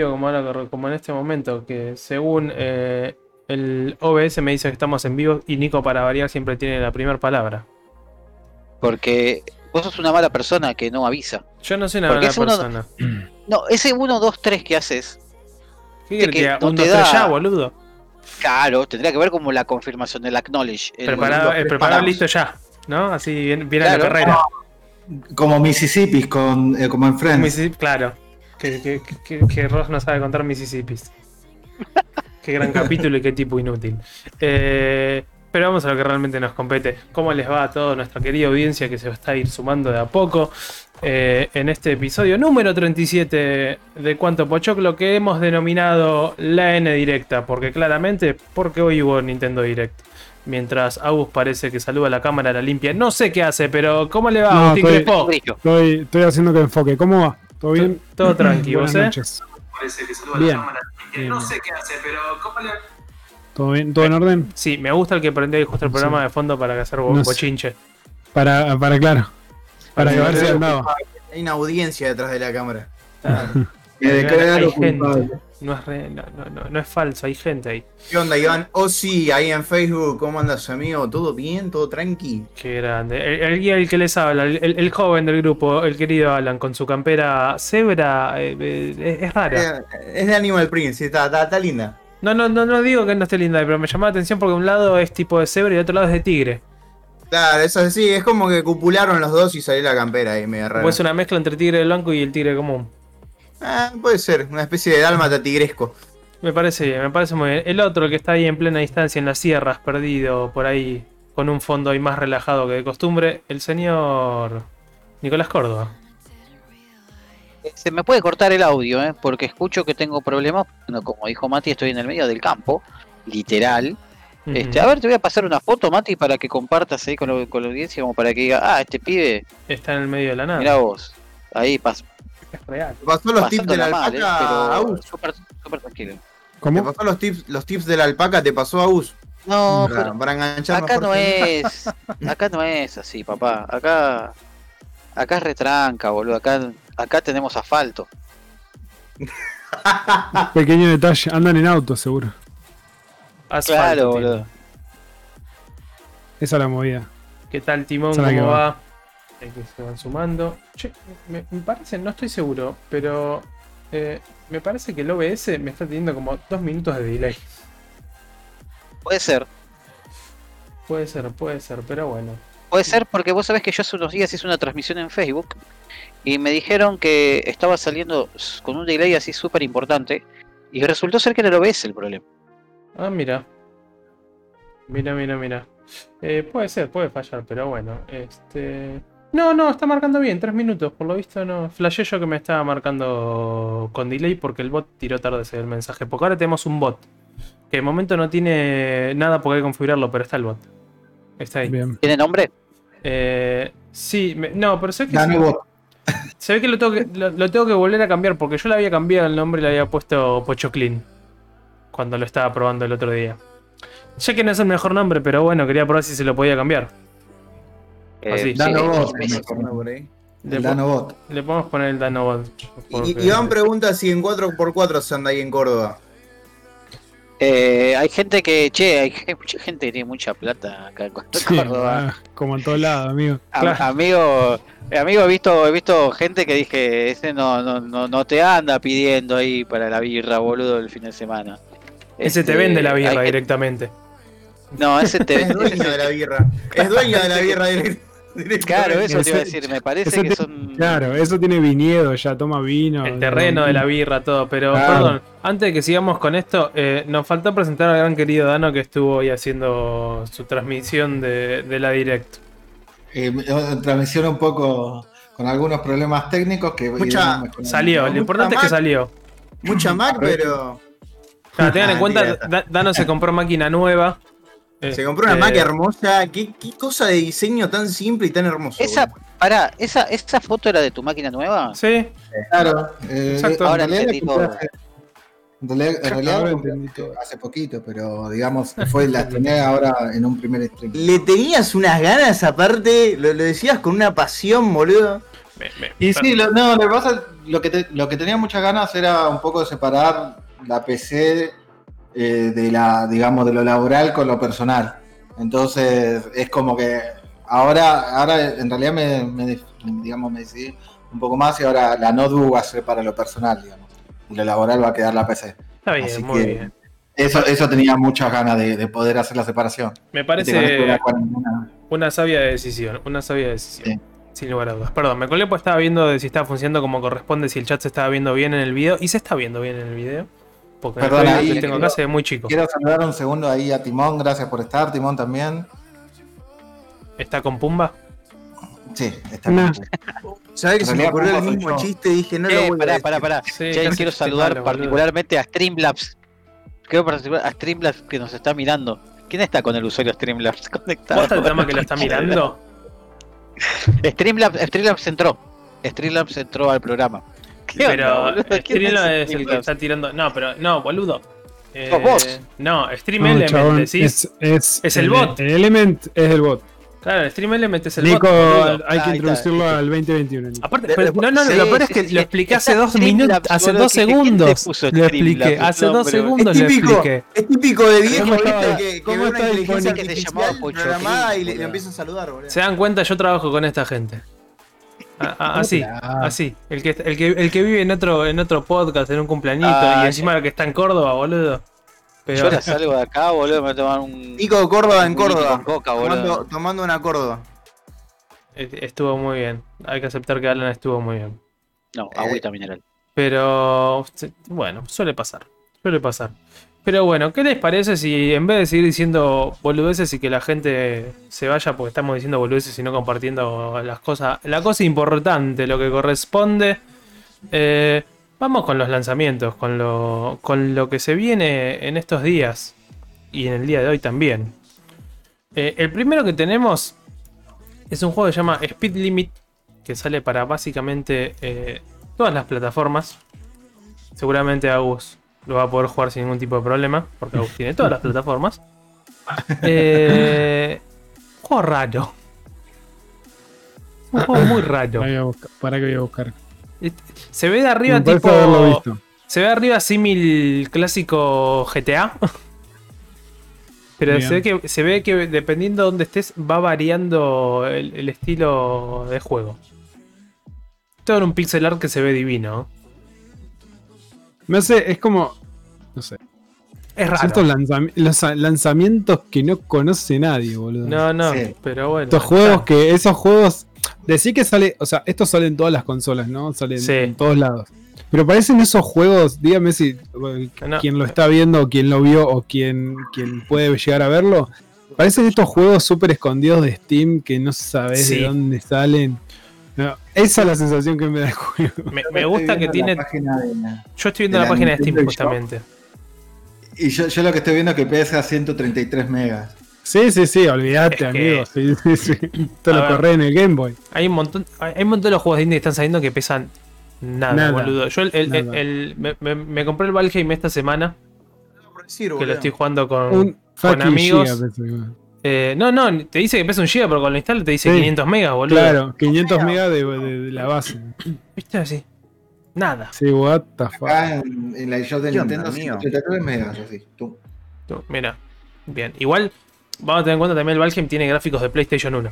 como, ahora, como en este momento, que según eh, el OBS me dice que estamos en vivo y Nico para variar siempre tiene la primera palabra. Porque vos sos una mala persona que no avisa. Yo no soy una Porque mala es uno- persona. No, ese 1, 2, 3 que haces, ¿Qué que que no un te dos, tres da- ya, boludo? claro, tendría que ver como la confirmación del acknowledge. el- Preparado, los eh, preparado, listo ya. ¿No? Así bien, bien a la Claro. carrera. Como Mississippi, con, eh, como en Friends. Mississippi, claro. Que, que, que, que Ross no sabe contar Mississippi. qué gran capítulo y qué tipo inútil. Eh, pero vamos a lo que realmente nos compete. ¿Cómo les va a toda nuestra querida audiencia que se va a estar ir sumando de a poco eh, en este episodio número 37 de Cuánto Pochoclo que hemos denominado la N directa? Porque claramente, porque hoy hubo Nintendo Direct. Mientras Agus parece que saluda a la cámara, la limpia. No sé qué hace, pero ¿cómo le va, No, Agustín estoy-. Estoy, estoy haciendo que enfoque. ¿Cómo va? ¿Todo bien? Todo tranqui, Buenas ¿vos, eh? noches. Parece que saluda Bien. Bien. No sé qué hace, pero ¿cómo le ¿Todo bien? ¿Todo en orden? Sí, me gusta el que prendió ahí justo el programa de fondo para hacer bo- No sé. bochinche. Para, para claro. Para Sí, que ver si andaba. Hay una audiencia detrás de la cámara. Me declaro hay gente. culpable. No es, re- no, no, no, no es falso, hay gente ahí. ¿Qué onda, Iván? Oh, sí, ahí en Facebook. ¿Cómo andas, amigo? ¿Todo bien? ¿Todo tranqui? Qué grande. El, el guía el que les habla, el, el- el joven del grupo, el querido Alan, con su campera cebra, eh, eh, es rara. Eh, Es de Animal Prince, está, está, está linda. No, no, no, no digo que no esté linda, pero me llama la atención porque un lado es tipo de cebra y el otro lado es de tigre. Claro, eso sí, es como que cupularon los dos y salió la campera ahí, media rara. O es una mezcla entre tigre blanco y el tigre común. Ah, puede ser, una especie de dálmata tigresco. Me parece bien, me parece muy bien. El otro, el que está ahí en plena distancia en las sierras, perdido por ahí, con un fondo ahí más relajado que de costumbre, el señor Nicolás Córdoba. Se me puede cortar el audio, ¿eh? porque escucho que tengo problemas. Bueno, como dijo Mati, estoy en el medio del campo, literal. Este, a ver, te voy a pasar una foto, Mati, para que compartas ahí con, lo- con la audiencia, como para que diga, ah, este pibe, Está en el medio de la nada. mira vos. Ahí pas Es real. ¿Te pasó los tips de la mal, ¿eh? alpaca, tranquilo. ¿Te pasó los tips, los tips de la alpaca? ¿Te pasó a Us? No, para, pero para enganchar acá no que- es, acá no es así, papá. Acá, acá es retranca, boludo. Acá, acá tenemos asfalto. Pequeño detalle. Andan en auto, seguro. Asfalto, Claro, boludo. Esa es la movida. ¿Qué tal, Timón? ¿Cómo va. va? Ahí que se van sumando. Che, me, me parece, no estoy seguro, pero eh, me parece que el OBS me está teniendo como dos minutos de delay. Puede ser. Puede ser, puede ser, pero bueno. Puede ser porque vos sabés que yo hace unos días hice una transmisión en Facebook y me dijeron que estaba saliendo con un delay así súper importante y resultó ser que era el OBS el problema. Ah, mira. Mira, mira, mira. Eh, puede ser, puede fallar, pero bueno. Este. No, no, está marcando bien, tres minutos. Por lo visto no. Flashé yo que me estaba marcando con delay porque el bot tiró tarde ese el mensaje. Porque ahora tenemos un bot. Que de momento no tiene nada por qué configurarlo, pero está el bot. Está ahí. Bien. ¿Tiene nombre? Eh, sí, me- no, pero sé que. Dame se ve que lo tengo que, lo, lo tengo que volver a cambiar porque yo le había cambiado el nombre y le había puesto Pocho Clean cuando lo estaba probando el otro día. Sé que no es el mejor nombre, pero bueno, quería probar si se lo podía cambiar. Eh, Así. sí, Danobot. Le, Danobot. podemos poner el Danobot. porque- Y, Iván pregunta si en 4x4 se anda ahí en Córdoba. eh, hay gente que, che, hay, hay mucha gente que tiene mucha plata acá en Córdoba. ah, como en todos lados, amigo. Claro. Amigo, eh, amigo, he visto, he visto gente que dije, ese no, no, no, no te anda pidiendo ahí para la birra, boludo, el fin de semana. Ese te Este, vende la birra directamente. No, ese te Es dueño de la birra. Es dueño de la birra direct- Claro, eso te iba a decir, me parece que te- son... Claro, eso tiene viñedo, ya toma vino. El terreno de la birra, todo. Pero, Claro. perdón, antes de que sigamos con esto, eh, nos faltó presentar al gran querido Dano que estuvo hoy haciendo su transmisión de, de la Direct. Eh, transmisión un poco con algunos problemas técnicos que Mucha-. Salió, lo importante es que salió. Mucha Mac, pero Claro, tengan en Ah, cuenta, Dano se compró máquina nueva. Se compró una Este, Mac hermosa. ¿Qué, qué cosa de diseño tan simple y tan hermoso. Esa, pará, esa, esa foto era de tu máquina nueva. Sí, Claro, eh, Exacto. en Ahora entendí todo. hace- En realidad, en realidad hace poquito, pero digamos, fue la estrené ahora en un primer stream. Le tenías unas ganas aparte, lo, lo decías con una pasión, boludo. Me- me- Y sí, lo, no, lo que pasa, lo que, te- lo que tenía muchas ganas era un poco de separar la PC eh, de la, digamos, de lo laboral con lo personal. Entonces, es como que ahora, ahora en realidad me, me- digamos, me decidí un poco más y ahora la notebook va a ser para lo personal, digamos. Y lo laboral va a quedar la PC. Está bien, Así muy que- bien. Eso, eso tenía muchas ganas de, de poder hacer la separación. Me parece una sabia decisión, una sabia decisión. Sí. Sin lugar a dudas. Perdón, me colé pues estaba viendo de si estaba funcionando como corresponde, si el chat se estaba viendo bien en el video. Y se está viendo bien en el video. Porque y- que tengo acá se ve muy chico. Quiero saludar un segundo ahí a Timón, gracias por estar, Timón también. ¿Está con Pumba? Sí, está No. bien. ¿Sabés que se me ocurrió el ¿cómo soy mismo yo? chiste? Dije, no lo Eh, voy a pará, decir. pará, pará. Sí, quiero saludar malo, boludo. particularmente a Streamlabs. Quiero particular a Streamlabs que nos está mirando. ¿Quién está con el usuario Streamlabs conectado? ¿Vos el tema que lo está mirando? Streamlabs, Streamlabs entró. Streamlabs entró al programa. ¿Qué onda, Pero Streamlabs es el que está tirando. No, pero no, boludo. Eh, Sos vos. No, Stream No, Element, chabón, decís. es, es, Es el bot. El Element es el bot. Claro, el Stream Element es el Nico, bot. hay que introducirlo al 2021. Nico. Aparte, pero- no, no, no, Sí, lo peor es que sí. lo expliqué hace dos minutos, hace dos que- ¿quién te segundos. Lo expliqué, hace No, dos segundos Es lo típico, expliqué. es típico de viejo ¿Cómo ¿viste? está- que, ve una está inteligencia? Que se llamaba Pocho programada y le, le boludo. empieza a saludar, boludo. Se dan cuenta, yo trabajo con esta gente. A- a- así, Ah. así. El que, el, que, el que vive en otro, en otro podcast, en un cumpleañito, Ah, y encima el que está en Córdoba, boludo. Pero Yo ahora salgo de acá, boludo, me voy a tomar un. Nico Córdoba en Córdoba. coca, tomando, tomando una Córdoba. estuvo muy bien. Hay que aceptar que Alan estuvo muy bien. No, agüita mineral. Pero bueno, suele pasar. Suele pasar. Pero bueno, ¿qué les parece si en vez de seguir diciendo boludeces y que la gente se vaya porque estamos diciendo boludeces y no compartiendo las cosas, la cosa importante, lo que corresponde, eh, vamos con los lanzamientos, con lo, con lo que se viene en estos días y en el día de hoy también. Eh, el primero que tenemos es un juego que se llama Speed Limit, que sale para básicamente eh, todas las plataformas. Seguramente Agus lo va a poder jugar sin ningún tipo de problema, porque tiene todas las plataformas. Eh, juego raro. Un juego muy raro. Buscar- Para que voy a buscar. Se ve de arriba Me tipo. visto. Se ve arriba símil clásico GTA. Pero Bien. se ve, que, se ve que dependiendo de dónde estés, va variando el, el estilo de juego. Todo en un pixel art que se ve divino. Me hace, es como. No sé. Es raro. Lanzami- los lanzamientos que no conoce nadie, boludo. No, no, Sí. pero bueno. Estos juegos que, esos juegos. Decir que sale, o sea, estos salen en todas las consolas, ¿no? Salen Sí. en todos lados. Pero parecen esos juegos, dígame si No. quien lo está viendo, o quien lo vio, o quien, quien puede llegar a verlo. Parecen estos juegos súper escondidos de Steam que no sabes Sí. de dónde salen. No, esa es la sensación que me da el juego. Me, me gusta que tiene. La página de- Yo estoy viendo de la la página de Steam justamente. Y yo, yo lo que estoy viendo es que pesa 133 megas. Sí, sí, sí, olvídate, Es que- amigo. Sí, sí, sí. Esto A lo ver. corre en el Game Boy. Hay un montón. Hay un montón de los juegos de indie que están saliendo que pesan nada, Nada. boludo. Yo el, el- el- Nada. el- me, me- me compré el Valheim esta semana. Decir, Que lo estoy jugando con. Un fucking amigos. giga, que- Eh, no, no, te dice que pesa un giga, pero con la instala te dice Sí. 500 megas, boludo. Claro, 500 megas de, de- de la base. ¿Viste así? Nada. Sí, what the fuck. Acá en, en la shop de ¿Qué onda, Nintendo amigo? 133 megas, así. Tú. Tú, Mira. Bien. Igual, vamos a tener en cuenta también el Valheim tiene gráficos de PlayStation 1.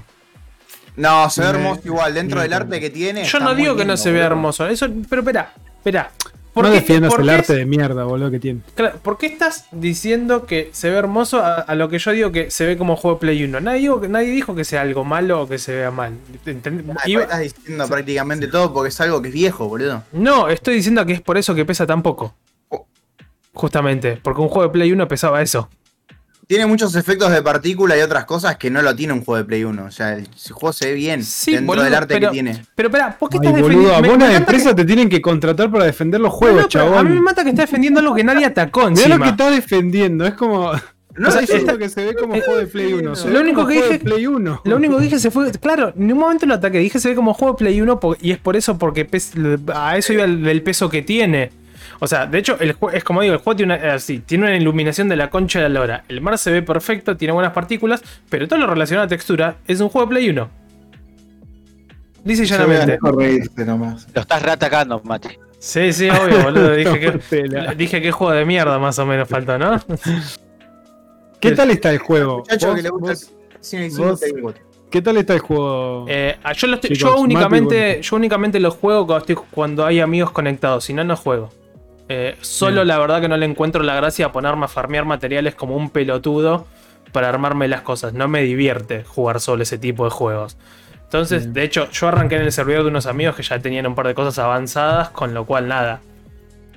No, se ve hermoso igual. Dentro del arte que tiene. Yo no digo que no se vea hermoso. Eso, pero espera, espera. ¿Por No qué- defiendas por el arte es- de mierda, boludo, que tiene. Claro, ¿por qué estás diciendo que se ve hermoso a, a lo que yo digo que se ve como juego de Play 1? Nadie, dijo que- nadie dijo que sea algo malo o que se vea mal. Entend- Ah, iba- Estás diciendo prácticamente todo porque es algo que es viejo, boludo. No, estoy diciendo que es por eso que pesa tan poco. Oh. Justamente, porque un juego de Play 1 pesaba eso. Tiene muchos efectos de partícula y otras cosas que no lo tiene un juego de Play 1. O sea, el juego se ve bien Sí, dentro boludo, del arte pero- que tiene. Pero espera, ¿por qué Ay, estás boludo, defendiendo? a vos las empresas te tienen que contratar para defender los juegos, No, no, pero chabón. A mí me mata que está defendiendo algo que nadie atacó Mirá lo que está defendiendo, es como. No, o sea, sí, esto está- que se ve como eh, juego de Play 1. se lo único que dije- Play 1. Lo único que dije se fue. Claro, en ningún momento lo ataqué. Dije se ve como juego de Play 1 po- y es por eso, porque pes- a eso iba el, del peso que tiene. O sea, de hecho, el es como digo, el juego tiene una, así, tiene una iluminación de la concha de la lora. El mar se ve perfecto, tiene buenas partículas, pero todo lo relacionado a textura es un juego de Play 1. Dice llanamente. nomás. Lo estás reatacando, Mati. Sí, sí, obvio, boludo. Dije que, dije que juego de mierda más o menos falta, ¿no? ¿Qué tal está el juego? Muchacho ¿Vos- que le gusta vos- el cine y cinco, vos- te digo. ¿Qué tal está el juego? Eh, yo, lo estoy- Chicos, yo únicamente, Mati, yo únicamente lo juego cuando, estoy- cuando hay amigos conectados, si no, no juego. Eh, solo Bien. la verdad que no le encuentro la gracia a ponerme a farmear materiales como un pelotudo para armarme las cosas. No me divierte jugar solo ese tipo de juegos. Entonces, Bien. de hecho, yo arranqué en el servidor de unos amigos que ya tenían un par de cosas avanzadas, con lo cual nada.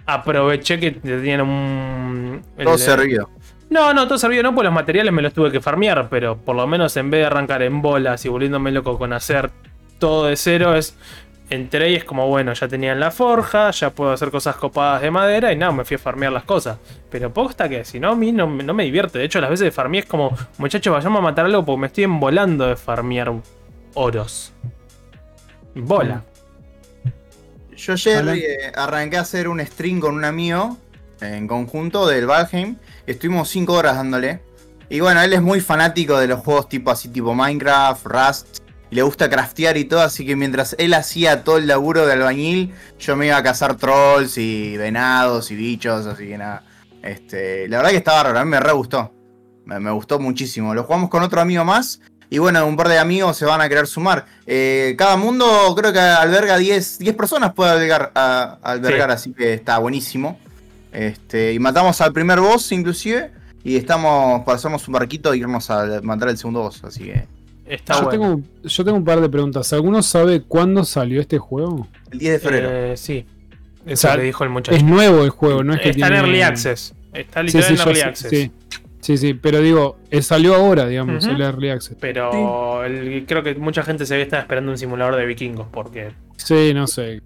Aproveché que tenían un. Todo servido. no, no, todo servido no, pues los materiales me los tuve que farmear, pero por lo menos en vez de arrancar en bolas y volviéndome loco con hacer todo de cero, es. Entré y es como, bueno, ya tenían la forja, ya puedo hacer cosas copadas de madera y nada, me fui a farmear las cosas. Pero posta que si no, a mí no, me- no me divierte. De hecho, las veces de farmear es como, muchachos, vayamos a matar algo porque me estoy embolando de farmear oros. Bola. Yo ayer eh, arranqué a hacer un stream con un amigo en conjunto del Valheim. Estuvimos 5 horas dándole. Y bueno, él es muy fanático de los juegos tipo así, tipo Minecraft, Rust. Y le gusta craftear y todo, así que mientras él hacía todo el laburo de albañil, yo me iba a cazar trolls y venados y bichos, así que nada. Este, la verdad que estaba raro, a mí me re gustó. Me, me gustó muchísimo. Lo jugamos con otro amigo más. Y bueno, un par de amigos se van a querer sumar. Eh, cada mundo creo que alberga 10, 10 personas puede albergar, a- albergar así que está buenísimo. Este, y matamos al primer boss inclusive. Y estamos, pasamos un barquito e irnos a matar al segundo boss. Así que Está yo, bueno. tengo, yo tengo un par de preguntas. ¿Alguno sabe cuándo salió este juego? el 10 de febrero. Eh, sí. Eso O sea, le dijo el muchacho. Es nuevo el juego, no es que Está en tiene... Early Access. Está literal sí, en Early Access. sí. Sí, sí, pero digo, eh, salió ahora, digamos, el Early Access. Pero el- creo que mucha gente se ve estar esperando un simulador de vikingos. Porque Sí, no sé.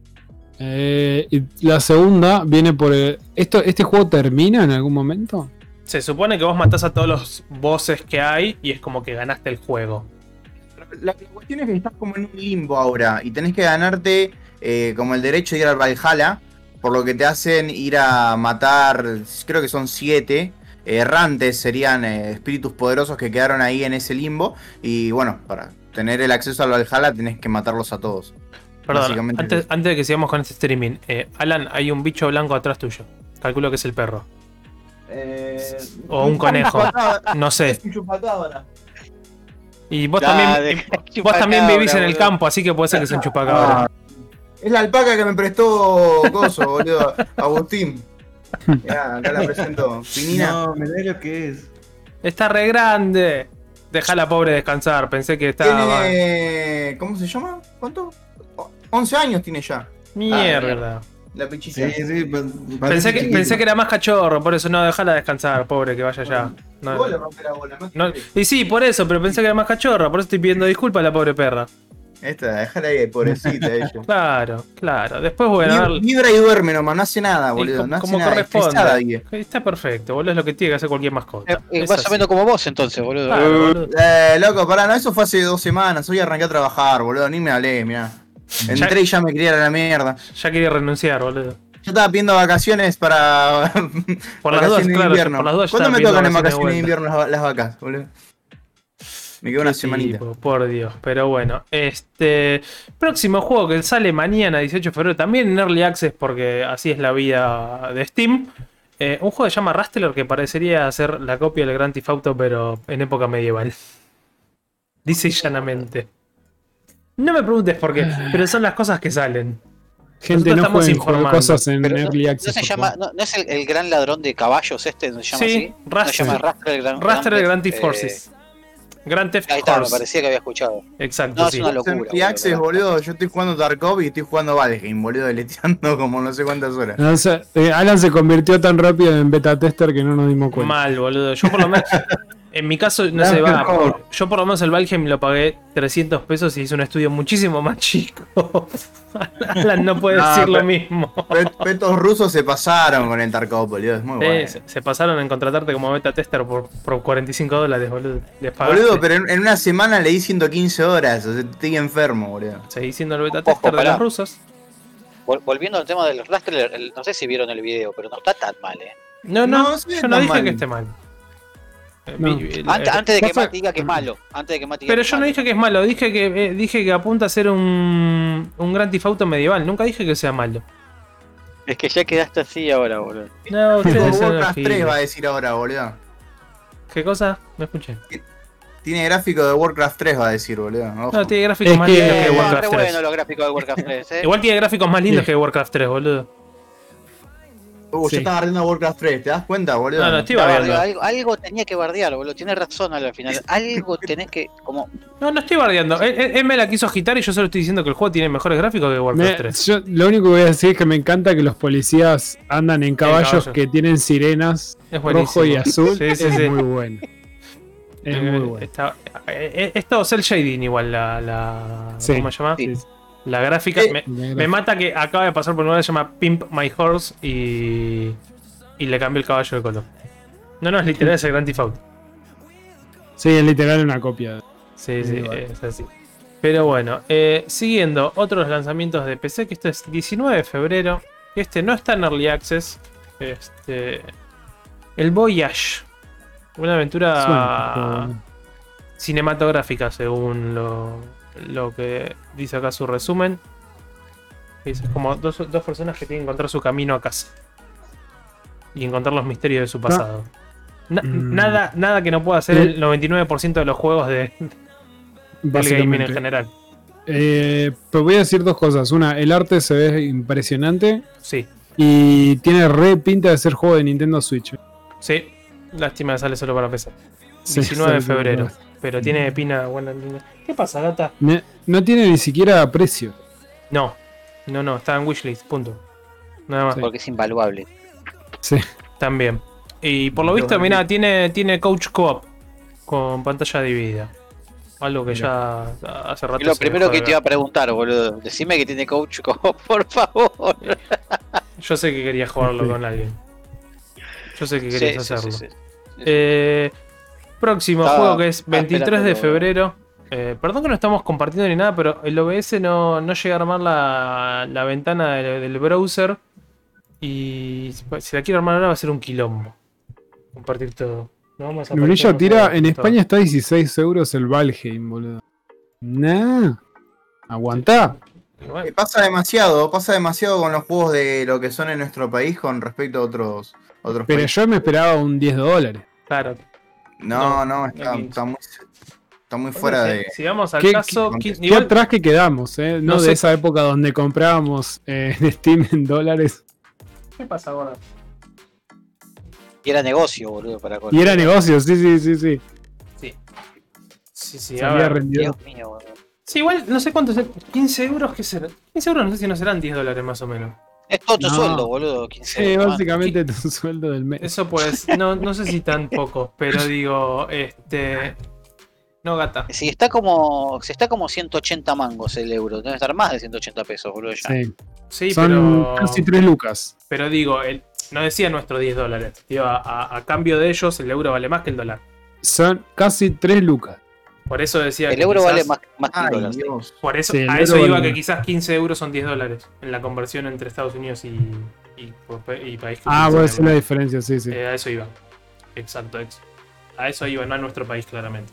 Eh, y la segunda viene por... el- ¿Esto, ¿Este juego termina en algún momento? se supone que vos matás a todos los bosses que hay y es como que ganaste el juego. La, la cuestión es que estás como en un limbo ahora. Y tenés que ganarte eh, como el derecho de ir al Valhalla. Por lo que te hacen ir a matar, creo que son siete errantes, serían eh, espíritus poderosos que quedaron ahí en ese limbo. Y bueno, para tener el acceso al Valhalla tenés que matarlos a todos. Perdón, Básicamente antes, antes de que sigamos con este streaming, eh, Alan, hay un bicho blanco atrás tuyo. Calculo que es el perro. O un conejo. No sé. Y vos Ya, también, y vos también vivís en el campo, así que puede ser que sea un chupacabra. Ah, es la alpaca que me prestó Coso, boludo. Agustín. Ya, acá la presento. Pinina. No, me da lo que es. Está re grande. Deja a la pobre descansar. Pensé que estaba. Tiene. ¿Cómo se llama? ¿Cuánto? O- 11 años tiene ya. Mierda. La pichita. Sí, sí, pa- Pensé que, pensé que era más cachorro, por eso no, dejala descansar, pobre, que vaya ya. No, Vos le rompés la bola, más no- y sí, por eso, pero pensé que era más cachorro, por eso estoy pidiendo disculpas a la pobre perra. Esta, déjala ahí, pobrecita ella. Claro, claro. Después bueno. Vibra y duerme nomás, no hace nada, boludo. No hace como nada. corresponde. Está perfecto, boludo, es lo que tiene que hacer cualquier mascota. Eh, eh, Es más así. o menos como vos entonces, boludo. Claro, boludo. Eh, loco, pará, no, eso fue hace dos semanas. Hoy arranqué a trabajar, boludo. Ni me hablé, mirá. Entré y ya me quería la mierda. Ya quería renunciar, boludo. Yo estaba pidiendo vacaciones para. Por las dudas, de claro, invierno. por las dudas ya ¿Cuándo me tocan en vacaciones de invierno las, las vacas, boludo? Me quedó una semanita. tipo, por Dios, pero bueno. Este próximo juego que sale mañana, 18 de febrero, también en Early Access, porque así es la vida de Steam. Eh, un juego que se llama Rustler que parecería ser la copia del Grand Theft Auto, pero en época medieval. Dice llanamente. No me preguntes por qué, pero son las cosas que salen. Gente, Nosotros no estamos jueguen cosas en Pero no, Early no Access. se por llama, no, no es el, el gran ladrón de caballos este, ¿no se llama Sí, así? No Rustler. se llama Rastler el gran Grand eh, Theft Forces. Grand Theft Ahí está, me Horse. parecía que había escuchado. Exacto, No, es sí. una locura. Early Access, boludo, yo estoy jugando Tarkov y estoy jugando Valheim, boludo, deleteando como no sé cuántas horas. No, o sea, eh, Alan se convirtió tan rápido en beta tester que no nos dimos cuenta. Mal, boludo. Yo por lo menos. En mi caso, no se va. Yo por lo menos el Valheim lo pagué 300 pesos y hice un estudio muchísimo más chico. Alan no puede No, decir lo mismo. Petos rusos se pasaron con el Tarkov, es muy Eh, bueno. se, se pasaron en contratarte como beta tester por, por 45 dólares, boludo. Les. Boludo, pero en, en una semana leí 115 horas, o sea, estoy enfermo, boludo. Seguí siendo el beta Ojo, tester de los rusos. vol- volviendo al tema del raster, el- no sé si vieron el video, pero no está tan mal, eh. No, no, No, sí yo no dije mal. que esté mal. Eh, No. Antes, antes de que Matt diga que es malo. Antes de que Matt diga Pero que yo no dije que es malo, dije que eh, dije que apunta a ser un, un gran tifauto medieval, nunca dije que sea malo. Es que ya quedaste así ahora, boludo. No, ustedes son Warcraft los 3 va a decir ahora, boludo. ¿Qué cosa? No escuché. Tiene gráfico de Warcraft 3, va a decir, boludo. Ojo. No, tiene gráficos Es más que- lindos que Warcraft 3. bueno los gráficos de Warcraft 3, eh. Igual tiene gráficos más lindos Sí. que Warcraft 3, boludo. Uh, Sí. yo estaba ardiendo Warcraft 3, ¿te das cuenta, boludo? No, no, estoy bardeando. algo, algo tenía que bardear, boludo. Tienes razón al final. Algo tenés que. Como. No, no estoy bardeando. Él, él- él me la quiso agitar y yo solo estoy diciendo que el juego tiene mejores gráficos que Warcraft Me- 3. yo lo único que voy a decir es que me encanta que los policías andan en caballos que tienen sirenas Es rojo y azul. Sí, sí, es sí. muy bueno. Es Eh, muy bueno. está- eh, eh, es todo cel shading igual la, la Sí. ¿cómo se llama? La gráfica. Eh, me, me mata que acaba de pasar por un lugar que se llama Pimp My Horse y y le cambió el caballo de color. No, no, es literal es el Grand Theft Auto. Sí, es literal una copia. Sí, Sí, igual. es así. Pero bueno, eh, siguiendo otros lanzamientos de PC, que esto es 19 de febrero. Este no está en Early Access. Este. El Voyage. Una aventura Suena, cinematográfica, según lo, lo que dice acá su resumen. Es como dos, dos personas que tienen que encontrar su camino a casa. Y encontrar los misterios de su pasado. Na- Mm. nada, nada que no pueda hacer el 99% de los juegos de, del gaming en general. Eh, pero voy a decir dos cosas. Una, el arte se ve impresionante Sí, y tiene re pinta de ser juego de Nintendo Switch. sí. Lástima que sale solo para PC. Sí, 19 de febrero. Pero tiene pina buena línea. ¿Qué pasa, gata? Ne- No tiene ni siquiera precio. No, no, no, está en wishlist, punto. Nada más. Sí. Porque es invaluable. Sí. También. Y por lo visto, mira, tiene, tiene coach co-op con pantalla dividida. Algo que ya hace rato. Y lo se primero que te iba a preguntar, boludo. Decime que tiene coach, co- por favor. Yo sé que querías jugarlo Sí. con alguien. Yo sé que querías sí, hacerlo. sí, sí. Eh, próximo Estaba- juego que es estaba 23 de esperándolo. febrero. Eh, perdón que no estamos compartiendo ni nada, pero el OBS no, no llega a armar la, la ventana del, del browser. Y si la quiero armar ahora va a ser un quilombo. Compartir todo. No vamos a tira, en todo. España está 16 euros el Valheim, boludo. Nah. Aguantá. Bueno, Eh, Pasa demasiado, pasa demasiado con los juegos de lo que son en nuestro país con respecto a otros, otros Pero países. yo me esperaba un 10 dólares. claro. No, no, no, está, está muy, está muy fuera Si- de. Si vamos al ¿Qué- caso. qué- Qué atrás que quedamos, ¿eh? No, No de sé. esa época donde comprábamos eh, en Steam en dólares. ¿Qué pasa ahora? Y era negocio, boludo, para con- Y era negocio, sí, sí, sí, sí. Sí. Sí, sí, Se había rendido. Dios mío, boludo. Sí, igual no sé cuánto es. 15 euros, ¿qué será? 15 euros no sé si no serán 10 dólares más o menos. Es todo tu No. sueldo, boludo. 15 Sí, básicamente tu sueldo del mes. Eso pues, no, no sé si tan poco, pero digo, este. No, gata. Si está como. Si está como 180 mangos el euro, debe estar más de 180 pesos, boludo. Ya. Sí. Sí, Son pero. casi 3 lucas. Pero digo, el, no decía nuestro 10 dólares. Digo, a, a- a cambio de ellos, el euro vale más que el dólar. Son casi 3 lucas. Por eso decía El que. euro quizás- vale más, más Ay. Dios. Por eso, Sí, el a euro eso iba vale que quizás 15 euros son 10 dólares en la conversión entre Estados Unidos y, y, y país que Ah, bueno, el es la euro. diferencia, sí, sí. Eh, a eso iba. Exacto, ex. A eso iba, no a nuestro país, claramente.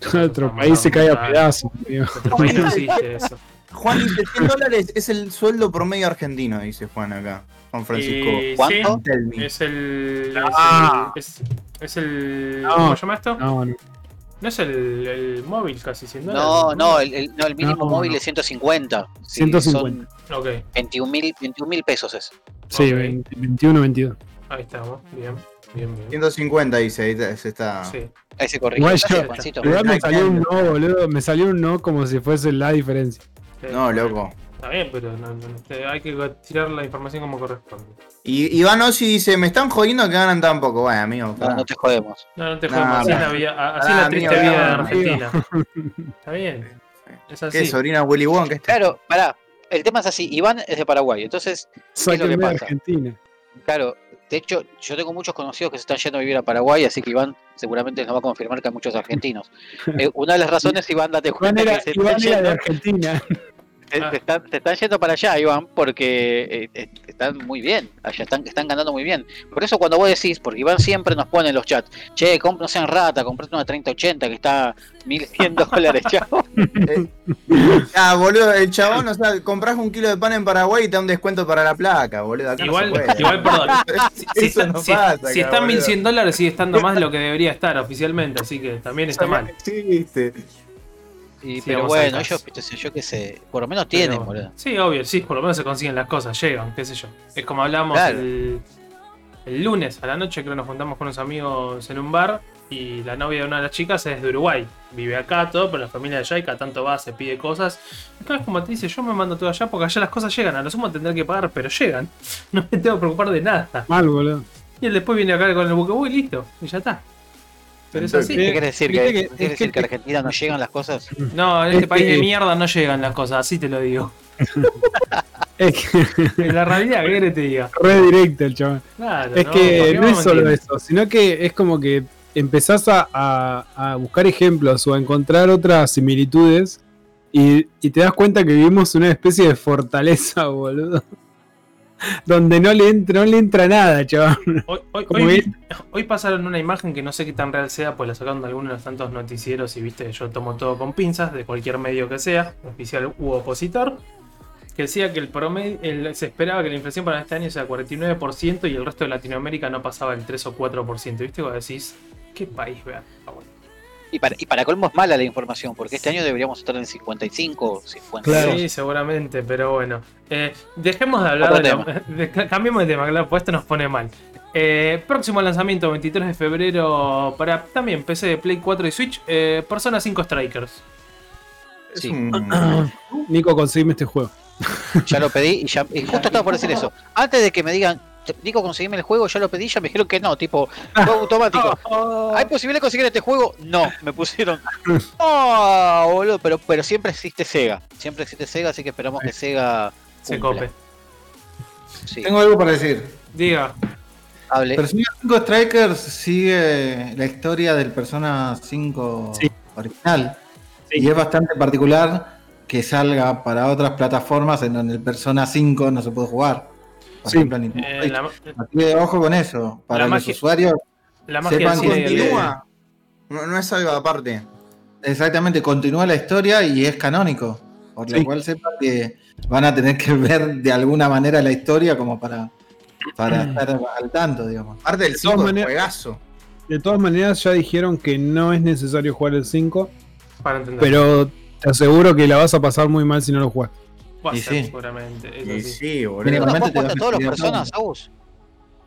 Otro país se cae a pedazos. tío. Nuestro país no existe eso. Juan dice 100 dólares es el sueldo promedio argentino, dice Juan acá. Juan Francisco. Y ¿Cuánto? sí, es el. Ah. Es el. Es, es el No. ¿Cómo se llama esto? No, no. No es el, el móvil casi, 100 No, no, el, el- no, el mínimo No, móvil no. es 150. Sí, 150. Ok, Son 21 mil 21 mil pesos es. Sí, Ok. 20, 21, 22. ahí estamos. Bien, bien, bien. 150 dice, ahí está- se está. Sí. Ahí se yo- Juancito. Igual me salió un no, boludo. Me salió un no como si fuese la diferencia. Eh, No, loco. Está bien, pero no, no, hay que tirar la información como corresponde. Y Iván Ossi dice, me están jodiendo que ganan tan poco. Bueno, amigo. No, no te jodemos. No, no te No, jodemos. así no. es la, vida- a- así es Ah, la triste amigo, vida de Argentina. Está bien. Es ¿Qué así. sobrina Willy Wonka? ¿Qué Claro, pará. El tema es así. Iván es de Paraguay. Entonces, Sáquenme de pasa? Argentina. claro, de hecho, yo tengo muchos conocidos que se están yendo a vivir a Paraguay, así que Iván seguramente nos va a confirmar que hay muchos argentinos. Eh, una de las razones, Iván, date Iván cuenta era, que se Iván de. Argentina. te, Ah. te están, te están yendo para allá, Iván, porque eh, eh, están muy bien. Allá están, están ganando muy bien. Por eso cuando vos decís, porque Iván siempre nos pone en los chats, che, comp- no sean rata, comprate una 3080 que está 1100 dólares, chavo. Ah, boludo, el chabón, o sea, compras un kilo de pan en Paraguay y te da un descuento para la placa, boludo. Acá no Igual, se puede. igual, perdón. Si, si Eso está, no si- pasa si acá, está en boludo. 1100 dólares, sigue estando más de lo que debería estar oficialmente, así que también está mal. Sí, viste. Y, Sí, pero bueno, ellos, qué sé yo qué sé, por lo menos tienen, Pero- boludo. Sí, obvio, sí, por lo menos se consiguen las cosas, llegan, qué sé yo. Es como hablamos Claro. el, el lunes a la noche, creo que nos juntamos con unos amigos en un bar y la novia de una de las chicas es de Uruguay. Vive acá, todo, pero la familia de allá y cada tanto va, se pide cosas. Y cada vez como te dice, yo me mando todo allá porque allá las cosas llegan, a lo sumo tendré que pagar, pero llegan. No me tengo que preocupar de nada. Mal, boludo. Y él después viene acá con el buque y listo, y ya está. Pero es así. ¿Qué quiere decir? ¿Que, que- decir que- que a Argentina no llegan las cosas? No, en Es este país de mierda no llegan las cosas, así te lo digo. Es que la realidad, ¿qué te diga? re directo el chaval. Claro, Es ¿por que no es solo eso, sino que es como que empezás a, a- a buscar ejemplos o a encontrar otras similitudes y, y te das cuenta que vivimos una especie de fortaleza, boludo. Donde no le entra, no le entra nada, chaval. Hoy, hoy- Como hoy- que- hoy pasaron una imagen que no sé qué tan real sea, pues la sacaron de algunos de los tantos noticieros y viste, yo tomo todo con pinzas, de cualquier medio que sea, oficial u opositor, que decía que el promedio, el- se esperaba que la inflación para este año sea 49% y el resto de Latinoamérica no pasaba el 3 o 4%. ¿Viste? Cuando decís, ¿qué país, vea? Ah, bueno. Y para, y para colmo es mala la información, porque este año deberíamos estar en 55 o 52. Claro. Sí, seguramente, pero bueno. Eh, dejemos de hablar de, de- Cambiemos de tema, claro, pues esto nos pone mal. Eh, próximo lanzamiento, 23 de febrero, para también PC de Play 4 y Switch, eh, Persona 5 Strikers. Es Sí. un- Nico, conseguime este juego. Ya lo pedí y, ya, y justo estaba por decir eso. Antes de que me digan, "Te- Nico, conseguime el juego, ya lo pedí, ya me dijeron que no, tipo, fue automático. ¿Hay posibilidad de conseguir este juego? No, me pusieron. Oh, boludo, pero, pero siempre existe Sega. Siempre existe Sega, así que esperamos que Sega Se cumpla. cope. Sí, Tengo algo para decir. Diga. hable. Persona 5 Strikers sigue la historia del Persona 5 Sí. original. Sí. Y es bastante particular que salga para otras plataformas en donde el Persona 5 no se puede jugar. Por Sí. ejemplo, Eh, la, que ojo con eso. Para La los magia- usuarios, la magia Sepan cine. Continúa. No, no es algo aparte. exactamente, continúa la historia y es canónico. Por lo cual sepan que van a tener que ver de alguna manera la historia como para, para estar al tanto, digamos. Aparte del De todas 5 maneras- juegazo. De todas maneras, ya dijeron que no es necesario jugar el 5, Para entender. pero te aseguro que la vas a pasar muy mal si no lo juegas. Va a Y ser, sí. seguramente. eso Y sí. sí, boludo. Mínimo. ¿No Normalmente te jugaste a todos los personas. Agus?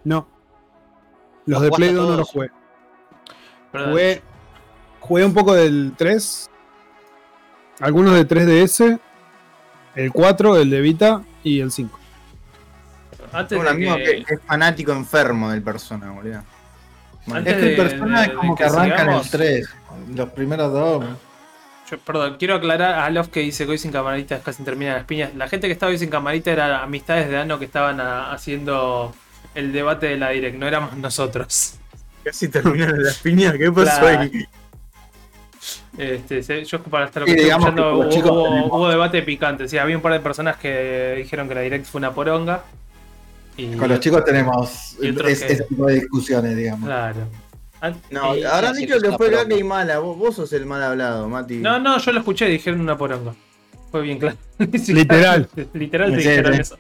No. Los ¿Los de Play a 2 no los jugué. Perdón. Jugué, jugué un poco del 3, algunos de 3DS, el 4, el de Vita y el 5. Antes un amigo que, que es fanático enfermo del persona, boludo. Antes Es que el Persona de- es como que que arranca en el sigamos- 3. Los primeros dos. Yo, perdón, quiero aclarar a Love que dice que hoy sin camarita casi terminan las piñas. La gente que estaba hoy sin camarita era amistades de Ano que estaban a- haciendo el debate de la direct, no éramos nosotros. Casi terminaron las piñas, ¿qué pasó Claro. ahí? Este, yo para estar lo Sí, que estoy digamos escuchando, que los hubo, chicos hubo- tenemos- hubo debate picante. Sí, había un par de personas que dijeron que la direct fue una poronga. Y, Con los chicos tenemos es- que- ese tipo de discusiones, digamos. Claro. No, Sí, habrán sí, dicho que fue caca y mala. Vos, vos sos el mal hablado, Mati. No, no, yo lo escuché y dijeron una poronga. Fue bien claro. Literal. Literal te dijeron eso.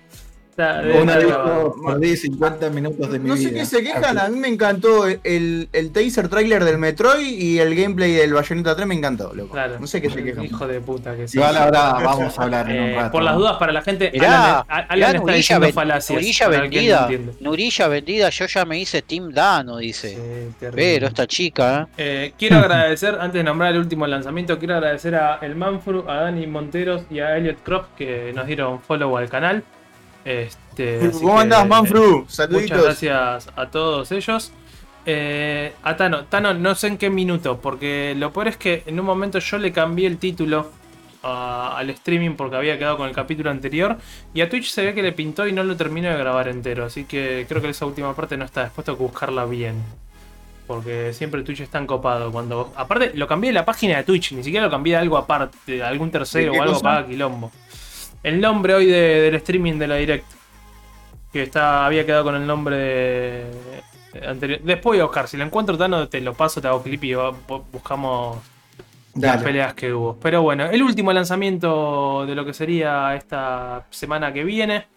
O sea, debe Una estar dijo, grabado. perdí 50 minutos de mi No vida. sé qué se quejan, a mí me encantó el, el taser trailer del Metroid y el gameplay del Bayonetta 3 me encantó, loco. Claro. No sé qué se quejan. Hijo de puta que sí. Igual ahora vamos a hablar en un Eh, rato. por las dudas, para la gente, Mirá, Alan, Alan mirá, está Nurilla, diciendo falacias. Nurilla no vendida. Nurilla vendida, yo ya me hice Team Dano, dice. Sí. Pero esta chica, ¿eh? Eh, quiero agradecer, antes de nombrar el último lanzamiento, quiero agradecer a El Manfru, a Dani Monteros y a Elliot Croft que nos dieron follow al canal. Este, ¿Cómo que, andás, Manfru? Muchas Saluditos. gracias a todos ellos. Eh, a Tano, Tano, no sé en qué minuto, porque lo peor es que en un momento yo le cambié el título a- al streaming porque había quedado con el capítulo anterior. Y a Twitch se ve que le pintó y no lo terminó de grabar entero. Así que creo que esa última parte no está dispuesto a buscarla bien. Porque siempre Twitch es tan copado. Cuando. Aparte, lo cambié de la página de Twitch, ni siquiera lo cambié de algo aparte, de algún tercero ¿De qué o algo cosa? para quilombo. El nombre hoy de- del streaming de la Direct. Que está, había quedado con el nombre de, de anterior. Después voy a buscar. Si lo encuentro, Tano, te lo paso, te hago clip y va- buscamos las peleas que hubo. Pero bueno, el último lanzamiento de lo que sería esta semana que viene.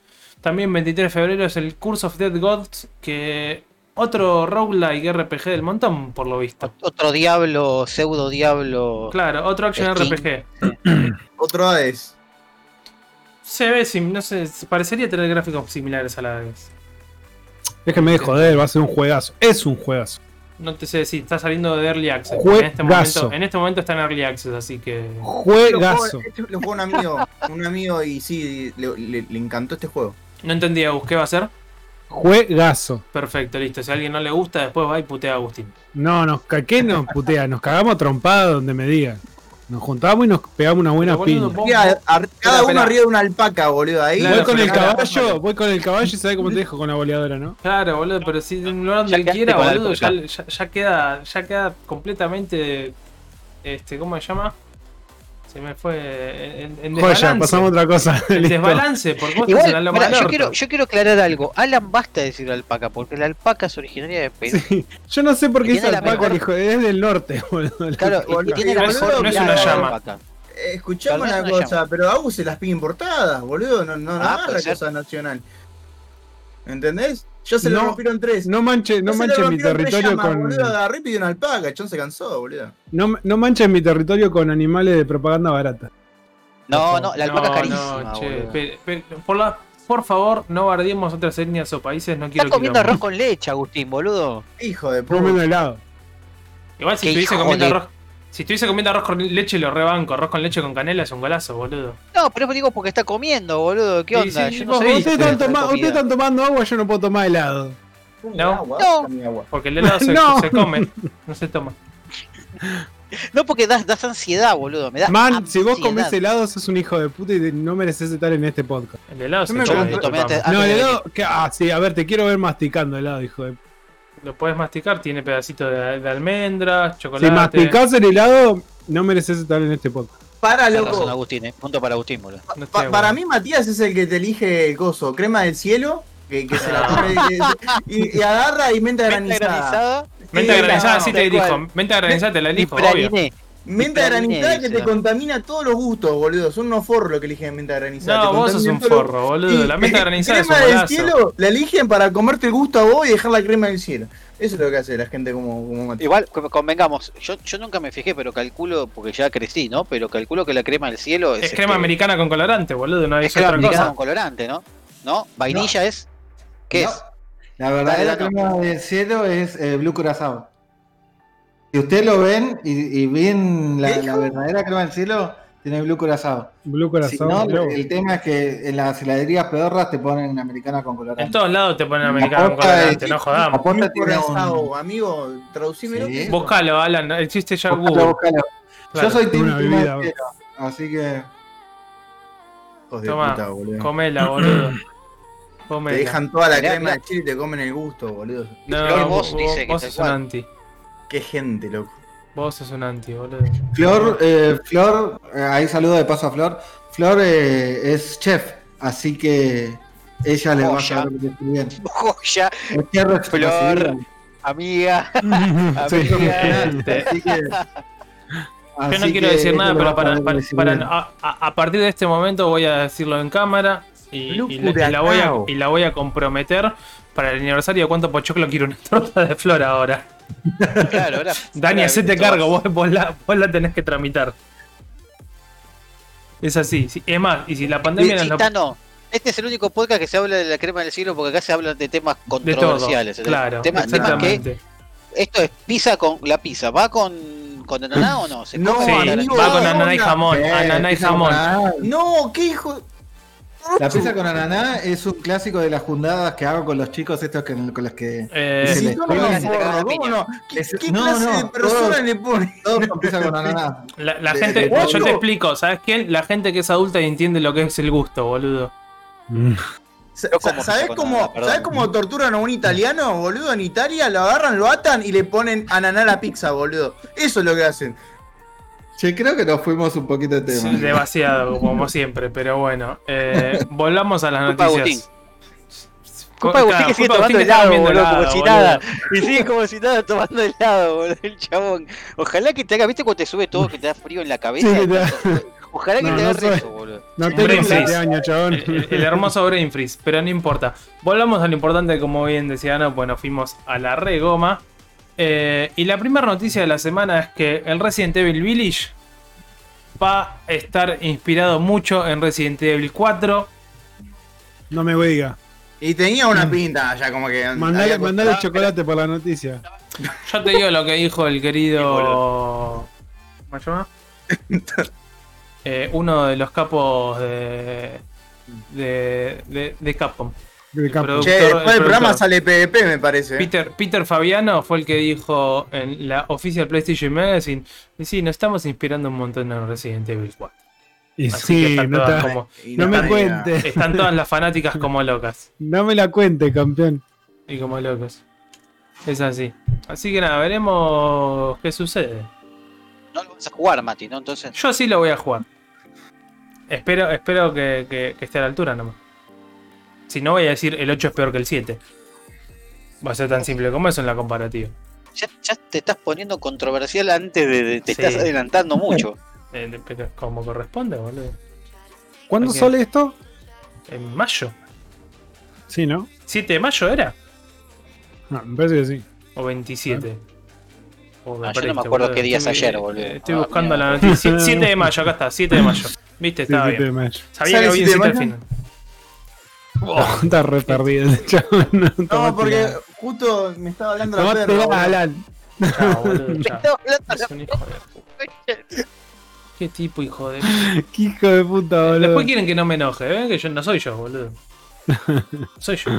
También 23 de febrero es el Curse of Dead Gods. Que otro roguelike RPG del montón, por lo visto. Otro diablo, pseudo diablo. Claro, otro action. RPG. Otro Hades. Se ve, sim- no sé, parecería tener gráficos similares a la vez. Déjenme de joder, va a ser un juegazo. Es un juegazo. No te sé decir, está saliendo de Early Access. Juegazo. En este, momento, en este momento está en Early Access, así que. Juegazo. este lo jugó un amigo, un amigo y sí, le, le- le encantó este juego. No entendía, Gus, ¿qué va a hacer? Juegazo. Perfecto, listo. Si a alguien no le gusta, después va y putea a Agustín. No, nos ¿qué nos putea? Nos cagamos a trompada donde me digan. Nos juntamos y nos pegamos una buena Pero, boludo, piña. vos- Mira, ar- cada uno arriba de una alpaca, boludo. Ahí Claro, voy con el caballo, voy con el caballo y sabes cómo te dejo con la boleadora, ¿no? Claro, boludo, pero si lugar donde quiera, boludo, ya, ya- ya queda, ya queda completamente. Este, ¿cómo se llama? Se me fue. En, en Joya, desbalance. pasamos a otra cosa. En desbalance, porque vos Igual, estás en la del yo, quiero, yo quiero aclarar algo. Alan basta de decir alpaca, porque la alpaca es originaria de Perú. Sí, Yo no sé por qué es la alpaca, mejor- hijo, es del norte, boludo. Claro, y- y, Boludo, tiene la no es- mejor no es mirada una de llama. alpaca. Eh, una cosa, llama. pero Agus se las pide importadas, boludo. No, no, no Ah, ser. cosa nacional. ¿Entendés? Ya se No, rompieron tres. No manches no le manches mi territorio llamas, con. Boludo, agarré y pidió una alpaca. El chon se cansó, boludo. No, no manches mi territorio con animales de propaganda barata. No, no, la alpaca No, carísima. no, che, boludo. pe- pe- por, la- por favor, no bardiemos otras etnias o países, no quiero Estás comiendo quilombo. arroz con leche, Agustín, boludo. Hijo de Comiendo puta. helado. Igual si estuviese comiendo de- arroz. Si estuviese comiendo arroz con leche, lo rebanco. Arroz con leche con canela es un golazo, boludo. No, pero digo porque está comiendo, boludo. ¿Qué onda? sí, Yo vos- no sé. vos Ustedes de están, toma- están tomando agua, yo no puedo tomar helado. No. Agua, No. Porque el helado se, No. se come, no se toma. No, porque das, das ansiedad, boludo. Me da Man, si vos comés helado, sos un hijo de puta y no mereces estar en este podcast. El helado se me come. no, el helado. que- ah, sí, a ver, te quiero ver masticando helado, hijo de. Lo puedes masticar, tiene pedacitos de, de almendras, chocolate. Si masticás el helado, no mereces estar en este podcast. Para, Tenés razón, loco. Agustín, eh. Punto para Agustín, boludo. No Pa- sé, para mí, Matías es el que te elige el coso. Crema del cielo. Que, que se la Ah. come y, y agarra y menta Menta granizada. Menta Sí, granizada, no, sí te elijo. Menta granizada te la elijo, obvio. Menta praliné, granizada que te contamina todos los gustos, boludo. Son unos forros los que eligen menta granizada. No, Te vos sos un los- forro, boludo. La menta granizada es un crema del cielo la eligen para comerte el gusto a vos y dejar la crema del cielo. Eso es lo que hace la gente como, como. Igual, co- convengamos, yo, yo nunca me fijé, pero calculo, porque ya crecí, ¿no? Pero calculo que la crema del cielo es. Es crema este, americana con colorante, boludo. No Es es crema otra americana cosa. con colorante, ¿no? ¿No? ¿Vainilla es? ¿Qué No. es? La verdadera crema del cielo es eh, Blue Curazao. Si ustedes lo ven y, y ven la, verdadera crema del cielo, tiene Blue Curazao. Blue Si no, bro. el tema es que en las heladerías pedorras te ponen americana con En colorante. todos lados te ponen La americano con colorante, no jodamos. Blue tiene un- amigo, traducímelo. Sí. Buscalo, Alan. Existe ya Búscalo, Google. búscalo. Claro. Yo soy team Una cielo, así que Toma, puta, boludo. Comela, boludo. Te dejan toda la Mirá, crema de chile y te comen el gusto, boludo. No, vos, vos dice que vos sos un anti. Qué gente, loco. Vos sos un anti, boludo. Flor, eh, Flor, eh, ahí saludo de paso a Flor. Flor eh, es chef, así que ella le va a saber bien. Joya. Flor. amiga. Sí. Este, Así que. Yo no quiero decir nada, pero para, a, partir de este momento voy a decirlo en cámara y, Blue y la, y la voy a, y la voy a comprometer para el aniversario de cuánto pochoclo quiero una torta de flor ahora. Claro. Dani, hacete cargo, vos, vos la, vos la tenés que tramitar. Es así. sí. Es más, y si la pandemia Sí, nos- Tano, este es el único podcast que se habla de la crema del cielo porque acá se hablan de temas de todo, controversiales. claro, Tema- temas que esto es pizza con la pizza, ¿va con, con ananá o no? ¿Se No, Sí, va con no, ananá y no. jamón, Eh, ananá y con jamón. No, qué hijo. La pizza con ananá es un clásico de las jundadas que hago con los chicos estos que, con los que Eh. ¿Qué, Es- qué no, clase no, de persona todos- le pone? todos con pizza con ananá. La, la De- gente, de- yo te explico, ¿sabes quién? La gente que es adulta y entiende lo que es el gusto, boludo. Sa- Yo como sa- ¿Sabés pizza con cómo. ¿Sabés cómo torturan a un italiano, boludo? En Italia lo agarran, lo atan y le ponen ananá a la pizza, boludo. Eso es lo que hacen. Che, creo que nos fuimos un poquito de tema. Sí, demasiado, como siempre, pero bueno. eh, volvamos a las noticias. Culpa de Agustín que sigue tomando helado, boludo, como si boludo. nada. Y sigue como si nada tomando helado, boludo, el chabón. Ojalá que te haga, ¿viste cuando te sube todo que te da frío en la cabeza? Sí, Ojalá que No, te no agarre eso, boludo. No tengo Brain freeze. 7 años, chabón. El, el hermoso Brain Freeze, pero no importa. Volvamos a lo importante, como bien decía Ano, bueno, fuimos a la regoma. Eh, y la primera noticia de la semana es que el Resident Evil Village va a estar inspirado mucho en Resident Evil 4. No me diga. Y tenía una pinta ya como que. Mandale, mandale el chocolate por la noticia. Yo te digo lo que dijo el querido. ¿Cómo se llama? Eh, uno de los capos de. de, de, de Capcom. De. Productor- Che, después el del programa sale PvP, me parece. Peter, Peter Fabiano fue el que dijo en la Official PlayStation Magazine: y sí, nos estamos inspirando un montón en Resident Evil 4. Y Así que sí, están no, todas ta- como- Y no me diga. cuente. Están todas las fanáticas como locas. No me la cuente, campeón. Y como locos. Es así. Así que nada, veremos qué sucede. No lo vas a jugar, Mati, ¿no? Entonces. Yo sí lo voy a jugar. Espero, espero que, que- que esté a la altura nomás. Si no, voy a decir el 8 es peor que el 7. Va a ser tan simple como eso en la comparativa. Ya, ya te estás poniendo controversial antes de. de- te Sí. estás adelantando mucho. Eh, de- pero como corresponde, boludo. ¿Cuándo sale esto? En mayo. Sí, ¿no? ¿7 de mayo era? No, me parece que sí. ¿O 27? Oh, Ah, yo no me acuerdo boludo. qué día es ayer, boludo. eh, Estoy Ah, buscando mierda. la noticia. 7 de mayo, acá está, 7 de mayo. Viste, Sí, estaba 7 de bien. mayo. Sabía ¿Sale que había 7 de 7 al mayo? Final. Está re perdido el chabón. No, porque justo me estaba hablando la perra. la, boludo. Alan. Chao, boludo, chao. Es un hijo de Qué tipo hijo de. Qué hijo de puta, boludo. Después quieren que no me enoje, ¿ven? Que yo no soy yo, boludo. Soy yo.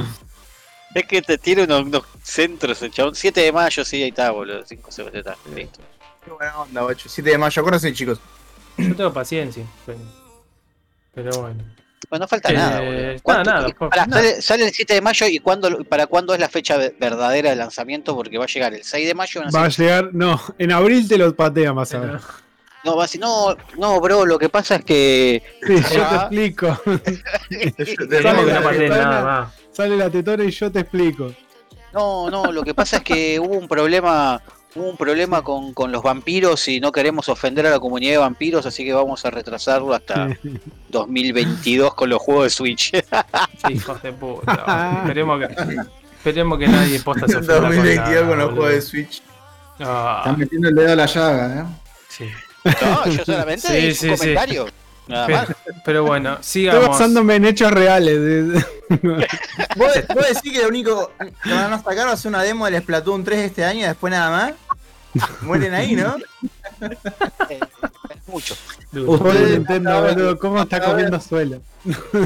Es que te tiene unos, unos centros, el chabón. 7 de mayo, sí, ahí está, boludo. 5 segundos, está. Listo. Qué buena onda, guacho. 7 de mayo, acuérdense, chicos. Yo tengo paciencia. Pero, pero bueno. Pues no falta Eh, nada, boludo. nada, ¿Cuánto- nada, nada. Sale, sale el 7 de mayo y cuándo, para cuándo es la fecha ve- verdadera de lanzamiento, porque va a llegar el 6 de mayo. Va a llegar. No, en abril te lo patea más a ver. No, va a decir, no, no, bro, lo que pasa es que. Sí, yo te explico. Sale que la tetona. nada más. Sale la tetona y yo te explico. No, no, lo que pasa es que hubo un problema. Hubo un problema con, con los vampiros y no queremos ofender a la comunidad de vampiros, así que vamos a retrasarlo hasta 2022 con los juegos de Switch. Sí, hijos de puta. esperemos que. Esperemos que nadie posta se ofenda 2022 con nada, los juegos de Switch. Ah, Están metiendo el dedo a la llaga, ¿eh? sí. No, yo solamente Sí, hice sí, un sí. Nada Pero, más. pero bueno, Estoy sigamos. basándome en hechos reales. ¿Vos, vos decís que lo único que van a sacar va a ser una demo del Splatoon 3 este año y después nada más? Mueren ahí, ¿no? Eh, mucho. Ustedes- Nintendo, boludo, ¿cómo está comiendo suelo?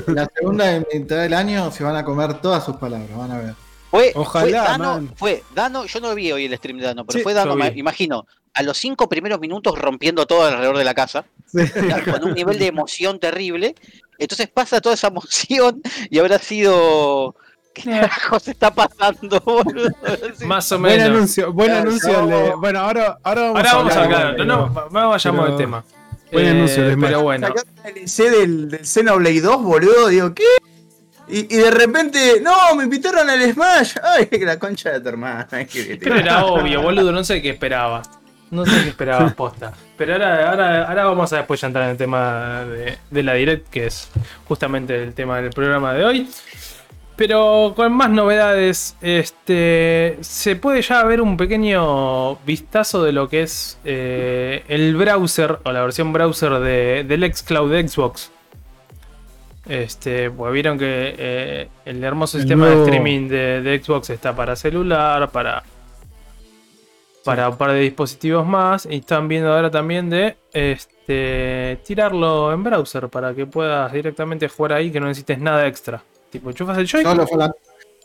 La segunda mitad del año se van a comer todas sus palabras, van a ver. Fue, Ojalá, fue Dano, man. fue Dano, yo no vi hoy el stream de Dano, pero Sí, fue Dano, me imagino, a los cinco primeros minutos rompiendo todo alrededor de la casa, Sí. con un nivel de emoción terrible. Entonces pasa toda esa emoción y habrá sido. ¿Qué carajo se está pasando, boludo? Sí. Más o Buen menos. anuncio, buen Claro, anuncio. yo- le- Bueno, ahora, ahora vamos Ahora a vamos a hablar. hablar. No, no, va- vayamos pero- al tema. Buen Eh, anuncio de Smash. pero bueno, el DLC del, del Xenoblade 2, boludo. Digo, ¿qué? Y, y de repente, no, me invitaron al Smash. Ay, que la concha de tu hermana. pero era obvio, boludo. No sé qué esperaba. No sé qué esperaba posta. Pero ahora, ahora, ahora vamos a después ya entrar en el tema de, de la Direct, que es justamente el tema del programa de hoy. Pero con más novedades, este se puede ya ver un pequeño vistazo de lo que es eh, el browser o la versión browser de, del xCloud de Xbox. Este, pues vieron que eh, el hermoso El sistema nuevo- de streaming de, de Xbox está para celular, para, para un par de dispositivos más. Y están viendo ahora también de este, tirarlo en browser para que puedas directamente jugar ahí, que no necesites nada extra. Tipo, chufas el joy. Solo, falta-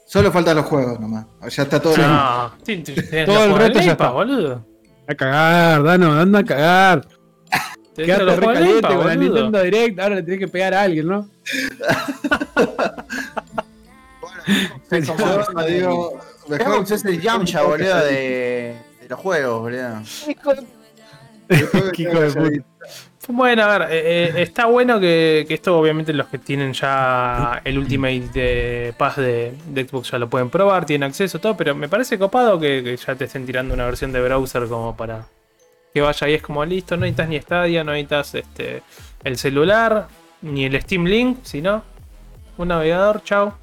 solo faltan los juegos nomás. Ya está todo. No, sí, Todo el del ya está. boludo. A cagar, Dano, anda a cagar. Quedaste los re juegos del Game caliente Pass, con la boludo. Nintendo Direct, ahora le tenés que pegar a alguien, ¿no? Yo digo, mejor Xbox es el Yamcha, boludo, de, de los juegos, boludo. Hijo de puta. Bueno, a ver, eh, eh, está bueno que, que esto obviamente los que tienen ya el Ultimate de Pass de, de Xbox ya lo pueden probar, tienen acceso, todo, pero me parece copado que, que ya te estén tirando una versión de browser como para que vaya ahí, es como listo, no necesitas ni Stadia, no necesitas este, el celular, ni el Steam Link, sino un navegador, chao,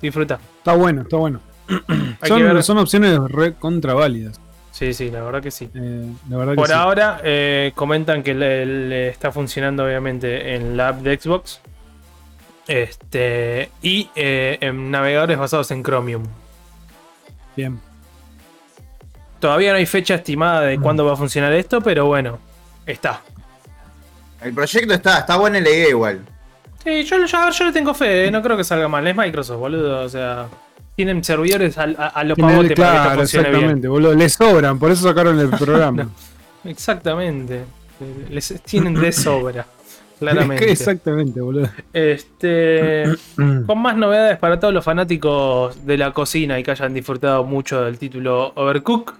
disfruta. Está bueno, está bueno. Son, ver- son opciones re contra válidas. Sí, sí, la verdad que sí. Eh, la verdad que Por sí. ahora eh, comentan que le, le está funcionando obviamente en la app de Xbox. Este. Y eh, en navegadores basados en Chromium. Bien. Todavía no hay fecha estimada de cuándo va a funcionar esto, pero bueno, está. El proyecto está, está buena la idea igual. Sí, yo, yo, yo le tengo fe, no creo que salga mal. Es Microsoft, boludo. O sea, tienen servidores a, a, a lo Tiene- pavote para que claro, bien. exactamente, boludo. Le sobran, por eso sacaron el programa. Exactamente. Les tienen de sobra. Claramente. exactamente, boludo. Este. Con más novedades para todos los fanáticos de la cocina y que hayan disfrutado mucho del título Overcook.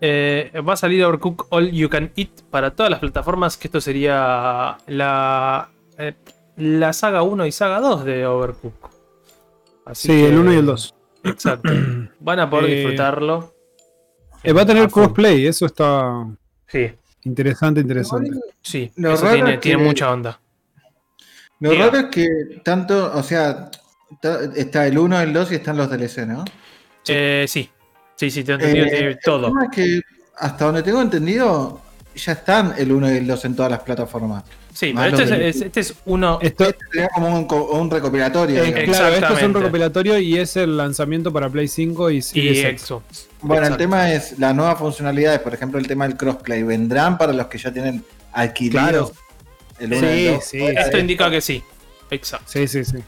eh, va a salir Overcook All You Can Eat para todas las plataformas. Que esto sería la, eh, la saga 1 y saga 2 de Overcook. Así Sí, que- el 1 y el 2. Exacto. Van a poder Eh, disfrutarlo. Eh, va a tener crossplay, eso está Sí, interesante, interesante. sí. Lo eso tiene, es tiene que- mucha onda. Lo Diga. raro es que tanto, o sea, está el 1, el 2 y están los DLC, ¿no? Eh, sí, sí, sí, tengo entendido. Eh, tiene el todo. tema es que, hasta donde tengo entendido, ya están el 1 y el 2 en todas las plataformas. Sí, más pero este es, este es uno. Esto, Este sería como un, co- un recopilatorio. eh, claro, esto es un recopilatorio y es el lanzamiento para Play 5 y Y Series X. Xbox. Bueno, Exacto. el tema es las nuevas funcionalidades, por ejemplo, el tema del crossplay. ¿Vendrán para los que ya tienen adquirido Claro. el 1 y el Sí, 2? sí. Esto indica que sí. Exacto. Sí, sí, sí.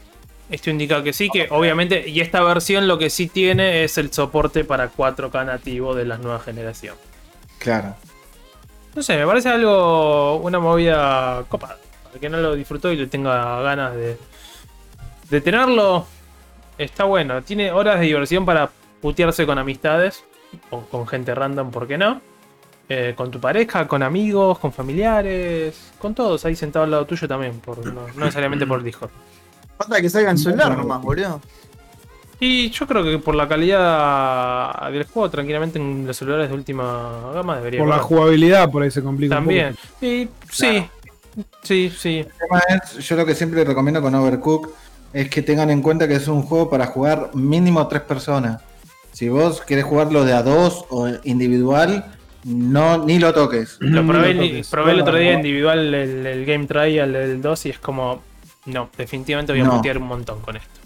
Esto indica que sí, que obviamente. Y esta versión lo que sí tiene es el soporte para 4K nativo de la nueva generación. Claro. No sé, me parece algo. Una movida copada. Para el que no lo disfrutó y le tenga ganas de. De tenerlo. Está bueno. Tiene horas de diversión para putearse con amistades. O con gente random, ¿por qué no? Eh, con tu pareja, con amigos, con familiares. Con todos ahí sentados al lado tuyo también. Por, no, no necesariamente por Discord. Falta que salga en celular nomás, boludo. Y yo creo que por la calidad del juego, tranquilamente en los celulares de última gama debería Por la jugabilidad, por ahí se complica. un También. poco. Y, sí. Sí, sí. El tema es, yo lo que siempre recomiendo con Overcook es que tengan en cuenta que es un juego para jugar mínimo tres personas. Si vos querés jugarlo de a dos o individual, no ni lo toques. Lo Ni probé, lo toques. probé el otro día No. individual el, el Game Trial del 2 y es como. No, definitivamente voy a No. putear un montón con esto.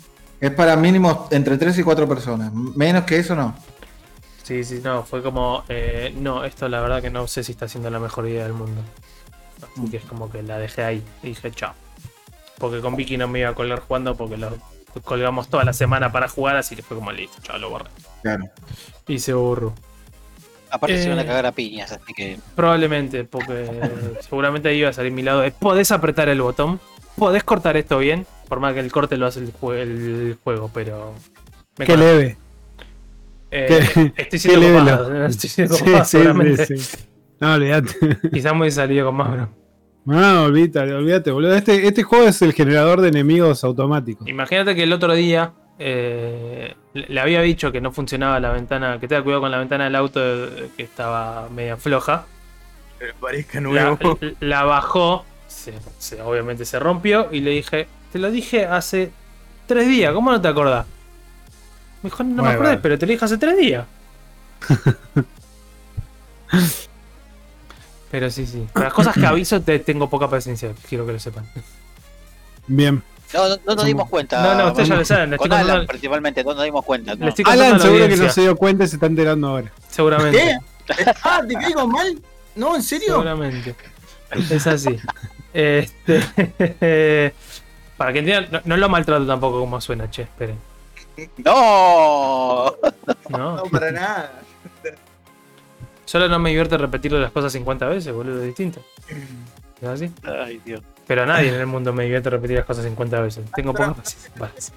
Es para mínimo entre tres y cuatro personas. Menos que eso no. Sí, sí, no, fue como. eh, no, esto la verdad que no sé si está siendo la mejor idea del mundo. Así que es como que la dejé ahí y dije chao. Porque con Vicky no me iba a colgar jugando porque lo colgamos toda la semana para jugar, así que fue como listo, chao, lo borré. Claro. Y se borró. Aparte se van a Eh. cagar a piñas, así que. Probablemente, porque seguramente ahí iba a salir mi lado de podés apretar el botón, podés cortar esto bien, por más que el corte lo hace el, jue- el juego, pero. me Qué leve. Eh, qué- estoy siendo qué leve copado, lo- estoy siendo Sí, copado, sí, seguramente. sí, sí. No, olvídate. Quizás muy salido con más bro. No, olvídate, olvídate, boludo. Este, este juego es el generador de enemigos automáticos. Imagínate que el otro día eh, le había dicho que no funcionaba la ventana, que tenga cuidado con la ventana del auto eh, que estaba media floja. Parezca La, nuevo. la bajó, se- se- obviamente se rompió y le dije, te lo dije hace tres días, ¿cómo no te acordás? Me dijo, no me acordé, vale. pero te lo dije hace tres días. pero sí, sí. Para las cosas que aviso te tengo poca paciencia, quiero que lo sepan. Bien. No, no, no nos dimos cuenta. No, no, ustedes ya lo saben, Con Alan contando- principalmente, no nos dimos cuenta. no. Alan la seguro que no se dio cuenta y se está enterando ahora. Seguramente. ¿Qué? Ah, ¿te caigo mal? No, ¿en serio? Seguramente. Es así. Este, para que entiendan, no, no lo maltrato tampoco como suena, che, esperen. ¡No! ¿No? No, para nada. Solo no me divierte repetirle las cosas 50 veces, boludo, es distinto. ¿Es así? Ay, Dios. Pero a nadie en el mundo me divierte repetir las cosas 50 veces. Tengo poca paciencia.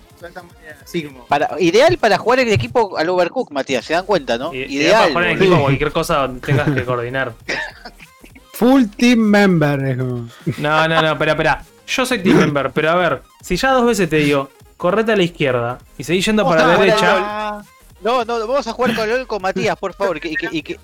Para, ideal para jugar el equipo al Overcook, Matías, se dan cuenta, ¿no? Ideal. para jugar en boludo. equipo cualquier cosa donde tengas que coordinar. Full team member. No, no, no, espera, espera. Yo soy team member, pero a ver, si ya dos veces te digo, correte a la izquierda y seguís yendo para la derecha. No, no, vamos a jugar con LOL con Matías, por favor. Y que, y que,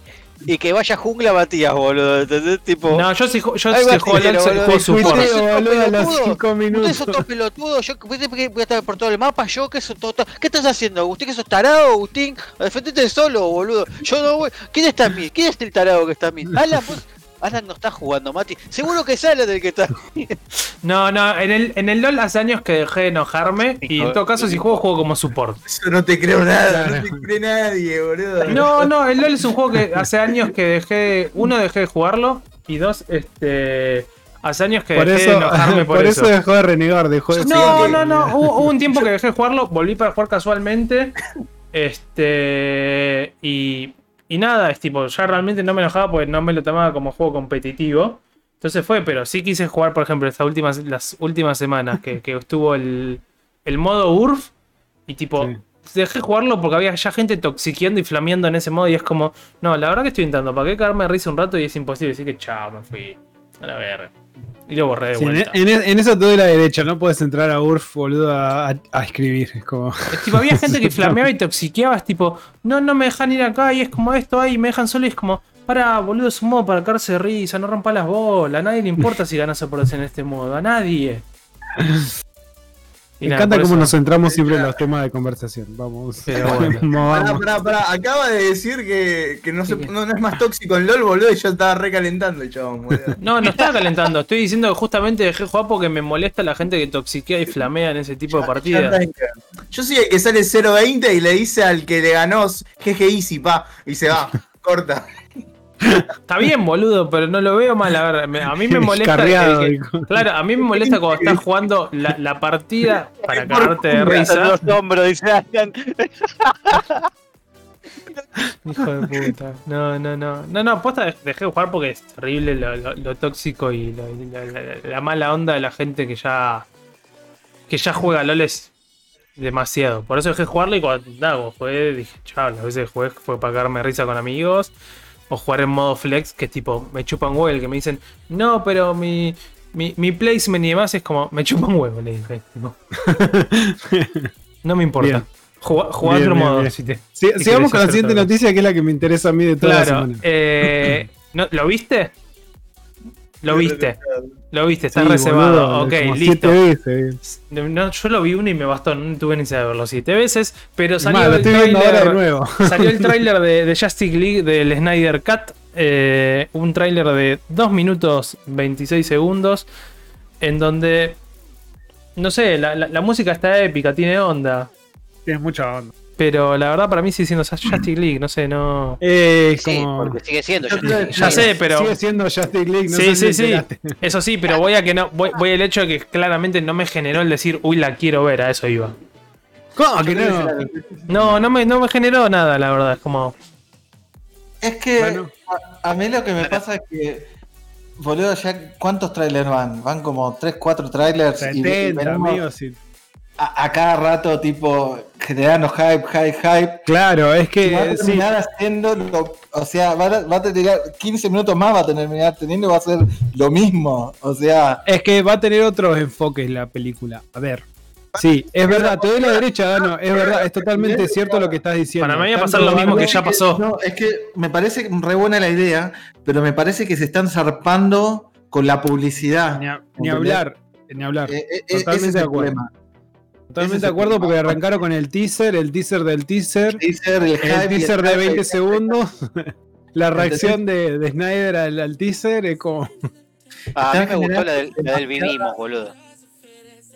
y que vaya jungla Matías, boludo. ¿Entendés? Tipo. No, yo si, yo si juego LOL, boludo, juego Tuiteo, boludo, a los. 5 Ustedes minutos. son todos pelotudos, yo ¿viste que voy a estar por todo el mapa, yo que soy todo, ¿Qué estás haciendo, Agustín? ¿Que sos tarado, Agustín? Defendete solo, boludo. Yo no voy. ¿Quién está en mí? ¿Quién es el tarado que está en mí? Alan, vos- Alan no está jugando, Mati. Seguro que es Alan el que está. No, no, en el, en el LOL hace años que dejé de enojarme y en todo caso si juego, juego como support. Eso no te creo nada, no te cree nadie, boludo. No, no, el LOL es un juego que hace años que dejé, uno dejé de jugarlo y dos, este, hace años que Por dejé de enojarme por, por eso. eso dejó de renegar, dejó de No, no, no. Hubo, hubo un tiempo que dejé de jugarlo, volví para jugar casualmente. Este. Y. Y nada, es tipo, ya realmente no me enojaba porque no me lo tomaba como juego competitivo. Entonces fue, pero sí quise jugar, por ejemplo, estas últimas, las últimas semanas que, que estuvo el, el modo URF. Y tipo, Sí. dejé jugarlo porque había ya gente toxiqueando y flameando en ese modo. Y es como, no, la verdad que estoy intentando. ¿Para qué caerme de risa un rato? Y es imposible. Así que chao, me fui. A la verga. Y lo borré de Sí, en, vuelta. en- en eso te doy la derecha, no puedes entrar a URF, boludo, a, escribir. Es como. Es tipo, había gente que flameaba y toxiqueaba, es tipo, no, no me dejan ir acá y es como esto ahí, y me dejan solo y es como, para, boludo, es un modo para caerse de risa, no rompa las bolas, a nadie le importa si ganas o perdés en este modo, a nadie. Me nada, encanta cómo eso- nos centramos siempre en los temas de conversación. Vamos. Pero bueno. Vamos, Pará, pará, pará. Acaba de decir que, que no, se- no, no es más tóxico en LOL, boludo, y yo estaba recalentando el chabón, boludo. No, no estaba calentando, estoy diciendo que justamente dejé jugar porque me molesta la gente que toxiquea y flamea en ese tipo de partidas. Yo soy el que sale 0.20 y le dice al que le ganó GG Easy, pa, y se va, corta. Está bien, boludo, pero no lo veo mal, a ver, me- a mí me molesta... que- claro, a mí me molesta cuando estás jugando la, la partida para cagarte de risa. Los hombros, dice. Hijo de puta. No, no, no. No, no, posta dej- dejé de jugar porque es terrible lo, lo- lo tóxico y lo- la, la- la mala onda de la gente que ya. que ya juega LOL es demasiado. Por eso dejé de jugarlo y cuando nada, cuando jugué dije, chaval, las veces que jugué fue para cagarme risa con amigos. O jugar en modo flex, que es tipo, me chupan huevo, que me dicen, no, pero mi. Mi, mi placement y demás es como, me chupan huevo, le dije. tipo. No me importa. Bien. Jugá, jugá Bien, otro bien, modo. Si te, Sí, si sigamos con la siguiente noticia, que es la que me interesa a mí de toda la Claro. semana. eh, ¿no- ¿Lo viste? Lo viste. Lo viste, está Sí, reservado. boludo, ok, como listo. siete veces. No, yo lo vi una y me bastó. No tuve ni de verlo siete veces. Pero salió el ahora de tráiler. nuevo. Salió el tráiler de, de Justice League del Snyder Cut. eh, un tráiler de 2 minutos 26 segundos. En donde. No sé, la, la- la música está épica, tiene onda. Tienes mucha onda. Pero la verdad, para mí sigue siendo Justice League. No sé, no. Eh, Sí, como... porque sigue siendo. Yo- creo- Ya sé, pero. Sigue siendo Justice League, no sí, sé si sí, sí. Eso sí, pero voy a que no. Voy, voy al hecho de que claramente no me generó el decir, uy, la quiero ver, a eso iba. ¿Cómo que no? No, no me, no me generó nada, la verdad. Es como. Es que Bueno. a, a mí lo que me pasa es que, boludo, ya ¿cuántos trailers van? Van como 3, 4 trailers y, y 70, venimos amigos. sí. A, a cada rato tipo generando hype, hype, hype. Claro, es Y va a que sí, terminar haciendo lo- o sea, va a, va a tener 15 minutos más, va a terminar teniendo y va a ser lo mismo. O sea, es que va a tener otros enfoques la película. A ver. Sí, es verdad, te doy la derecha, Dano, es verdad, es totalmente cierto lo que estás diciendo. Para mí va a pasar lo mismo que ya pasó. No, es que me parece re buena la idea, pero me parece que se están zarpando con la publicidad. Ni, a- ni hablar, ni hablar. Eh, eh, Totalmente ese es de el acuerdo. problema. Totalmente de acuerdo porque arrancaron con el teaser, el teaser del teaser, el teaser de hype, 20 el- segundos, la reacción de, de Snyder al, al teaser es como... A mí me gustó la del, la vivimos, boludo.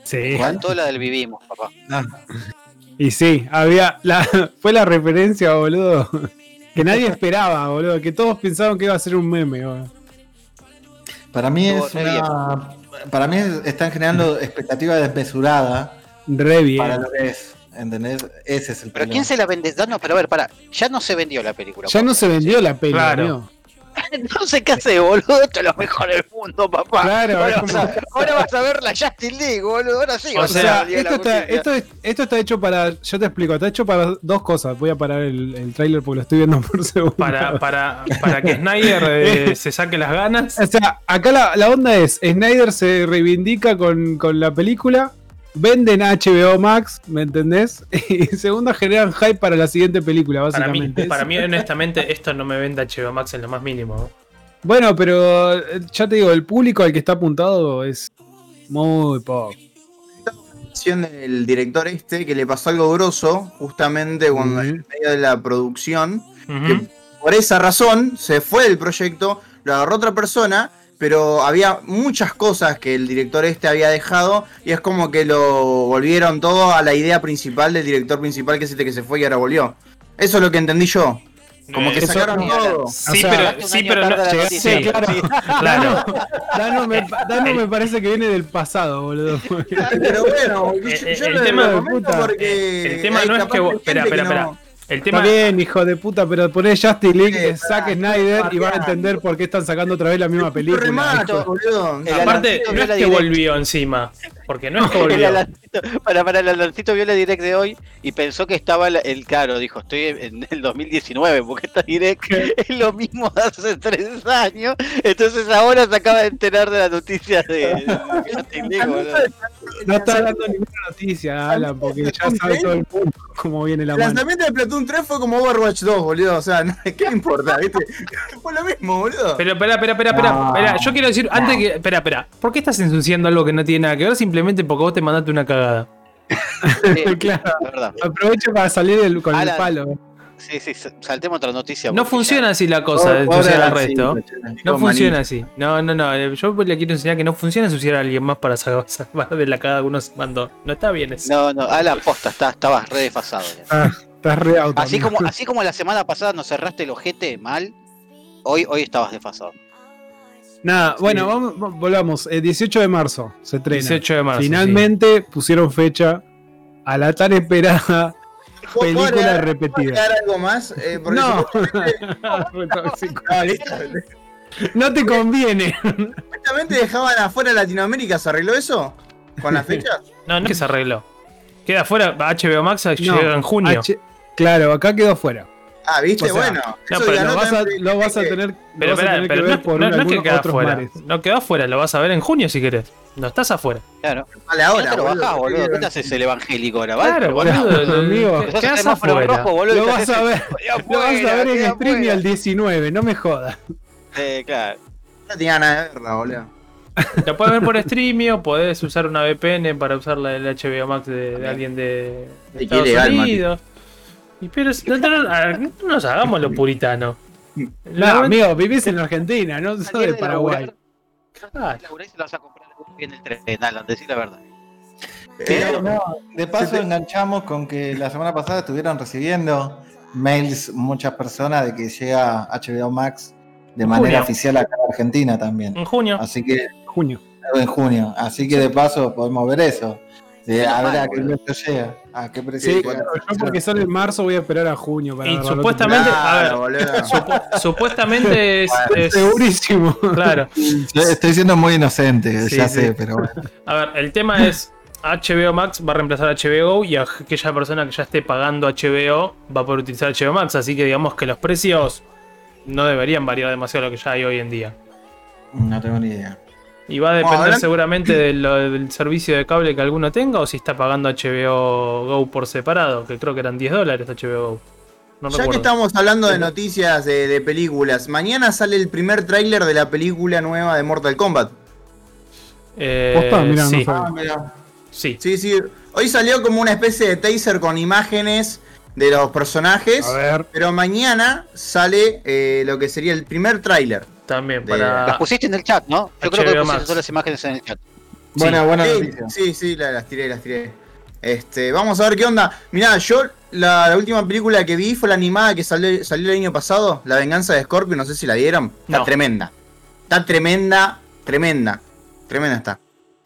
Sí. Me encantó la del vivimos, papá. Ah, Y sí, había la, fue la referencia, boludo, que nadie esperaba, boludo, que todos pensaban que iba a ser un meme. boludo. para mí es una, para mí es- están generando expectativa desmesurada Re bien. para lo que es. ¿Entendés? Ese es el Pero problema. ¿quién se la vende? No, no, pero a ver, pará. Ya no se vendió la película. Ya no se vendió la peli, Claro. amigo. Entonces, ¿qué haces, boludo? Esto es lo mejor del mundo, papá. Claro, ahora, vas a, ahora vas a ver la Justin League, boludo. Ahora sí. O sea, esto está, Justicia. esto, es- esto está hecho para. Yo te explico, está hecho para dos cosas. Voy a parar el, el tráiler porque lo estoy viendo por segundo. Para, para, para que Snyder eh, se saque las ganas. O sea, acá la, la onda es: Snyder se reivindica con, con la película. Venden HBO Max, ¿me entendés? Y segunda, generan hype para la siguiente película, Para mí, básicamente. para mí, honestamente, esto no me vende HBO Max en lo más mínimo. ¿no? Bueno, pero eh, ya te digo, el público al que está apuntado es muy poco. del director este que le pasó algo grosso justamente cuando en medio de la producción. Que por esa razón se fue del proyecto, lo agarró otra persona, pero había muchas cosas que el director este había dejado y es como que lo volvieron todo a la idea principal del director principal que es este que se fue y ahora volvió. Eso es lo que entendí yo. Como que Eso- sacaron todo. Sí, sea, pero, sí, pero no. claro. Sí. claro. Dano me, Dano me parece que viene del pasado, boludo. Pero bueno, yo, Eh, yo el lo tema- porque El tema no es que. Espera, espera, espera. El tema. Está bien, hijo de puta, pero poné Justin League, Sí, eh, Zack para- Snyder y van a entender por qué están sacando otra vez la misma película. remato, boludo. Aparte, no es que volvió encima. Porque no es que volvió. Para, para el Alancito vio la direct de hoy y pensó que estaba el, el claro, dijo, estoy en el 2019, porque esta direct es lo mismo de hace tres años. Entonces ahora se acaba de enterar de la noticia de, de Justin League, boludo. No está dando ninguna noticia, Alan, porque ya sabe todo el mundo cómo viene la mano. lanzamiento de Platoon 3 fue como Overwatch 2, boludo. O sea, ¿qué importa? ¿viste? Fue lo mismo, boludo. Pero espera, espera, espera, espera. Yo quiero decir, antes que. Espera, espera. ¿Por qué estás ensuciando algo que no tiene nada que ver simplemente porque vos te mandaste una cagada? Sí, Claro. Aprovecho para salir el- con el palo. Sí, sí, saltemos otra noticia. No funciona ya- así la cosa de ensuciar al resto. No funciona así. No, no, no. eh, Yo le quiero enseñar que no funciona ensuciar a alguien más para sacar de la cagada que uno se mandó. No está bien eso. No, no, a la posta, está, estabas re desfasado. ya. Ah, estás re auto. Así amigo. como, así como la semana pasada nos cerraste el ojete mal, hoy, hoy estabas desfasado. Nada, bueno, vamos, vamos- volvamos. El 18 de marzo se estrena. 18 de marzo. Finalmente pusieron fecha a la tan esperada ¿Puedo- puedo película agregar- ¿puedo repetida. agregar algo más? Eh, No. Ah, no te conviene. Supuestamente dejaban afuera Latinoamérica, ¿se arregló eso? ¿Con las fechas? No, no es que se arregló. Queda fuera HBO Max llega en junio. H- claro, acá quedó fuera. Ah, viste, O sea, bueno. no, pero Lo vas a, lo vas a tener, Pero, vas a tener pero que ver no, por no- no es que queda otros afuera. mares. No quedó afuera, lo vas a ver en junio si querés. No estás afuera. Claro. Vale, Ahora, ahora, te lo bajás, boludo. ¿Qué te haces el evangélico ahora? ¿vale? Claro, boludo. amigo. Quedás semáforo afuera. rojo, boludo. Lo vas haces- a ver, lo vas a afuera, ver en stream y al 19, no me jodas. Eh, claro. No tenía nada de verla, boludo. Lo puedes ver por streaming, podés usar una VPN para usar la, el HBO Max de, de alguien de, de Estados ilegal, Unidos. Y pero no, no- no- a ver, no nos hagamos los puritanos. No, amigo, vivís en Argentina, no sos de Paraguay. Laburás y se lo vas a comprar en el tren, Alan, decí la verdad. Pero no, de paso enganchamos con que la semana pasada estuvieron recibiendo mails muchas personas de que llega HBO Max de manera Junio. oficial acá en Argentina también. en junio. Así que Junio. en junio. Así que de paso podemos ver eso. De, a ver a qué precio llega. A qué precio Sí, yo porque sale en marzo voy a esperar a junio para Y supuestamente- a ver, supuestamente es, es- Segurísimo. Claro. Yo Estoy siendo muy inocente, Sí, ya sí. sé, pero bueno. A ver, el tema es HBO Max va a reemplazar a HBO y aquella persona que ya esté pagando HBO va a poder utilizar HBO Max, así que digamos que los precios no deberían variar demasiado lo que ya hay hoy en día. No tengo ni idea. Y va a depender Bueno, seguramente del servicio de cable que alguno tenga o si está pagando HBO Go por separado, que creo que eran 10 dólares HBO Go. No Ya recuerdo. que estamos hablando de noticias de, de películas, mañana sale el primer tráiler de la película nueva de Mortal Kombat. Eh, Posta, mirá, sí. Ah, mira. sí. Sí, sí. Hoy salió como una especie de taser con imágenes de los personajes. A ver. Pero mañana sale eh, lo que sería el primer tráiler. También De- para. Las pusiste en el chat, ¿no? Yo creo que pusiste Max. todas las imágenes en el chat. Buena, buena Sí, noticia. sí, sí, la- las tiré, las tiré. Este, vamos a ver qué onda. Mirá, yo la, la última película que vi fue la animada que salió, salió el año pasado, La venganza de Scorpio, no sé si la vieron. Está No. tremenda. Está tremenda, tremenda. Tremenda está.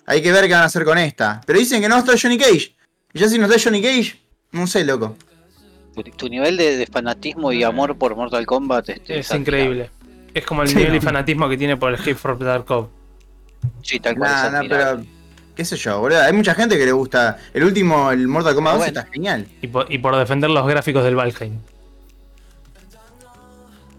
Hay que ver qué van a hacer con esta. Pero dicen que no está Johnny Cage. Y ya si no está Johnny Cage, no sé, loco. Tu, nivel de, de fanatismo y amor por Mortal Kombat este, Es increíble. Es como el Sí, nivel no. y fanatismo que tiene por el Escape from Tarkov. Sí, tal cual. Nah, admirable. pero. ¿Qué sé yo, boludo? Hay mucha gente que le gusta. El último, el Mortal Kombat Ah, 2 bueno. está genial. Y por, y por defender los gráficos del Valheim.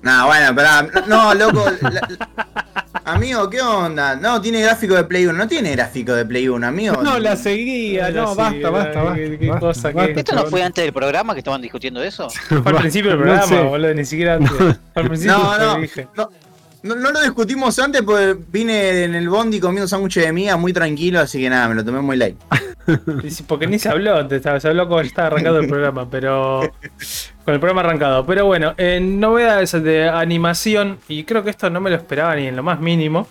Nah, bueno, pero. No, loco. la- la- amigo, ¿qué onda? No, tiene gráfico de Play 1. No tiene gráfico de Play 1, amigo. No, la seguía, no, sí, basta, basta, basta. qué- qué basta, cosa que- basta, ¿Esto no fue antes del programa que estaban discutiendo eso? Fue al principio del No programa, sé. boludo, ni siquiera antes. Fue al principio No, no, dije. no, no, no lo discutimos antes porque vine en el bondi comiendo sándwich de miga muy tranquilo, así que nada, me lo tomé muy light. Porque ni se habló antes, se habló cuando estaba arrancado el programa, pero. Con el programa arrancado. Pero bueno, en novedades de animación, y creo que esto no me lo esperaba ni en lo más mínimo.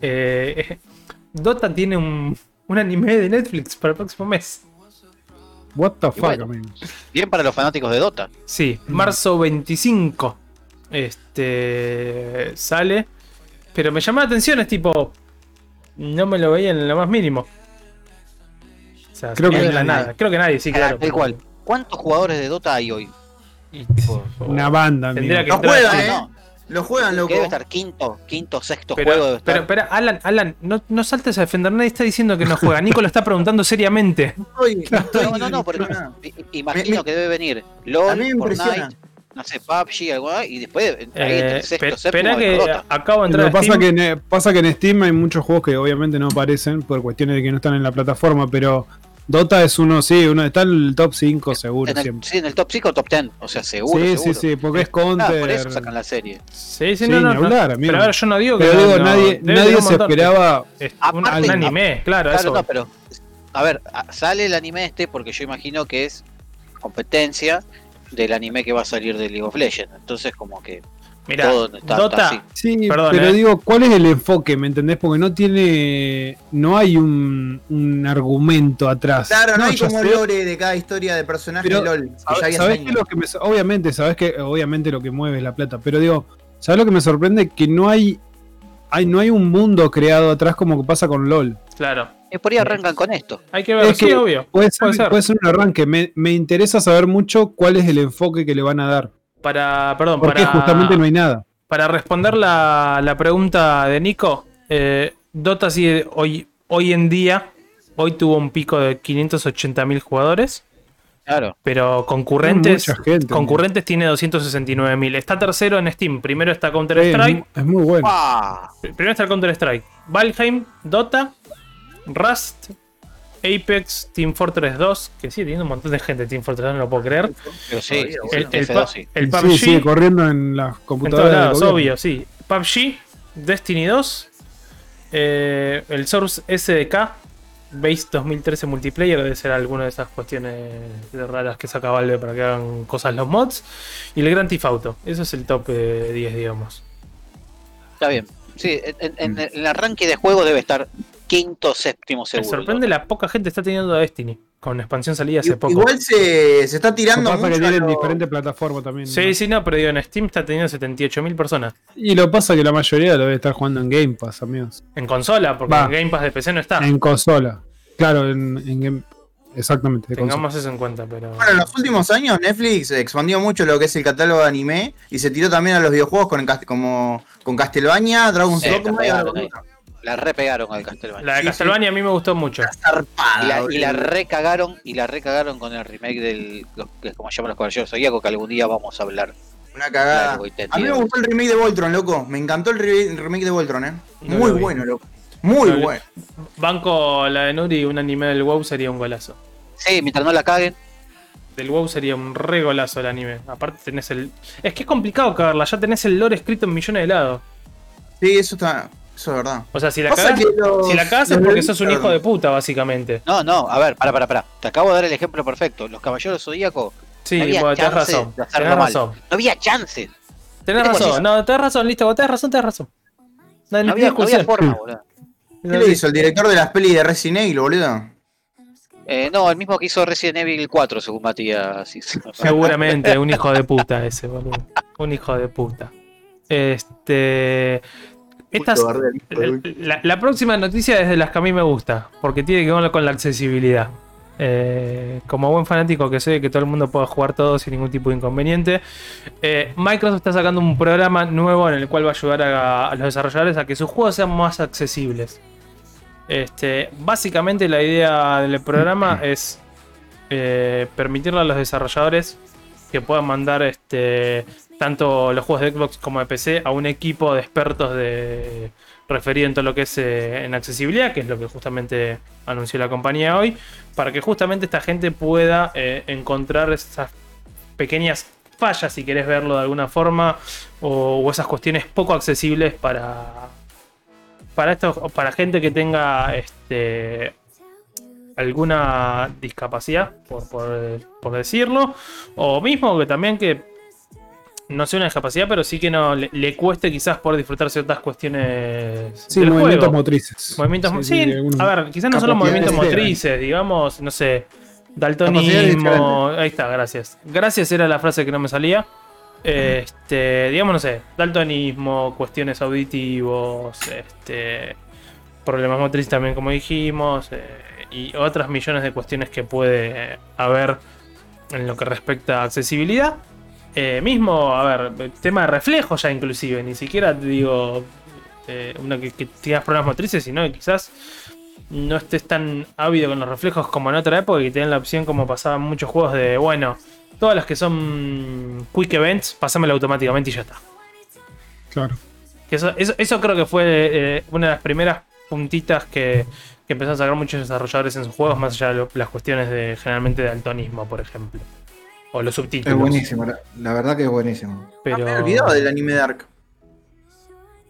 eh, Dota tiene un, un anime de Netflix para el próximo mes. What the fuck, bueno. Bien para los fanáticos de Dota. Sí, marzo 25. Este. Sale. Pero me llamó la atención, es tipo. No me lo veía en lo más mínimo. Sea, Creo que de la nadie. nada. Creo que nadie, sí, claro. Tal cual. ¿Cuántos jugadores de Dota hay hoy? Tipo, Una banda. Tendría que Lo entrar- juegan, No, eh. no, Lo juegan, loco. que debe estar quinto, quinto, sexto Pero, juego debe estar. pero, espera, Alan, Alan, no, no saltes a defender. Nadie está diciendo que no juega. Nico lo está preguntando seriamente. Estoy- estoy no, no, no, pero imagino Me- que debe venir LOL. Fortnite, no sé, PUBG, algo más, y después ahí Eh, sexto, espe- séptimo, espera que Dota. acabo de entrar que pasa Steam. que, en, eh, pasa que en Steam hay muchos juegos que obviamente no aparecen por cuestiones de que no están en la plataforma, pero Dota es uno, sí, uno está en el top 5 seguro En el, siempre. sí, en el top 5 o top 10, o sea, seguro. sí, seguro. sí, sí, porque es Ah, counter. por eso sacan la serie. Sí, sí, Sí, no, no, ni no. hablar, amigo. Pero a ver, yo no digo que pero no, digo, no, nadie, nadie se esperaba. Es un, Aparte- un anime, claro, Claro, eso. no, pero. A ver, sale el anime este porque yo imagino que es competencia del anime que va a salir de League of Legends. Entonces, como que Mira, está- Dota. Sí, Perdón, pero eh. digo, ¿cuál es el enfoque? ¿Me entendés? Porque no tiene. No hay un, un argumento atrás. Claro, no, hay como sé, lore de cada historia de personaje Pero, de LOL. que ya ¿Sabes, había sabés lo que me, obviamente, sabes que obviamente lo que mueve es la plata, pero digo, ¿sabes lo que me sorprende? Que no hay, hay no hay un mundo creado atrás como que pasa con LOL. claro. Y por ahí arrancan con esto. Hay que ver, Es sí, que obvio. Puede ser, Puede ser. puede ser un arranque. Me, me interesa saber mucho cuál es el enfoque que le van a dar. Para, perdón, Porque para, justamente no hay nada. para responder la, la pregunta de Nico, eh, Dota sigue hoy, hoy en día, hoy tuvo un pico de 580.000 jugadores, Claro. pero concurrentes, gente, concurrentes tiene 269.000. Está tercero en Steam, primero está Counter Es, Strike, es muy bueno. Primero está el Counter Strike, Valheim, Dota, Rust, Apex, Team Fortress 2, que sigue teniendo un montón de gente, Team Fortress 2 no lo puedo creer. Pero sí, El- sí, El, sí, el, F2 pa- sí. el Sí, PUBG, sigue corriendo en las En todos computadoras. lados, obvio, sí. PUBG, Destiny 2, eh, el Source SDK, Base 2013 Multiplayer, debe ser alguna de esas cuestiones raras que saca Valve para que hagan cosas los mods, y el Grand Theft Auto. Eso es el top eh, 10, digamos. Está bien. Sí, en, en- en el arranque de juego debe estar quinto, séptimo Me seguro. sorprende la poca gente que está teniendo a Destiny, con expansión salida hace poco. Igual se, se está tirando pasa mucho que a tienen lo- diferentes plataformas también. Sí, ¿no? sí, no, pero digo, en Steam está teniendo 78.000 personas. Y lo pasa que la mayoría lo debe estar jugando en Game Pass, amigos. En consola, porque Va. en Game Pass de PC no está. En consola. Claro, en, en Game. Exactamente. Tengamos eso en cuenta, pero. Bueno, en los últimos años Netflix expandió mucho lo que es el catálogo de anime y se tiró también a los videojuegos con, cast- como, con Castlevania, Dragon's Sí, Dogma y. La repegaron al Castlevania. La de Sí, Castlevania a mí me gustó mucho. zarpada, Y la, y boludo. la recagaron, y la recagaron con el remake del, lo que es como llaman los caballeros zodíacos, que algún día vamos a hablar. Una cagada. A mí me gustó el remake de Voltron, loco. Me encantó el, re- el remake de Voltron, eh. No Muy lo bueno, loco. Muy No bueno. Banco la de Nuri, un anime del WoW sería un golazo. Sí, mientras no la caguen. Del WoW sería un re golazo el anime. Aparte tenés el. Es que es complicado cagarla, ya tenés el lore escrito en millones de lados. Sí, eso está. Eso es verdad. O sea, si la los- si la cagás es porque sos un hijo de puta, básicamente. No, no, a ver, para, para, para. Te acabo de dar el ejemplo perfecto. Los caballeros zodíacos, Sí, No había bueno, tenés razón. Tenés razón. no había chances. Tenés ¿Qué te razón. No, tenés razón, listo, vos tenés razón, tenés razón. No, había, no había forma, boludo. ¿Qué le hizo el director de las pelis de Resident Evil, boludo? Eh, no, el mismo que hizo Resident Evil 4, según Matías. Seguramente, un hijo de puta ese, boludo. Un hijo de puta. Este. De- la, la próxima noticia es de las que a mí me gusta, porque tiene que ver con la accesibilidad. Eh, como buen fanático que sé que todo el mundo puede jugar todo sin ningún tipo de inconveniente. eh, Microsoft está sacando un programa nuevo en el cual va a ayudar a, a los desarrolladores a que sus juegos sean más accesibles. Este, básicamente la idea del programa es eh, permitirle a los desarrolladores que puedan mandar este, tanto los juegos de Xbox como de PC a un equipo de expertos de, referido en todo lo que es eh, en accesibilidad, que es lo que justamente anunció la compañía hoy, para que justamente esta gente pueda eh, encontrar esas pequeñas fallas, si querés verlo de alguna forma, o, esas cuestiones poco accesibles para para esto, para gente que tenga este alguna discapacidad, por, por- por decirlo, o mismo que también que no sea una discapacidad, pero sí que no le, le cueste quizás poder disfrutar ciertas cuestiones Sí, del movimientos juego. motrices. Movimientos mo- sí, algunos- a ver, quizás no solo movimientos motrices, digamos, no sé, daltonismo. Ahí está, gracias. Gracias era la frase que no me salía. Este, digamos, no sé, daltonismo, cuestiones auditivos, este, problemas motrices también, como dijimos, eh, y otras millones de cuestiones que puede haber en lo que respecta a accesibilidad. Eh, mismo, a ver, tema de reflejos ya inclusive, ni siquiera te digo eh, uno que, que tengas problemas motrices, sino que quizás no estés tan ávido con los reflejos como en otra época y te den la opción como pasaban muchos juegos de, bueno, todas las que son quick events, pasámelo automáticamente y ya está. Claro. Que eso, eso, eso creo que fue eh, una de las primeras puntitas que, que empezaron a sacar muchos desarrolladores en sus juegos, más allá de lo- las cuestiones de generalmente de daltonismo, por ejemplo. O los Es subtítulos. buenísimo, la, la verdad que es buenísimo. Pero, Ah, me he olvidado del anime Dark.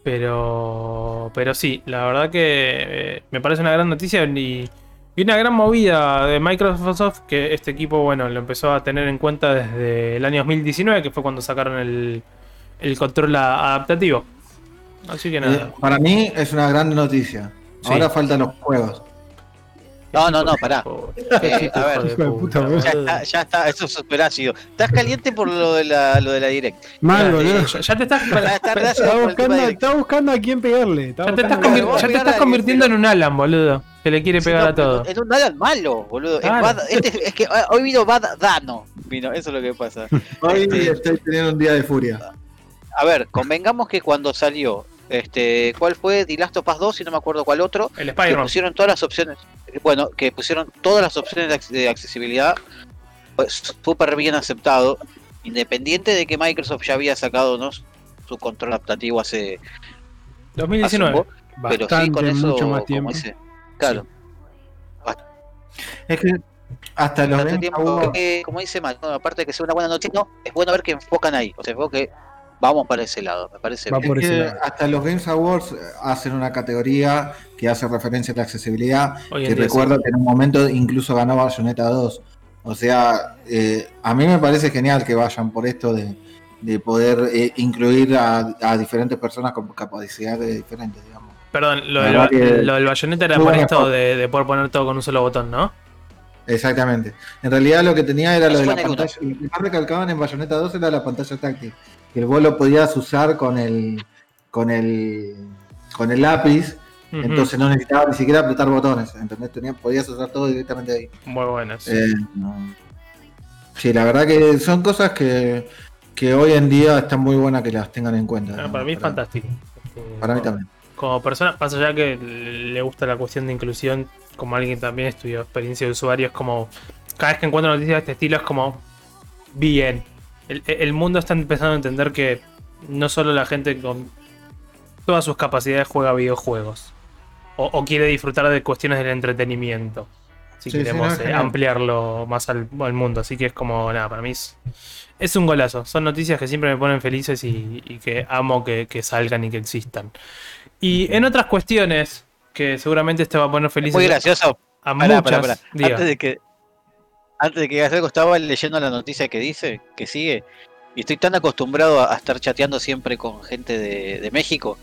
Pero, pero sí, la verdad que eh, me parece una gran noticia y, y una gran movida de Microsoft que este equipo, bueno, lo empezó a tener en cuenta desde el año 2019, que fue cuando sacaron el, el control adaptativo. Así que Eh, nada. para mí es una gran noticia. Sí. Ahora faltan los juegos. No, no, no, pará. Eh, a ver. Hijo de puta. Ya está, ya está, eso es super ácido. Estás caliente por lo de la, lo de la direct. Mal, Eh, boludo. Ya, ya te estás, Ya está buscando, a quién pegarle. ya te estás, convir- ya te convirtiendo en un Alan, boludo. Que le quiere Sí, pegar no, a todo. En un Alan malo, boludo. Es. Bad- este- es que hoy vino Bad Dano. Vino, eso es lo que pasa. Hoy Este- estoy teniendo un día de furia. A ver, convengamos que cuando salió, este, ¿cuál fue? The Last of Us 2, si no me acuerdo cuál otro, El que Spider-Man. pusieron todas las opciones, bueno, que pusieron todas las opciones de, ac- de accesibilidad, pues súper bien aceptado, independiente de que Microsoft ya había sacado ¿no? su control adaptativo hace, hace un 2019. poco, pero sí Bastante, con eso, mucho más como tiempo. dice, claro, Es que hasta los bastante tiempo que, como dice no, aparte de que sea una buena noticia, no, es bueno ver que enfocan ahí, o sea, que vamos para ese lado, me parece Va bien. por Es ese que lado. hasta los Games Awards eh, hacen una categoría que hace referencia a la accesibilidad. Que recuerdo sí. que en un momento incluso ganó Bayonetta 2. O sea, eh, a mí me parece genial que vayan por esto de, de poder eh, incluir a, a diferentes personas con capacidades diferentes, digamos. Perdón, lo del, que- lo del bayoneta era por esto de, de poder poner todo con un solo botón, ¿no? Exactamente. En realidad lo que tenía era lo de la pantalla. Lo que más recalcaban en Bayonetta 2 era la pantalla táctil. Que el vos lo podías usar con el. con el. con el lápiz. Entonces no necesitabas ni siquiera apretar botones. ¿Entendés? Tenías- podías usar todo directamente ahí. Muy buenas. Eh, no. Sí, la verdad que son cosas que, que hoy en día están muy buenas que las tengan en cuenta. Ah, para mí es fantástico. Para mí como- también. Como persona, más allá que le gusta la cuestión de inclusión, como alguien también estudió experiencia de usuario, es como. Cada vez que encuentro noticias de este estilo es como. Bien. El, el mundo está empezando a entender que no solo la gente con todas sus capacidades juega videojuegos. O, o quiere disfrutar de cuestiones del entretenimiento. Si Sí, sí, queremos no, eh, ampliarlo más al, al mundo. Así que es como, nada, para mí es, es un golazo. Son noticias que siempre me ponen felices y, y que amo que, que salgan y que existan. Y en otras cuestiones, que seguramente este va a poner felices Muy gracioso, a Pará, muchas. pará, pará. diga. Antes de que antes de que hagas algo, estaba leyendo la noticia que dice, que sigue, y estoy tan acostumbrado a, a estar chateando siempre con gente de, de México,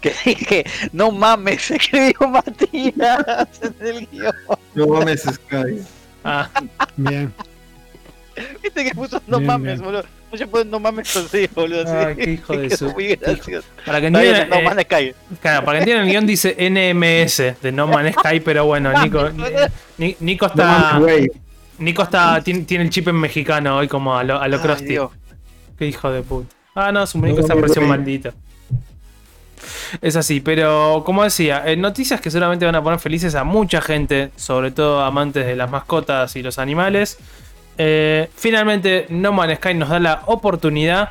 que dije, no mames, escribió Matías en el guion. No mames, Sky. Ah, Bien. Viste que puso no Bien, mames, bien. boludo. se puede, no mames así, boludo. Ay, así. qué hijo de su- muy gracioso. Para que entiendan, No eh, Man's Sky. claro, para que entiendan, el guion dice NMS de No Man's Sky, pero bueno, Nico, Ni- Nico No Man's está. Way. Nico está. Tiene, tiene el chip en mexicano hoy como a lo, a lo Ay, Krusty. Dios. Qué hijo de puta. Ah, no, su Nico No, está no. maldita. Es así, pero como decía, eh, noticias que seguramente van a poner felices a mucha gente, sobre todo amantes de las mascotas y los animales. Eh, finalmente, No Man's Sky nos da la oportunidad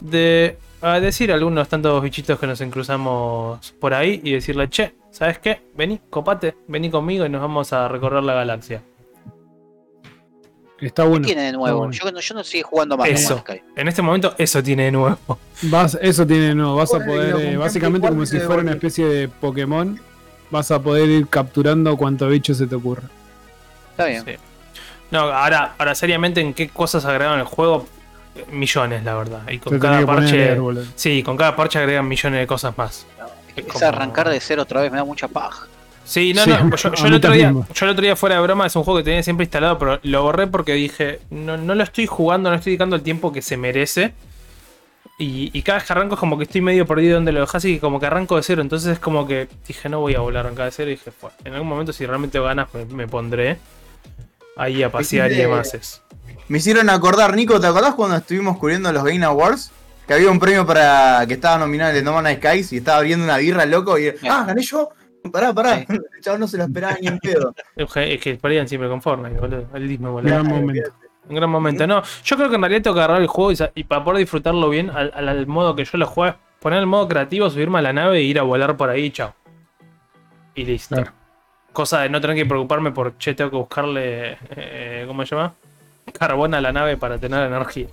de a decir a algunos tantos bichitos que nos encruzamos por ahí y decirle, che, ¿sabes qué? Vení, copate, vení conmigo y nos vamos a recorrer la galaxia. Está ¿Qué bueno. tiene de nuevo? bueno. Yo, no- yo no sigo jugando más No Eso. Sky. En este momento, eso tiene de nuevo. Vas, eso tiene, no, vas a poder, eh, básicamente como 4 si fuera una especie de Pokémon, vas a poder ir capturando cuanto bicho se te ocurra. Está bien. Sí. No, ahora, ahora seriamente, ¿en qué cosas agregaron el juego? Millones, la verdad. Y con cada parche. sí, con cada parche agregan millones de cosas más. Es Es como- arrancar de cero otra vez, me da mucha paja. Sí, no, Sí, no. Yo, el otro día, yo el otro día, fuera de broma, es un juego que tenía siempre instalado, pero lo borré porque dije, no, no lo estoy jugando, no estoy dedicando el tiempo que se merece. Y, y cada vez que arranco es como que estoy medio perdido donde lo dejas y como que arranco de cero. Entonces es como que dije, no voy a volver a arrancar de cero. Y dije, "Fue, en algún momento si realmente ganas me, me pondré ahí a pasear y demás. es. Me hicieron acordar, Nico, ¿te acordás cuando estuvimos cubriendo los Game Awards? Que había un premio para que estaba nominado el de No Man's Skies y estaba abriendo una birra loco y ah, gané yo. Pará, pará. Sí. El chavo no se lo esperaba ni en pedo. Es que- pelean siempre con Fortnite, boludo. El dismo, boludo. Gran momento. Un gran momento. No, yo creo que en realidad tengo que agarrar el juego y, para poder disfrutarlo bien al, al- al modo que yo lo juego, poner el modo creativo, subirme a la nave e ir a volar por ahí, chao. Y listo. Claro. Cosa de no tener que preocuparme por, che, tengo que buscarle, eh, ¿cómo se llama? Carbón a la nave para tener energía.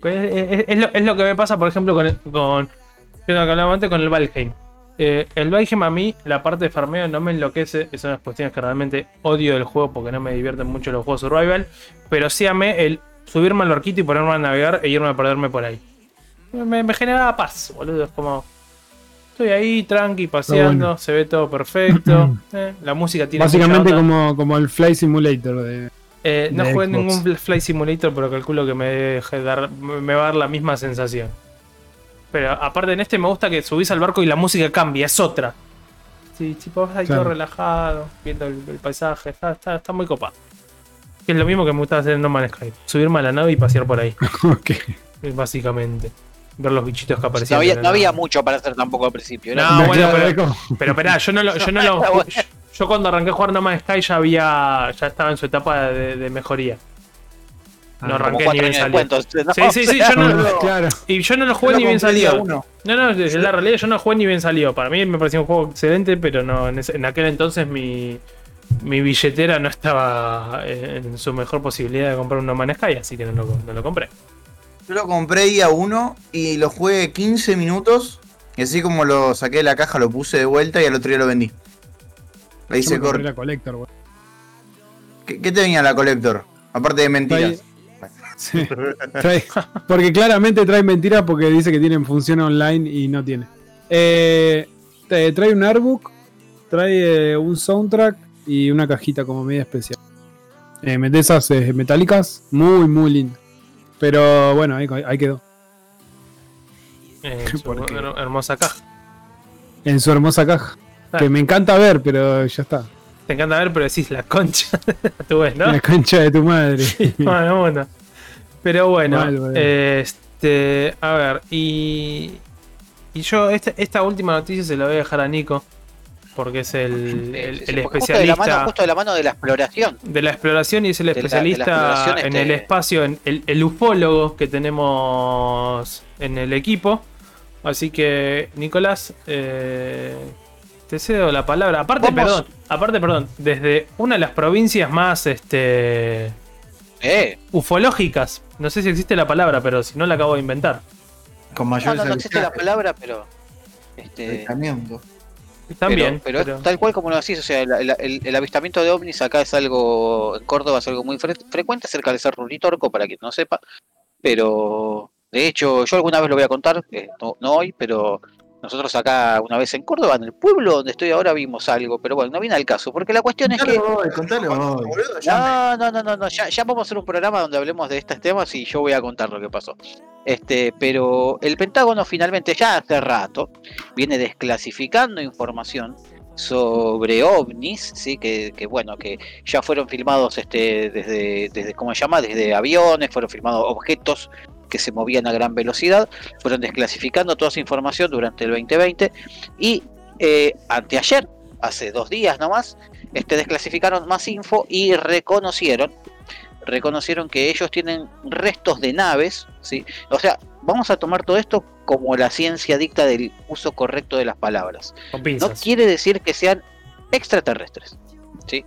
Pues Es, es- es lo, es lo que me pasa, por ejemplo, con, el- con yo lo que hablaba antes con el Valheim. Eh, el Valheim a mí, la parte de farmeo no me enloquece. Es una de las cuestiones que realmente odio del juego porque no me divierten mucho los juegos survival. Pero sí amé el subirme al barquito y ponerme a navegar e irme a perderme por ahí. Me, me generaba paz, boludo. Es como. Estoy ahí, tranqui, paseando, bueno. se ve todo perfecto. eh, la música tiene. Básicamente como, como el Fly Simulator de. Eh, no jugué Xbox. ningún Fly Simulator, pero calculo que me, dar, me va a dar la misma sensación. Pero aparte en este me gusta que subís al barco y la música cambia, es otra. Sí, tipo, vas ahí Claro. todo relajado, viendo el, el paisaje, está, está, está muy copado. Que es lo mismo que me gusta hacer en No Man's Sky. Subirme a la nave y pasear por ahí, Ok. eh, básicamente. Ver los bichitos que No aparecían. había, no había mucho para hacer tampoco al principio. No, como- bueno, pero- Pero esperá, yo no lo, yo no lo- yo, yo cuando arranqué a jugar No Man's Sky ya había. ya estaba en su etapa de, de mejoría. No Ah, arranqué ni bien entonces, Sí, sí, sí, yo no, no, y yo no lo jugué ni bien salido. uno. No, no, es la realidad yo no jugué ni bien salido. Para mí me pareció un juego excelente, pero no en, ese- en aquel entonces mi, mi billetera no estaba eh, en su mejor posibilidad de comprar un No Man's Sky, así que no lo, no lo compré. Yo lo compré día 1 y lo jugué 15 minutos. Y así como lo saqué de la caja, lo puse de vuelta y al otro día lo vendí. Yo hice corto. la Collector. ¿Qué, qué te venía la Collector? Aparte de mentiras. Sí. Trae- porque claramente trae mentiras porque dice que tienen función online y no tiene. Eh, trae un artbook, trae eh, un soundtrack y una cajita como media especial. Eh, de esas eh, metálicas, muy, muy lindo. Pero bueno, ahí, ahí quedó. Eh, su hermosa caja. En su hermosa caja. Ah. Que me encanta ver, pero ya está. Te encanta ver, pero decís la concha. Tú ves, ¿no? La concha de tu madre. Bueno, bueno. Pero bueno, este, a ver, y, y yo esta, esta última noticia se la voy a dejar a Nico, porque es el, el- sí, sí, el porque justo de, la especialista mano, justo de la mano de la exploración. de la exploración y es el de la- de la especialista exploración, en este- el espacio, en el, el ufólogo que tenemos en el equipo. Así que, Nicolás, eh, te cedo la palabra. Aparte, Vamos. perdón, aparte, perdón, desde una de las provincias más este, Eh, ufológicas. No sé si existe la palabra, pero si no la acabo de inventar. Con no, mayor no, no existe la palabra, pero. Este, Avistamiento. También. pero, pero pero- es tal cual como lo decís, o sea, el, el- el- el avistamiento de ovnis acá es algo, en Córdoba es algo muy fre- frecuente cerca del Cerro Uritorco, para quien no sepa, pero de hecho yo alguna vez lo voy a contar, eh, no, no hoy, pero Nosotros acá una vez en Córdoba, en el pueblo donde estoy ahora, vimos algo, pero bueno, no viene al caso, porque la cuestión es que... Boludo, ya No, no, no, no, no, Ya, ya vamos a hacer un programa donde hablemos de estos temas y yo voy a contar lo que pasó. Este, pero el Pentágono finalmente ya hace rato viene desclasificando información sobre ovnis, sí, que, que, bueno, que ya fueron filmados este, desde, desde, ¿cómo se llama? Desde aviones, fueron filmados objetos que se movían a gran velocidad, fueron desclasificando toda esa información durante el 2020 y eh, anteayer, hace dos días nomás, este, desclasificaron más info y reconocieron reconocieron que ellos tienen restos de naves, ¿sí? O sea, vamos a tomar todo esto como la ciencia dicta del uso correcto de las palabras. No quiere decir que sean extraterrestres, ¿sí?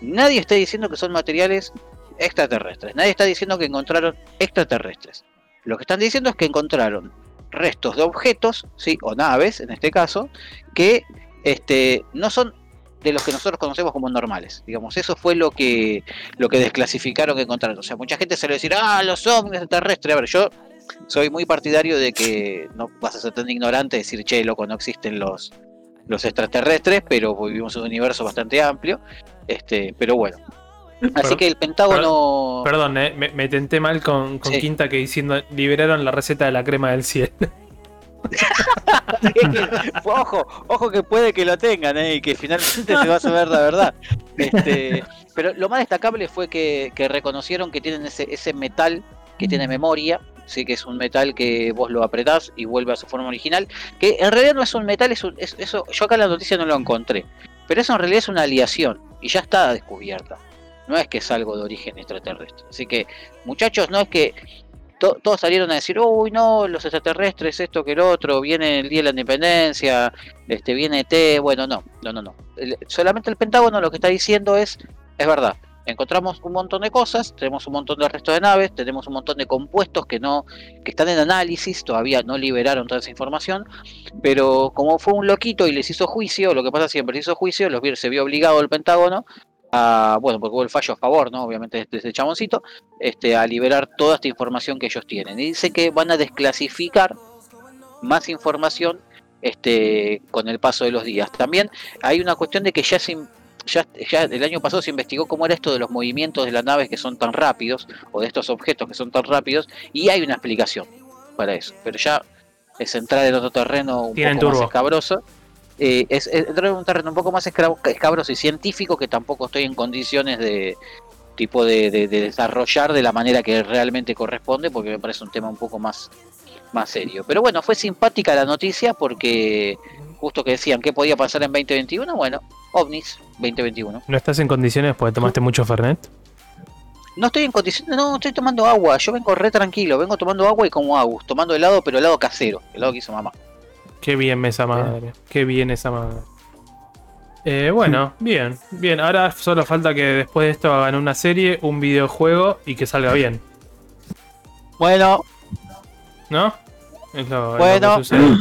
Nadie está diciendo que son materiales extraterrestres. Nadie está diciendo que encontraron extraterrestres. Lo que están diciendo es que encontraron restos de objetos, ¿sí? O naves, en este caso, que este, no son de los que nosotros conocemos como normales. Digamos, eso fue lo que, lo que desclasificaron que encontraron. O sea, mucha gente se le decir, ah, los ovnis extraterrestres. A ver, yo soy muy partidario de que no vas a ser tan ignorante de decir, che, loco, no existen los, los extraterrestres, pero vivimos en un universo bastante amplio. Este, pero bueno. Así que el Pentágono. Perdón, eh, me, me tenté mal con, con Sí. Quinta que diciendo liberaron la receta de la crema del cielo. ojo, ojo que puede que lo tengan, ¿eh? y que finalmente se va a saber la verdad. Este, pero lo más destacable fue que, que reconocieron que tienen ese, ese metal que tiene memoria, sí que es un metal que vos lo apretás y vuelve a su forma original, que en realidad no es un metal, es, un- es- eso, yo acá en la noticia no lo encontré, pero eso en realidad es una aleación y ya está descubierta. No es que es algo de origen extraterrestre. Así que, muchachos, no es que to- todos salieron a decir, uy, no, los extraterrestres, esto que el otro, viene el Día de la Independencia, este, viene ET, bueno, no, no, no, no. Solamente el Pentágono lo que está diciendo es, es verdad, encontramos un montón de cosas, tenemos un montón de restos de naves, tenemos un montón de compuestos que no, que están en análisis, todavía no liberaron toda esa información, pero como fue un loquito y les hizo juicio, lo que pasa siempre, les hizo juicio, los se vio obligado el Pentágono a, bueno, porque hubo el fallo a favor, ¿no? Obviamente de este chaboncito, este, a liberar toda esta información que ellos tienen. Y dice que van a desclasificar más información este, con el paso de los días. También hay una cuestión de que ya se, ya, ya el año pasado se investigó cómo era esto de los movimientos de las naves que son tan rápidos, o de estos objetos que son tan rápidos, y hay una explicación para eso. Pero ya es entrar en otro terreno un Tienen poco más escabroso. Eh, es, es entrar en un terreno un poco más escabroso y científico que tampoco estoy en condiciones de tipo de, de- de desarrollar de la manera que realmente corresponde porque me parece un tema un poco más más serio. Pero bueno fue simpática la noticia porque justo que decían qué podía pasar en 2021 bueno ovnis 2021 ¿No estás en condiciones porque tomaste mucho Fernet? no estoy en condiciones no estoy tomando agua. Yo vengo re tranquilo vengo tomando agua y como Agus tomando helado pero helado casero helado que hizo mamá Qué bien esa madre. Qué bien esa madre. Eh, bueno, bien, bien. Ahora solo falta que después de esto hagan una serie, un videojuego y que salga bien, bueno ¿no? Es lo, es lo Bueno. que sucede.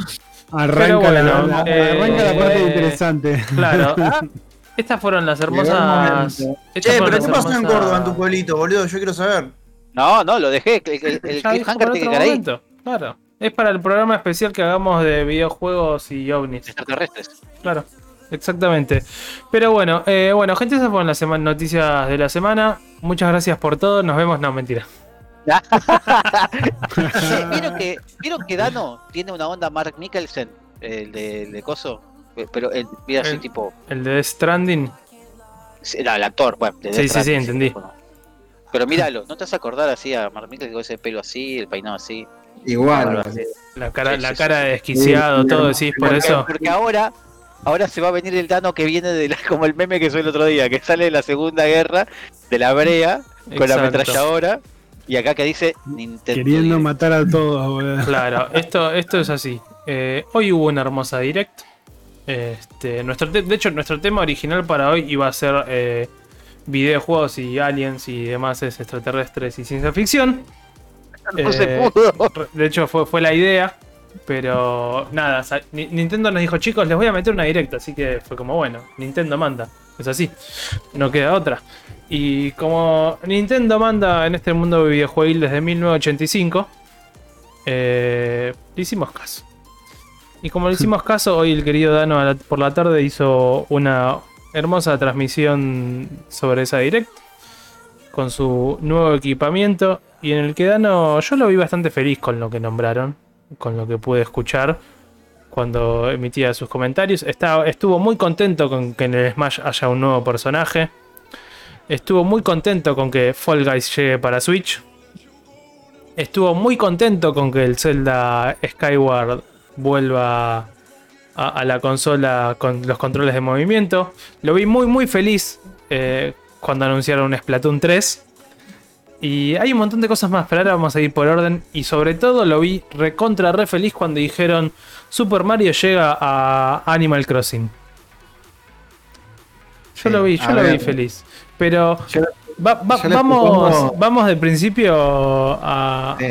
Arranca, bueno, la, la- eh, arranca la parte eh, interesante. Claro. Estas fueron las hermosas. Che, pero ¿qué pasó en Córdoba, en tu pueblito, boludo? Yo quiero saber. no no lo dejé el, el, el cliffhanger tiene que momento. Claro. Es para el programa especial que hagamos de videojuegos y ovnis. extraterrestres Claro, exactamente. Pero bueno, eh, bueno, gente, esas fueron las noticias de la semana. Muchas gracias por todo. Nos vemos. No, mentira. ¿Vieron que, ¿Vieron que Dano tiene una onda Mark Mikkelsen, el de, el de Coso? Pero el, mira así tipo. El de Death Stranding. sí, no, el actor, bueno. de Sí, Death sí, sí, Stranding, entendí. Pero míralo, ¿no te vas a acordar así a Mark Mikkelsen con ese pelo así, el peinado así? Igual. La cara, Sí, la sí, cara sí, de desquiciado, Sí, todo sí, decís por eso. porque ahora, ahora se va a venir el Dano que viene de la, como el meme que soy el otro día, que sale de la Segunda Guerra, de la brea, con la ametralladora, y acá que dice Nintendo. Queriendo Direct. matar a todos, boludo. Claro, esto, esto es así. Eh, hoy hubo una hermosa direct. Este, nuestro de hecho, nuestro tema original para hoy iba a ser eh, videojuegos y aliens y demás es extraterrestres y ciencia ficción. No se Eh, pudo. De hecho, fue, fue la idea. Pero nada, Nintendo nos dijo, chicos, les voy a meter una directa. Así que fue como, bueno, Nintendo manda. Es así. No queda otra. Y como Nintendo manda en este mundo videojuegos desde 1985, eh, le hicimos caso. Y como le hicimos caso, hoy el querido Dano la- por la tarde hizo una hermosa transmisión sobre esa direct con su nuevo equipamiento y en el que Dano yo lo vi bastante feliz con lo que nombraron, con lo que pude escuchar cuando emitía sus comentarios. Estaba, estuvo muy contento con que en el Smash haya un nuevo personaje. Estuvo muy contento con que Fall Guys llegue para Switch. Estuvo muy contento con que el Zelda Skyward vuelva a, a la consola con los controles de movimiento. Lo vi muy muy feliz eh, cuando anunciaron un Splatoon 3. Y hay un montón de cosas más, pero ahora vamos a ir por orden. Y sobre todo lo vi recontra re feliz cuando dijeron Super Mario llega a Animal Crossing. Yo Sí, lo vi, yo lo vi feliz. Pero Yo- va- va- yo le vamos, propongo- vamos de principio a, Sí.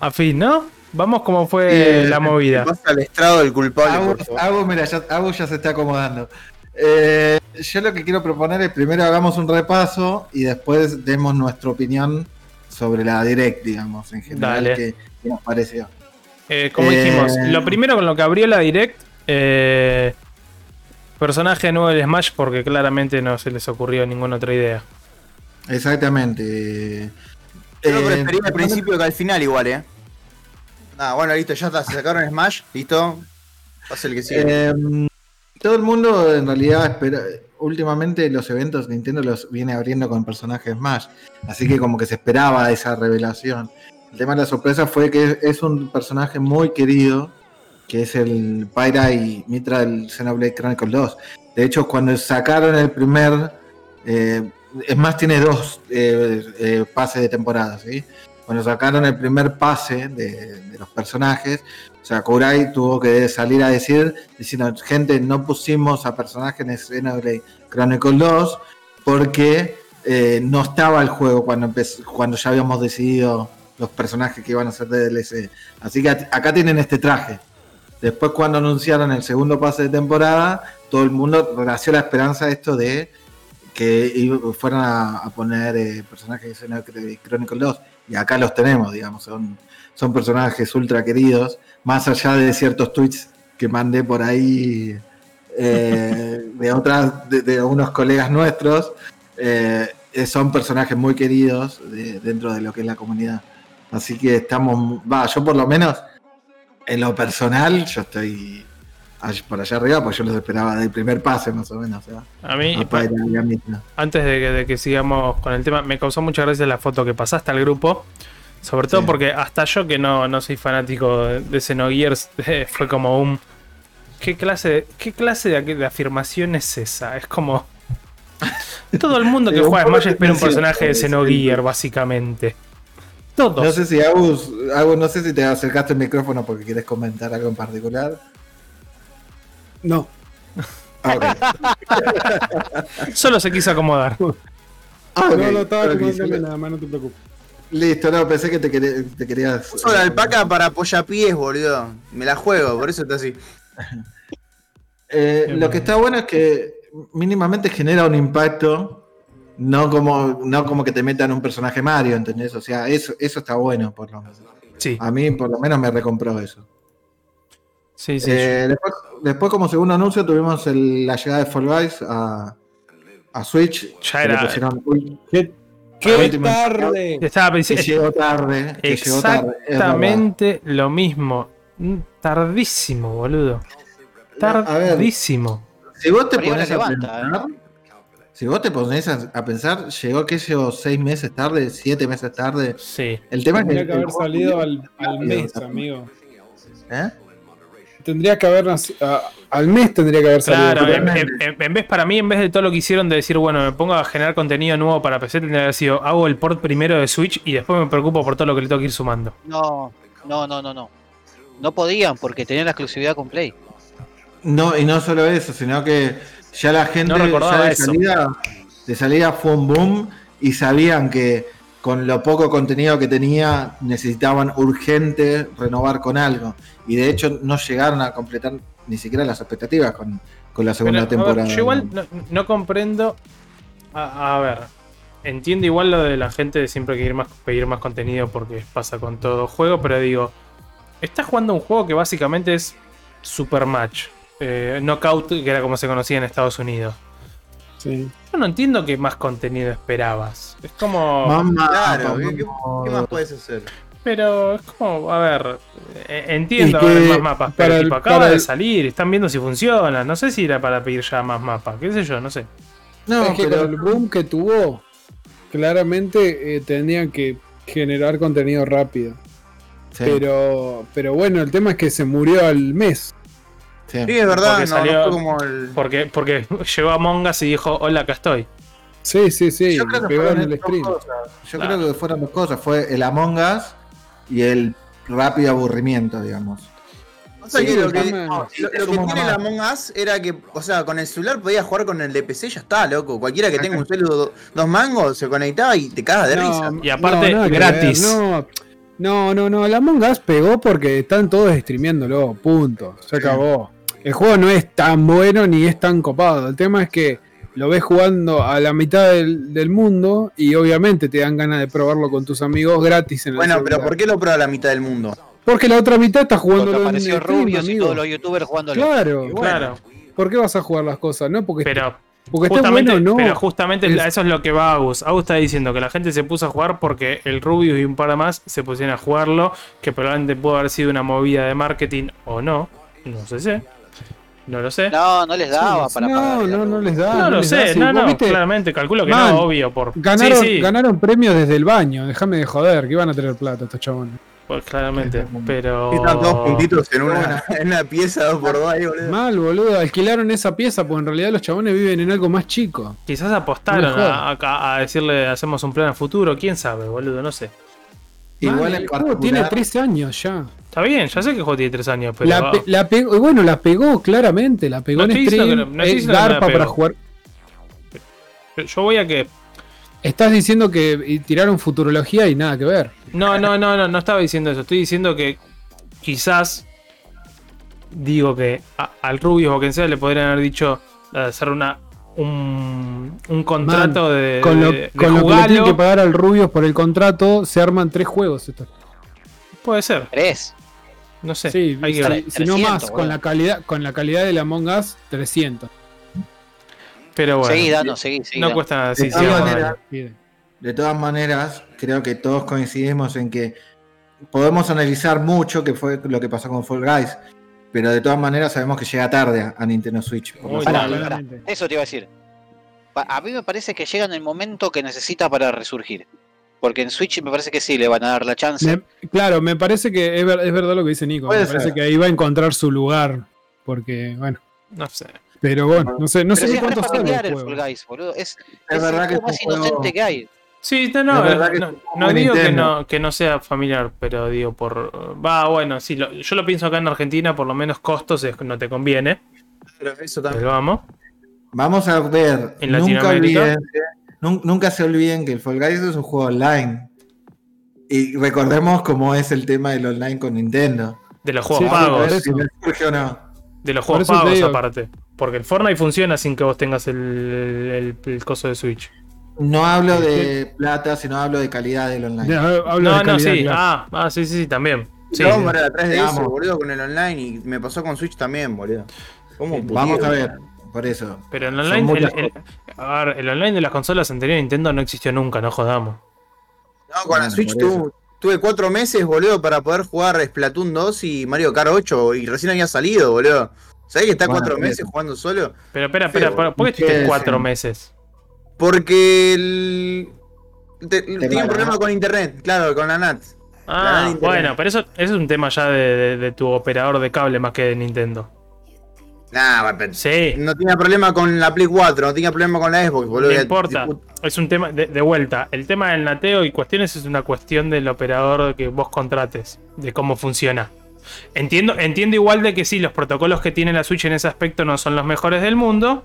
a fin, ¿no? Vamos como fue la movida. Pasa al estrado del culpable, Agus, por favor. Agus, mira, ya, Agus ya se está acomodando. Eh, yo lo que quiero proponer es primero hagamos un repaso y después demos nuestra opinión sobre la direct, digamos, en general, que nos pareció. Eh, como Eh, dijimos, lo primero con lo que abrió la direct, eh, personaje nuevo del Smash, porque claramente no se les ocurrió ninguna otra idea. Exactamente. Yo lo Eh, preferí al principio que al final igual, eh. Ah, bueno, listo, ya está. Se sacaron Smash, listo. Pasa el que sigue. Todo el mundo en realidad espera. Últimamente los eventos Nintendo los viene abriendo con personajes Smash. Así que como que se esperaba esa revelación. El tema de la sorpresa fue que es un personaje muy querido. Que es el Pyra y Mitra del Xenoblade Chronicles 2. De hecho, cuando sacaron el primer. eh, es más, tiene dos eh, eh, pases de temporada, ¿sí? Cuando sacaron el primer pase de los personajes, o sea, Kurai tuvo que salir a decir, diciendo, gente, no pusimos a personajes en Xenoblade Chronicles 2 porque eh, no estaba el juego cuando, empezó, cuando ya habíamos decidido los personajes que iban a ser de DLC. Así que acá tienen este traje. Después cuando anunciaron el segundo pase de temporada, todo el mundo relació la esperanza a esto de que fueran a, a poner eh, personajes de Xenoblade Chronicles 2. Y acá los tenemos, digamos, son, son personajes ultra queridos, más allá de ciertos tweets que mandé por ahí eh, de otras, de, de unos colegas nuestros, eh, eh, son personajes muy queridos de- dentro de lo que es la comunidad. Así que estamos, va, yo por lo menos, en lo personal, yo estoy por allá arriba, pues yo los esperaba del primer pase más o menos. A mí, a antes de que, de que sigamos con el tema, me causó mucha gracia la foto que pasaste al grupo. Sobre todo Sí. porque hasta yo que no, no soy fanático de, Xenogears, eh, fue como un... ¿Qué clase, de, ¿Qué clase de, de afirmación es esa? Es como... Todo el mundo que un juega Smash espera un personaje de. Xenogear, básicamente. Todos. No sé si Agus, Agus, no sé si te acercaste el micrófono porque quieres comentar algo en particular. No. Ah, ok. Solo se quiso acomodar. Ah, ok. No, no estaba acomodándome nada más, no te preocupes. Listo, no, pensé que te, quería- te querías. Uso la alpaca para apoyapiés, boludo. Me la juego, por eso está así. Eh, lo que está bueno es que mínimamente genera un impacto. No como, no como que te metan un personaje Mario, ¿entendés? O sea, eso, eso está bueno, por lo menos. Sí, A mí, por lo menos, me recompró eso. sí, sí. Eh, después, después, como segundo anuncio, tuvimos el- la llegada de Fall Guys a, a Switch. Ya era- pusieron, uy, ¡Qué, qué tarde! Estaba que pensando... llegó tarde. Que llegó tarde, es. Exactamente lo mismo. Mm, Tardísimo, boludo. A ver, Tardísimo. Si vos te pones a levanta, pensar, si vos te pones a, a pensar, llegó que llegó seis meses tarde, siete meses tarde. Sí. El tema es Tendría que, que haber salido al, al mes, amigo. ¿Eh? Tendría que haber a- al mes tendría que haber salido. Claro, en, totalmente. en- en vez para mí, en vez de todo lo que hicieron de decir, bueno, me pongo a generar contenido nuevo para PC, tendría que haber sido, hago el port primero de Switch y después me preocupo por todo lo que le tengo que ir sumando. No, no, no, no, no. No podían porque tenían la exclusividad con Play. No, y no solo eso, sino que ya la gente No recordaba ya de eso. salida, de salida fue un boom y sabían que con lo poco contenido que tenía necesitaban urgente renovar con algo. Y de hecho no llegaron a completar ni siquiera las expectativas con, con la segunda Pero, a ver, temporada. yo igual no, no comprendo. A, a ver, entiendo igual lo de la gente de siempre que ir más, pedir más contenido porque pasa con todo juego, pero digo, estás jugando un juego que básicamente es Super Match. Eh, Knockout, que era como se conocía en Estados Unidos. Sí. Yo no entiendo qué más contenido esperabas. Es como. Mamá, Claro, mamá. ¿qué, más puedes hacer? Pero es como, a ver, eh, entiendo Y que haber más mapas, pero para el- tipo, acaba de el- salir, están viendo si funciona. No sé si era para pedir ya más mapas, qué sé yo, no sé. No, es que pero con el boom que tuvo, claramente eh, tendrían que generar contenido rápido. sí, Pero, pero bueno, el tema es que se murió al mes. Sí. Es verdad, Porque no, salió- no fue como el. Porque, porque llegó a Mongas y dijo, hola, acá estoy. Sí, sí, sí. Yo creo que pegó en el dos stream. cosas. Yo Claro. creo que fueron dos cosas. Fue el Among Us y el rápido aburrimiento, digamos. O sea Sí, que lo el que, lo, lo tiene la Among Us era que, o sea, con el celular podías jugar con el de PC, ya está, loco. Cualquiera que tenga un celular do- dos mangos se conectaba y te cagas de risa. Y aparte, que gratis. No, no, no, no. La Among Us pegó porque están todos streameándolo. Punto. Se acabó. El juego no es tan bueno ni es tan copado. El tema es que lo ves jugando a la mitad del, del mundo y obviamente te dan ganas de probarlo con tus amigos gratis en el Bueno, pero. ¿por qué lo prueba la mitad del mundo? Porque la otra mitad está jugando Porque apareció Rubios y todos los youtubers jugándolo. Claro, Claro, ¿por qué vas a jugar las cosas? No porque, pero porque esté justamente, bueno, no. pero justamente Es- eso es lo que va Agus. Agus está diciendo que la gente se puso a jugar porque el Rubius y un par más se pusieron a jugarlo, que probablemente pudo haber sido una movida de marketing o no. No sé, sé. No lo sé. No, no les daba para no, pagar. no, no les da. No lo da. sé, Si no, no, viste, claramente, calculo que Man, no, obvio, por... Ganaron, sí, sí, ganaron premios desde el baño, déjame de joder, que iban a tener plata estos chabones. pues, claramente, pero... Están dos puntitos en una, en una pieza dos por dos ahí, boludo. Mal, boludo, alquilaron esa pieza, porque en realidad los chabones viven en algo más chico. Quizás apostaron a, a- a decirle hacemos un plan a futuro, quién sabe, boludo, no sé. Igual Mal, en el tiene particular, 13 años ya. Está bien, ya sé que el juego tiene tres años, pero... La, pe- la pegó, bueno, la pegó claramente, la pegó No en stream. no- no es la garpa para jugar. Yo voy a que... Estás diciendo que tiraron futurología y nada que ver. No, no, no, no, no estaba diciendo eso. Estoy diciendo que quizás digo que a- al Rubius o quien sea le podrían haber dicho de hacer una un, un contrato de, Con lo, de- de con lo que le tienen que pagar al Rubios por el contrato, se arman tres juegos. Estos. Puede ser, Tres. No sé. Sí, hay que si, ver. si no 300, más, con la calidad, con la calidad de la Among Us, 300. Pero bueno, Seguí dando, seguí, seguí. no dando. cuesta nada. De Sí, todas maneras, de todas maneras, creo que todos coincidimos en que podemos analizar mucho que fue lo que pasó con Fall Guys, pero de todas maneras sabemos que llega tarde a- a Nintendo Switch. por Pará, pará. Eso te iba a decir. A mí me parece que llega en el momento que necesita para resurgir. Porque en Switch me parece que sí le van a dar la chance. Me- claro, me parece que es, ver- es verdad lo que dice Nico. Puede me parece ser. que ahí va a encontrar su lugar. Porque, bueno. No sé. Pero bueno, no sé, no Pero sé si ni es re cuánto sale familiar el. Fall Guys, boludo. Es, Es es verdad el que juego es más juego- inocente que hay. Sí, no, no, Es verdad que no, no juego digo que no, que no sea familiar, pero digo por... Va, bueno, sí, lo- yo lo pienso acá en Argentina, por lo menos costos es- no te conviene, Pero eso pero también. vamos. Vamos a ver, En nunca, Latinoamérica. olviden, nunca se olviden que el Fall Guys es un juego online. Y recordemos cómo es el tema del online con Nintendo. De los juegos Sí, pagos. si les surge o no. De los juegos pagos aparte. Porque el Fortnite funciona sin que vos tengas el, el, el coso de Switch. No hablo de plata, sino hablo de calidad del online. Ya, hablo No, de no, calidad, sí. claro. Ah, ah, sí, sí, sí, también. Sí, Vamos sí. para atrás de eso, boludo, con el online. Y me pasó con Switch también, boludo. ¿Cómo Vamos pudieron? a ver, por eso. Pero en Son online, el, el- a ver, el online de las consolas anteriores de Nintendo no existió nunca, no jodamos. No, con la Switch tu- tuve cuatro meses, boludo, para poder jugar Splatoon 2 y Mario Kart 8. Y recién había salido, boludo. ¿Sabés que está Bueno, cuatro por meses jugando solo? Pero espera, espera, Feo. ¿por, ¿por qué estuviste cuatro sí. meses? Porque el... te- tenía un problema con internet, claro, con la NAT. Ah, bueno, pero eso, eso es un tema ya de, de- de tu operador de cable más que de Nintendo. Nah, pero- Sí, no tenía problema con la Play 4, no tenía problema con la Xbox, boludo. no importa. Es un tema, de, de vuelta, el tema del nateo y cuestiones es una cuestión del operador que vos contrates, de cómo funciona. Entiendo, entiendo igual de que sí, los protocolos que tiene la Switch en ese aspecto no son los mejores del mundo,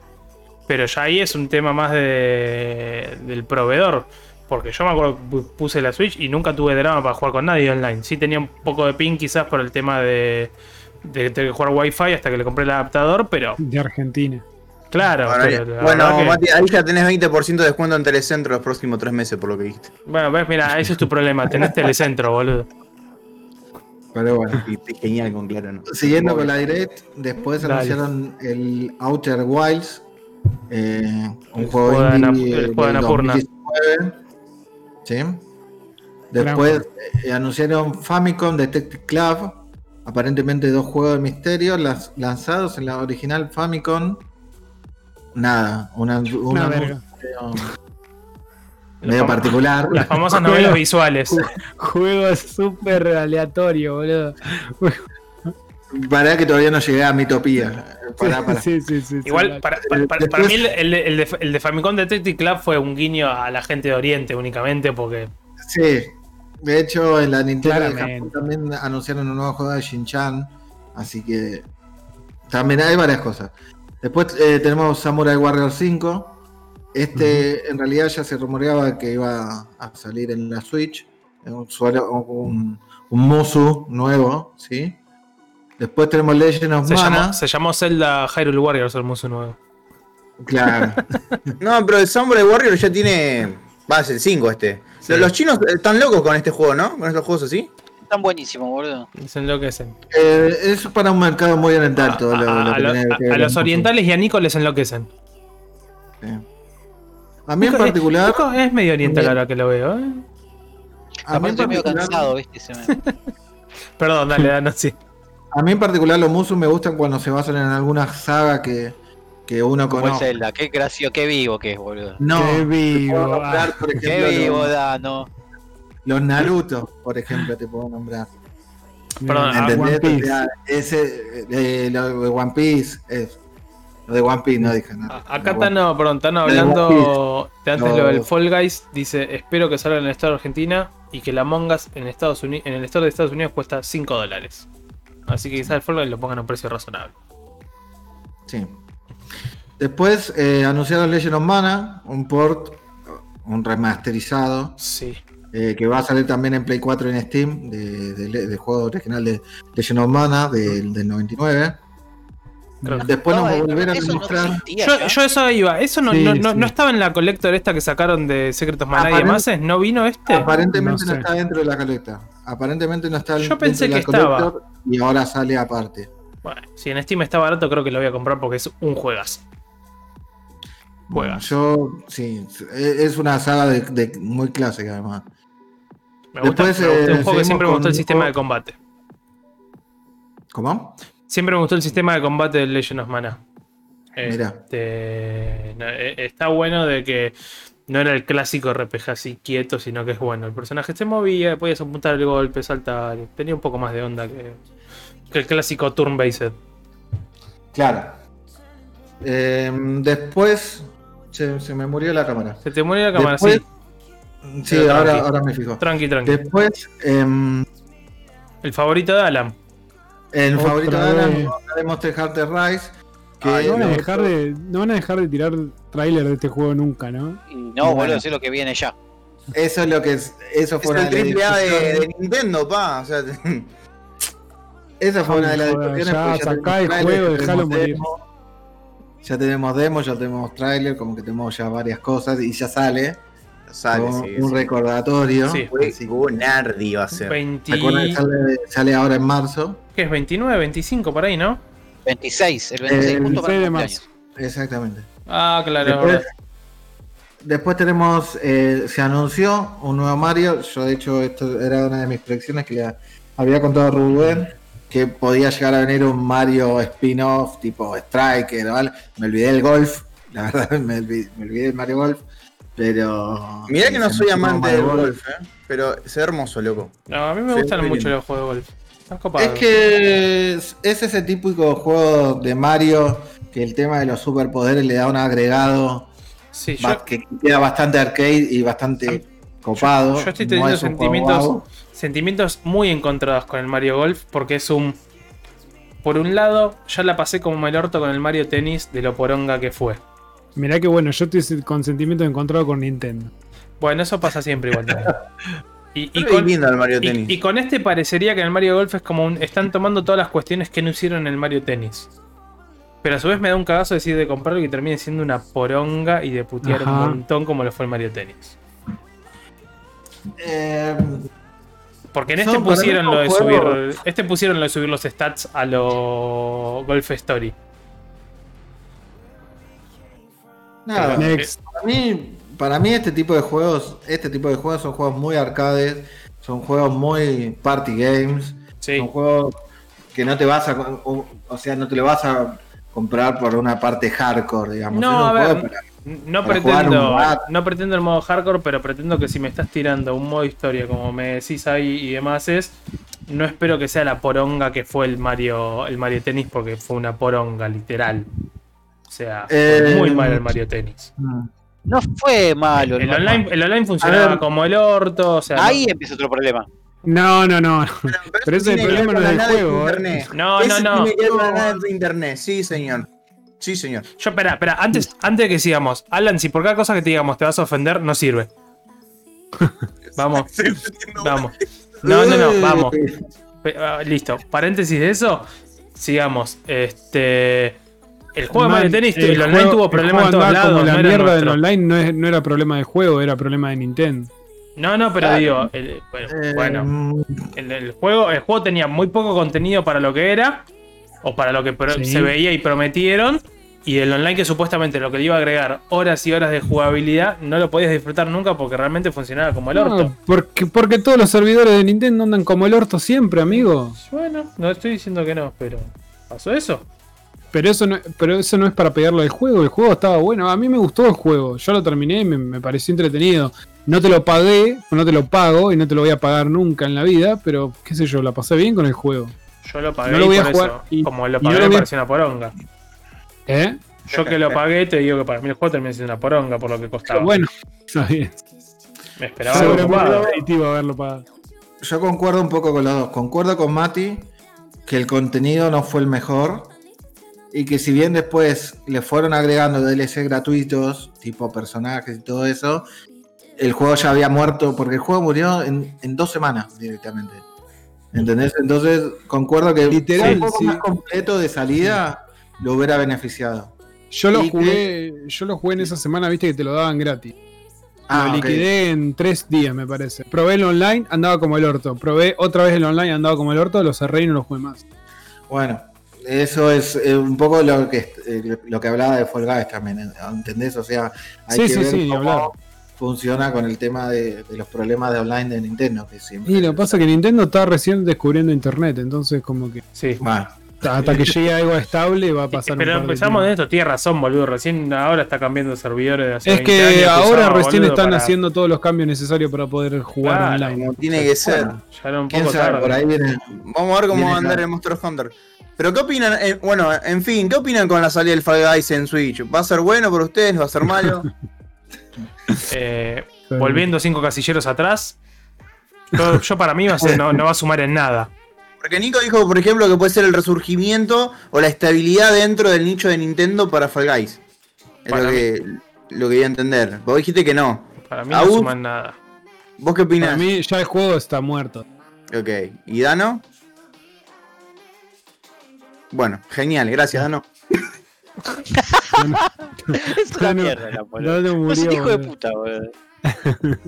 pero ya ahí es un tema más de, del proveedor. Porque yo me acuerdo que pu- puse la Switch y nunca tuve drama para jugar con nadie online. Sí tenía un poco de ping quizás por el tema de, de tener que jugar Wi-Fi hasta que le compré el adaptador, pero De Argentina. claro. Bueno, pero la bueno, verdad que- Mati, ahí ya tenés 20% de descuento en Telecentro los próximos tres meses, por lo que dijiste. Bueno, ves, mira, ese es tu problema, tenés telecentro, boludo. Pero bueno. Genial con claro, ¿no? Siguiendo con la Direct, después Dale. anunciaron el Outer Wilds, eh, un El juego juego de el juego de Annapurna. 2019. ¿Sí? Después eh, anunciaron Famicom Detective Club, aparentemente dos juegos de misterio las- lanzados en la original Famicom. Nada, una, una Una verga. anuncio medio particular. Las famosas novelas visuales. Juego súper aleatorio, boludo. Para que todavía no llegué a Mitopía. Pará, pará. Sí, sí, sí. sí, Igual, para, para- para- para mí, el, el de- el de, el de Famicom Detective Club fue un guiño a la gente de Oriente únicamente, porque Sí, de hecho en la Nintendo de. Japón también anunciaron un nuevo juego de Shin-Chan, así que también hay varias cosas. Después eh, tenemos Samurai Warrior 5. Este en realidad ya se rumoreaba que iba a salir en la Switch, un, un, un Musu nuevo, ¿sí? Después tenemos Legend of se Mana. llamó, se llamó Zelda Hyrule Warriors el muso nuevo. Claro. No, pero el Samurai Warrior ya tiene. Va a ser el 5 este. Sí. Los chinos están locos con este juego, ¿no? Con estos juegos así. Están buenísimos, boludo. Se enloquecen. Eh, es para un mercado muy oriental todo a, lo, a- lo a lo- a los orientales y a Nico les enloquecen. Sí. A mí en Nico- particular. Nico es medio oriental Bien. ahora que lo veo. ¿eh? a mí en estoy medio particular- cansado, ¿viste? Se me- Perdón, dale, Dano, sí. A mí en particular los Musu me gustan cuando se basan en alguna saga que, que uno Como conoce. Zelda, qué gracioso, qué vivo que es, boludo. No, Qué vivo, nombrar, por Qué ejemplo, vivo, los, Dano. los Naruto, por ejemplo, te puedo nombrar. Perdón, ah. One Piece. O sea, ese, eh, lo de One Piece, es, lo de One Piece no dije nada. A- Acá están, no, perdón, están hablando de antes Los- lo del Fall Guys. Dice, espero que salga en el estado de Argentina y que la Mongas en Estados Unidos, en el estado de Estados Unidos cuesta 5 dólares. Así que quizás el Fall Guys lo pongan a un precio razonable. Sí. Después eh, anunciaron Legend of Mana, un port, un remasterizado. Sí. eh, que va a salir también en Play 4 en Steam, de- de- del juego original de Legend of Mana del, del 99. Creo que- Después No, nos va a eh, volver a no demostrar. existía Yo, yo eso iba, eso no, Sí, no, no- sí. no estaba en la colector esta que sacaron de Secret of Mana y Aparent- demás, ¿no vino este? Aparentemente No no, sé. está dentro de la colecta. Aparentemente no está Yo dentro pensé de la que estaba. y ahora sale aparte. Bueno, si en Steam está barato, creo que lo voy a comprar porque es un juegas. Juegas. Yo, sí, es una saga de, de- muy clásica además. Me gusta, Después, me gusta, eh, un juego que siempre me gustó el sistema de combate. ¿Cómo? Siempre me gustó el sistema de combate de Legend of Mana. Este, no, eh, está bueno de que no era el clásico RPG así quieto, sino que es bueno. El personaje se movía, podías apuntar el golpe, saltar. Tenía un poco más de onda que, que el clásico turn-based. Claro. Eh, después se, se me murió la cámara. Se te murió la cámara, Después- sí. Sí, Pero ahora, ahora me fijo. Tranqui, tranqui. Después, em, El favorito de Alan. el Otra favorito de. Alan, de Monster Hunter Rise. Que Ay, No van, a dejar de, no van a dejar de tirar tráiler de este juego nunca, ¿no? Y no, Bueno. boludo, sé lo que viene ya. Eso es lo que es. Eso Es fue una el triple A de, de Nintendo, pa. O sea, Esa fue una de las Joder, discusiones. ya sacá el tenemos juego, trailer, dejalo tenemos morir. demo, Ya tenemos demo, ya tenemos trailer, como que tenemos ya varias cosas y ya sale. sale, como sí. un sí. recordatorio. Sí. Que- Gunardi va a ser. 20, recuerden que sale, sale ahora en marzo. ¿Qué es? 29, 25 por ahí, ¿no? 26, el 26, El justo para el 26 de cumpleaños. Exactamente. Ah, claro. Después, después tenemos, eh, se anunció un nuevo Mario. Yo, de hecho, esto era una de mis predicciones que le había contado a Rubén que podía llegar a venir un Mario spin-off tipo Striker. ¿vale? Me olvidé del golf, la verdad, me olvidé, me olvidé del Mario Golf. Pero. Mirá que no soy amante del golf, eh. Pero se ve hermoso, loco. No, a mí me Sí, gustan mucho los juegos de golf. Están copados. Es que es, es ese típico juego de Mario que el tema de los superpoderes le da un agregado Sí, yo, que queda bastante arcade y bastante copado. yo estoy No teniendo es sentimientos. Sentimientos muy encontrados con el Mario Golf porque es un. Por un lado, ya la pasé como el orto con el Mario Tennis de lo poronga que fue. Mirá que bueno, yo estoy con sentimiento encontrado con Nintendo. Bueno, eso pasa siempre igual. Y, y con, Mario y- Tennis. y con este parecería que en el Mario Golf es como un. Están tomando todas las cuestiones que no hicieron en el Mario Tennis. Pero a su vez me da un cagazo decir de comprarlo y termine siendo una poronga y de putear un montón como lo fue el Mario Tennis. Eh, Porque en este pusieron lo de subir. juegos- Este pusieron lo de subir los stats a lo Golf Story. Nada, Next. para mí, para mí este tipo de juegos, este tipo de juegos son juegos muy arcades, son juegos muy party games, Sí. son juegos que no te vas a, o, o sea, no te lo vas a comprar por una parte hardcore, digamos. No, Es un a juego ver, para- No pretendo, no pretendo el modo hardcore, pero pretendo que si me estás tirando un modo historia, como me decís ahí y demás es, no espero que sea la poronga que fue el Mario, el Mario Tennis, porque fue una poronga, literal. O sea, fue Eh, muy mal el Mario Tennis. No fue malo. El no fue online, el online funcionaba ver. como el orto, o sea, Ahí empieza otro problema. No, no, no. Pero ese tiene problema no es del juego, ¿eh? internet. No, Ese no, no. Tiene que ver con la nada de internet, sí, señor. Sí, señor. Yo, espera, espera, antes, antes de que sigamos, Alan, si por cada cosa que te digamos te vas a ofender, no sirve. Vamos, vamos. No, no, no, vamos. Ah, Listo, paréntesis de eso, sigamos. Este. El juego de Man, Mario Tennis, el el, online juego- tuvo problemas en todos lados. Como la no mierda del online no, es- no era problema del juego, era problema de Nintendo. No, no, pero Claro. digo, el- bueno, Eh, bueno, el, el juego, el juego tenía muy poco contenido para lo que era, o para lo que Sí. se veía y prometieron. Y el online que supuestamente lo que le iba a agregar horas y horas de jugabilidad, no lo podías disfrutar nunca porque realmente funcionaba como el orto. No, porque, porque todos los servidores de Nintendo andan como el orto siempre, amigo. Bueno, no estoy diciendo que no, pero ¿pasó eso? Pero eso no, pero eso no es para pegarlo al juego. El juego estaba bueno. A mí me gustó el juego. Yo lo terminé y me, me pareció entretenido. No te lo pagué, no te lo pago y no te lo voy a pagar nunca en la vida. Pero qué sé yo, la pasé bien con el juego. Yo lo pagué No lo voy y a por jugar eso, y- como lo no pagué lo me pareció una poronga. ¿Eh? Yo que lo pagué te digo que para mí el juego termina siendo una poronga por lo que costaba. Pero bueno, está bien. me esperaba algo haberlo pagado. Yo concuerdo un poco con los dos. Concuerdo con Mati que el contenido no fue el mejor. Y que si bien después le fueron agregando DLC gratuitos, tipo personajes y todo eso, el juego ya había muerto, porque el juego murió en, en dos semanas directamente. ¿Entendés? Entonces concuerdo que Literal, un poco sí. más completo de salida lo hubiera beneficiado. Yo lo Y jugué, yo lo jugué en esa semana, viste que te lo daban gratis. Ah, lo liquidé en tres días, me parece. Probé el online, andaba como el orto. Probé otra vez el online, andaba como el orto, lo cerré y no lo jugué más. Bueno, eso es eh, un poco lo que eh, lo que hablaba de Fall Guys también. ¿entendés? O sea, hay Sí, que sí, ver sí, cómo funciona con el tema de, de los problemas de online de Nintendo. Que siempre Y lo que pasa es que Nintendo está recién descubriendo internet, entonces como que Sí. Bueno, hasta que llegue algo estable va a pasar un Pero empezamos de esto, tienes razón, boludo. Recién ahora está cambiando servidores de hace Es 20 que años ahora usaba, recién boludo, están para- haciendo todos los cambios necesarios para poder jugar Claro, online. Como tiene que ser. bueno, Ya era un quién poco sabe, tarde. por ahí viene. Vamos a ver cómo Viene va a andar el Monster Hunter. Pero ¿qué opinan? Eh, bueno, en fin, ¿qué opinan con la salida del Fall Guys en Switch? ¿Va a ser bueno para ustedes? ¿Va a ser malo? Eh, volviendo cinco casilleros atrás. Yo, yo para mí va a ser- no, no va a sumar en nada. Porque Nico dijo, por ejemplo, que puede ser el resurgimiento o la estabilidad dentro del nicho de Nintendo para Fall Guys. Es Para lo que, lo que voy a entender. Vos dijiste que no. Para mí no Aún- suma en nada. ¿Vos qué Para opinás? mí ya el juego está muerto. Ok. ¿Y Dano? Bueno, genial, gracias, Dano. Es una No, no, mierda la. No, No es un murió, hijo de puta, boludo.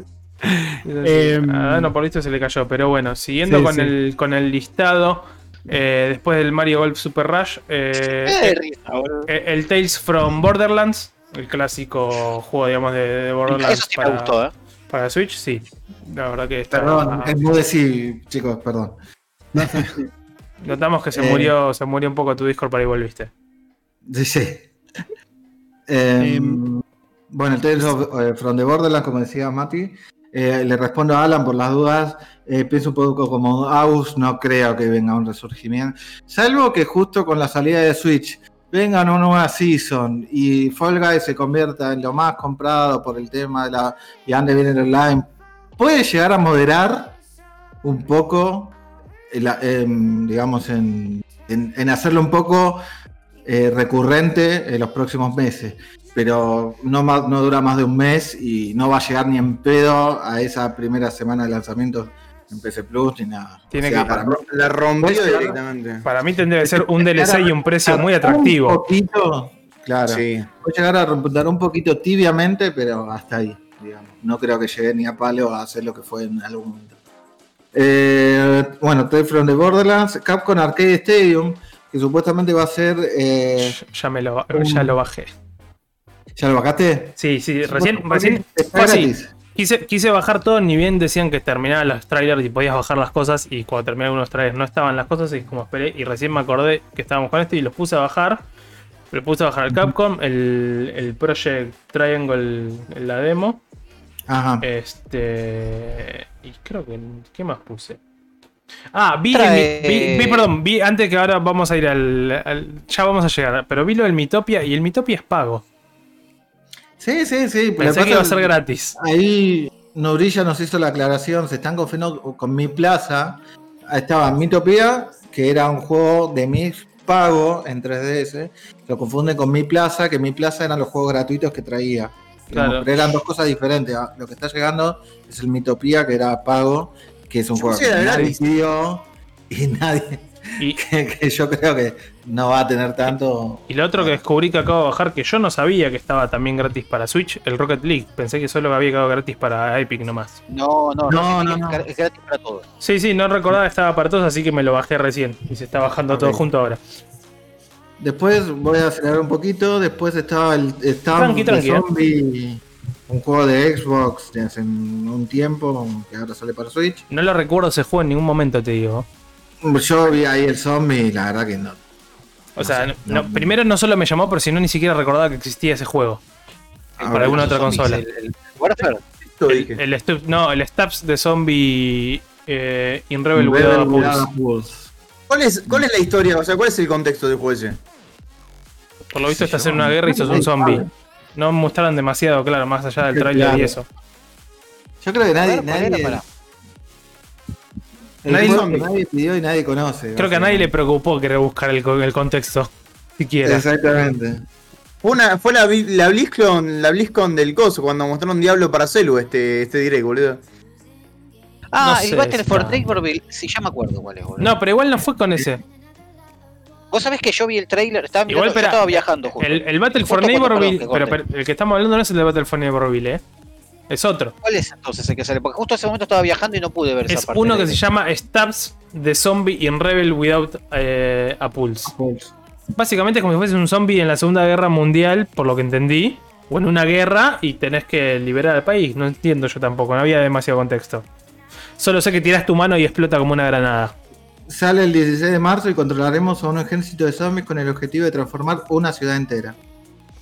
Em, Ah, no, por listo se le cayó. Pero bueno, siguiendo Sí, con, sí. El, con el listado. eh, después del Mario Golf Super Rush. eh, risa, el, Tales from Borderlands. El clásico juego, digamos, de, de Borderlands Eso sí para, me gustó, ¿eh? para Switch. Sí, la verdad que está. Perdón, enmudecí, chicos, perdón. Notamos que se Eh. murió se murió un poco tu Discord para ahí volviste. Sí, sí. Eh, Em. bueno, el Tales of, eh, from the Borderlands, como decía Mati, eh, le respondo a Alan por las dudas. eh, pienso un poco como Aus, no creo que venga un resurgimiento. Salvo que justo con la salida de Switch venga una nueva season y Fall Guys se convierta en lo más comprado por el tema de la y ande bien en online, puede llegar a moderar un poco, el- em, digamos, en, en- en hacerlo un poco eh, recurrente en los próximos meses. Pero no, no dura más de un mes y no va a llegar ni en pedo a esa primera semana de lanzamiento en PC Plus ni nada. Tiene O sea, que- para La rompió directamente. Para mí tendría que ser un DLC y un precio muy Un atractivo. poquito, claro. Sí. Puede llegar a repuntar un poquito tibiamente, pero hasta ahí, digamos. No creo que llegue ni a palo a hacer lo que fue en algún momento. Eh, bueno, Tales from the Borderlands, Capcom Arcade Stadium, que supuestamente va a ser. eh, Ya, me lo, ya lo bajé. ¿Ya lo bajaste? Sí, sí, recién, recién fue así. Quise, quise bajar todo, ni bien decían que terminaban los trailers y podías bajar las cosas. Y cuando terminaban unos trailers no estaban las cosas, y como esperé. Y recién me acordé que estábamos con esto y los puse a bajar. Le puse a bajar el Capcom, el, el Project Triangle, la demo. Ajá. Este. Y creo que. ¿Qué más puse? Ah, vi, Trae- el mi- vi, vi, perdón, vi antes que ahora vamos a ir al, al- Ya vamos a llegar, pero vi lo del Mitopia y el Mitopia es pago. Sí, sí, sí. Pensé que iba a ser gratis. Ahí Nobrilla nos hizo la aclaración, se están confundiendo con Mi Plaza. Ahí estaba Mitopía, que era un juego de Mix pago en 3DS. Lo confunden con Mi Plaza, que Mi Plaza eran los juegos gratuitos que traía. Claro. Pero eran dos cosas diferentes. Ah, Lo que está llegando es el Mitopía, que era pago, que es un Yo juego que nadie pidió y nadie, Y, que, que yo creo que no va a tener tanto. y lo otro que descubrí que acabo de bajar, que yo no sabía que estaba también gratis para Switch, el Rocket League. Pensé que solo había quedado gratis para Epic nomás. No, no, No, es- no, no. es gratis para todos. Sí, sí, no recordaba que estaba para todos, así que me lo bajé recién. Y se está bajando todo junto ahora. Después voy a acelerar un poquito. Después estaba el Tranqui, tranqui, eh. Un juego de Xbox de hace un tiempo que ahora sale para Switch. No lo recuerdo ese juego en ningún momento, te digo. Yo vi ahí el zombie y la verdad que no. O sea, sé, no- no. no, primero no solo me llamó, pero sino ni siquiera recordaba que existía ese juego. Ah, para alguna otra zombies, consola. El, el Warfare. El, el no, el Stabs de Zombie eh, in Rebel Rebel Without Pulse. ¿Cuál es, ¿Cuál es la historia? O sea, ¿cuál es el contexto del juego ese? Por lo visto estás en una guerra y sos un zombie. No mostraron demasiado claro, más allá del trailer y eso. Yo creo que nadie, ver, nadie, Pará. el Nadie- que nadie pidió y nadie conoce. Creo que a nadie le preocupó querer buscar el, el contexto. Siquiera. Exactamente. Fue, una, fue la, la BlizzCon, la BlizzCon del coso, cuando mostraron Diablo para Celu este, este direct, boludo. Ah, No el sé Battle si for está- Neighborville. Sí, ya me acuerdo cuál es, boludo. No, pero igual no fue con ese. Vos sabés que yo vi el trailer, estaba mirando, Igual, yo estaba viajando justo. El, el Battle for Neighborville. Pero, el que estamos hablando no es el de Battle for Neighborville, ¿eh? Es otro. ¿Cuál es entonces el que sale? Porque justo en ese momento estaba viajando y no pude ver esa Es parte. uno de- que se llama Stabs de Zombie in Rebel Without eh, a Pulse. Pulse. Básicamente es como si fuese un zombie en la Segunda Guerra Mundial, por lo que entendí. O en una guerra y tenés que liberar al país. No entiendo yo tampoco, no había demasiado contexto. Solo sé que tiras tu mano y explota como una granada. Sale el 16 de marzo y controlaremos a un ejército de zombies con el objetivo de transformar una ciudad entera.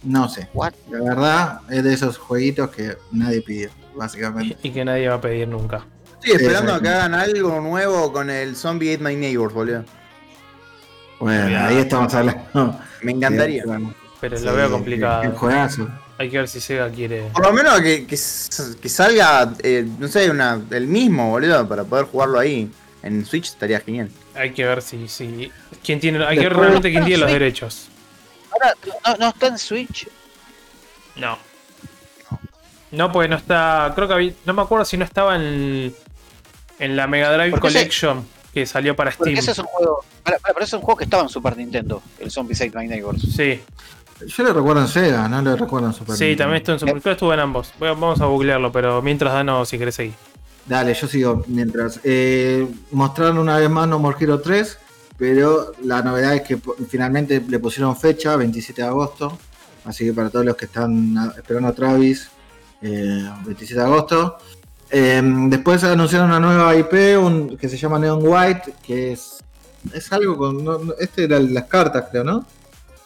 No sé. What? La verdad es de esos jueguitos que nadie pidió, básicamente. Y, y que nadie va a pedir nunca. Estoy esperando a que hagan algo nuevo con el Zombie Ate My Neighbors, boludo. Bueno, ahí estamos hablando. Me encantaría. Pero Sí, lo veo complicado. juegazo. Hay que ver si Sega quiere. Por lo menos que, que, s- que salga, eh, no sé, una, el mismo, boludo, para poder jugarlo ahí. En Switch estaría genial. Hay que ver si. si quién tiene, hay que ver realmente quién tiene los Sí. derechos. Ahora, no, no está en Switch. No. No, porque no está. Creo que había- no me acuerdo si no estaba en. En la Mega Drive Porque ese- Collection que salió para Steam. ese es un juego. Para, para, pero ese es un juego que estaba en Super Nintendo, el Zombie Save My Neighbors. Sí, Yo lo recuerdo en Sega, no lo recuerdo en Super sí, Nintendo. también estuvo en Super. Que estuvo en ambos. Voy vamos a googlearlo, pero mientras Dano, si querés seguir. Dale, yo sigo mientras. Eh, mostraron una vez más No More Hero 3, pero la novedad es que finalmente le pusieron fecha, 27 de agosto. Así que para todos los que están a- esperando a Travis, eh, 27 de agosto. Eh, después anunciaron una nueva IP un- que se llama Neon White, que es, es algo con. no- este era las cartas, creo, ¿no?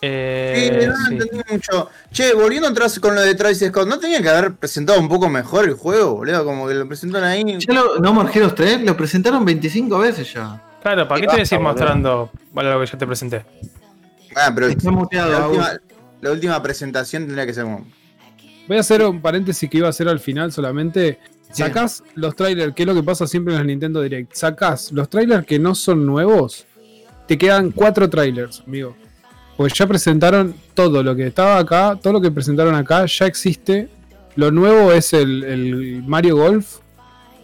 Eh, Sí, no sí. entendí mucho. Che, volviendo atrás con lo de Travis Scott, ¿no tenía que haber presentado un poco mejor el juego, boludo? Como que lo presentaron ahí. Ya lo- no Heroes 3 lo presentaron 25 veces ya. Claro, ¿para ¿Qué qué te boludo? mostrando vale, lo que ya te presenté? Ah, pero Está muteado. la última, la última presentación tendría que ser como. Voy a hacer un paréntesis que iba a hacer al final solamente. Sí. Sacás los trailers, que es lo que pasa siempre en los Nintendo Direct. Sacás los trailers que no son nuevos. Te quedan cuatro trailers, amigo. Pues ya presentaron todo lo que estaba acá, todo lo que presentaron acá ya existe. Lo nuevo es el, el Mario Golf.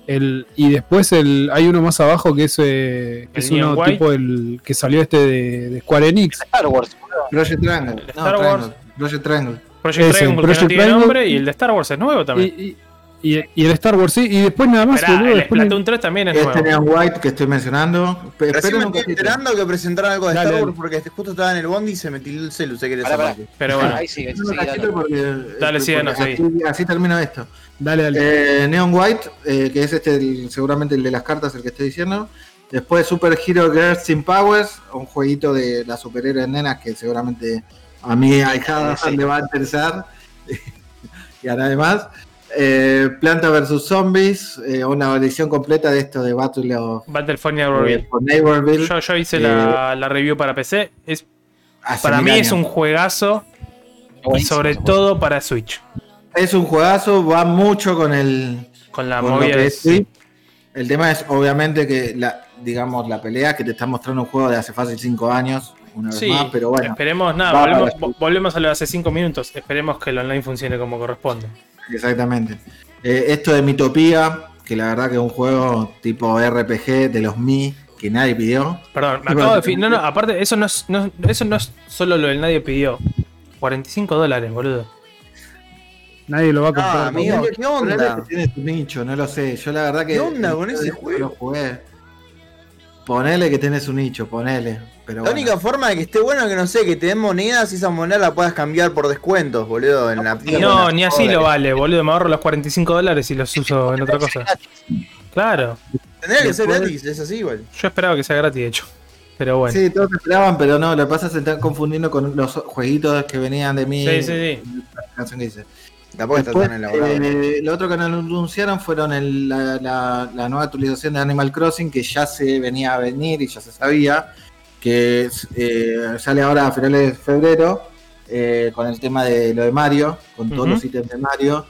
El, y después el, hay uno más abajo que es, eh, que es uno White. tipo el que salió este de, de Square Enix. Star Wars. Project Triangle. El No, Star Triangle. Wars. Project Triangle. Project Ese, Triangle Project no tiene Triangle. nombre y el de Star Wars es nuevo también. Y, y- Y, y el Star Wars, sí. Y después nada más, Esperá, boludo. el después Splatoon 3 también es Este nuevo. Neon White que estoy mencionando. Esperen me estoy poquito. enterando que presentaron algo de Dale, Star dale. Wars porque justo estaba en el bondi y se me tiró el celu, sé que Pará, pará. Pero bueno, Ahí sigue, sigue porque- Dale, síganos ahí. así, así termino esto. Dale, dale. Eh, Neon White, eh, que es este el- seguramente el de las cartas, el que estoy diciendo. Después Super Hero Girls in Powers, un jueguito de las superhéroes nenas que seguramente a mi ahijada Sí, sí. le va a interesar. y a nadie más. Eh, Planta vs Zombies, eh, una edición completa de esto de Battle of Battle for eh, Neighborville. for Neighborville. Yo, yo hice la, la review para PC. Es, para mí es un juegazo. Y sobre todo para Switch. Es un juegazo, va mucho con el, Con la con movida de Switch. El tema es obviamente que la, digamos, la pelea que te está mostrando un juego de hace fácil 5 años, una vez Sí, más, pero bueno, esperemos, nada, volvemos, volvemos a lo de hace 5 minutos. Esperemos que el online funcione como corresponde. Exactamente. Eh, esto de Mitopía, que la verdad que es un juego tipo RPG de los Mi que nadie pidió. Perdón, me acabo de No, no, aparte, eso no es, no, eso no es solo lo del nadie pidió. 45 dólares, boludo. Nadie lo va a comprar. Ah, amigo, Ponele- ¿qué onda? ponele que tiene su nicho, no lo sé. Yo la verdad que. ¿Qué onda con no ese lo juego? jugué. Ponele que tenés un nicho, ponele. Pero La bueno. única forma de que esté bueno es que no sé, que te den monedas y esa moneda la puedas cambiar por descuentos, boludo, en la No, ni así lo vale, boludo. Me ahorro los 45 dólares y los uso en otra cosa. Claro, Tendría que ser gratis, es así igual. yo esperaba que sea gratis, de hecho. Pero bueno. Sí, todos esperaban, pero no, lo que pasa es que se están confundiendo con los jueguitos que venían de mí. Sí, sí, sí. La canción que dice. Tampoco está tan elaborado. eh, lo otro que anunciaron fueron el- la, la- la nueva actualización de Animal Crossing que ya se venía a venir y ya se sabía que eh, sale ahora a finales de febrero eh, con el tema de lo de Mario, con todos los ítems de Mario.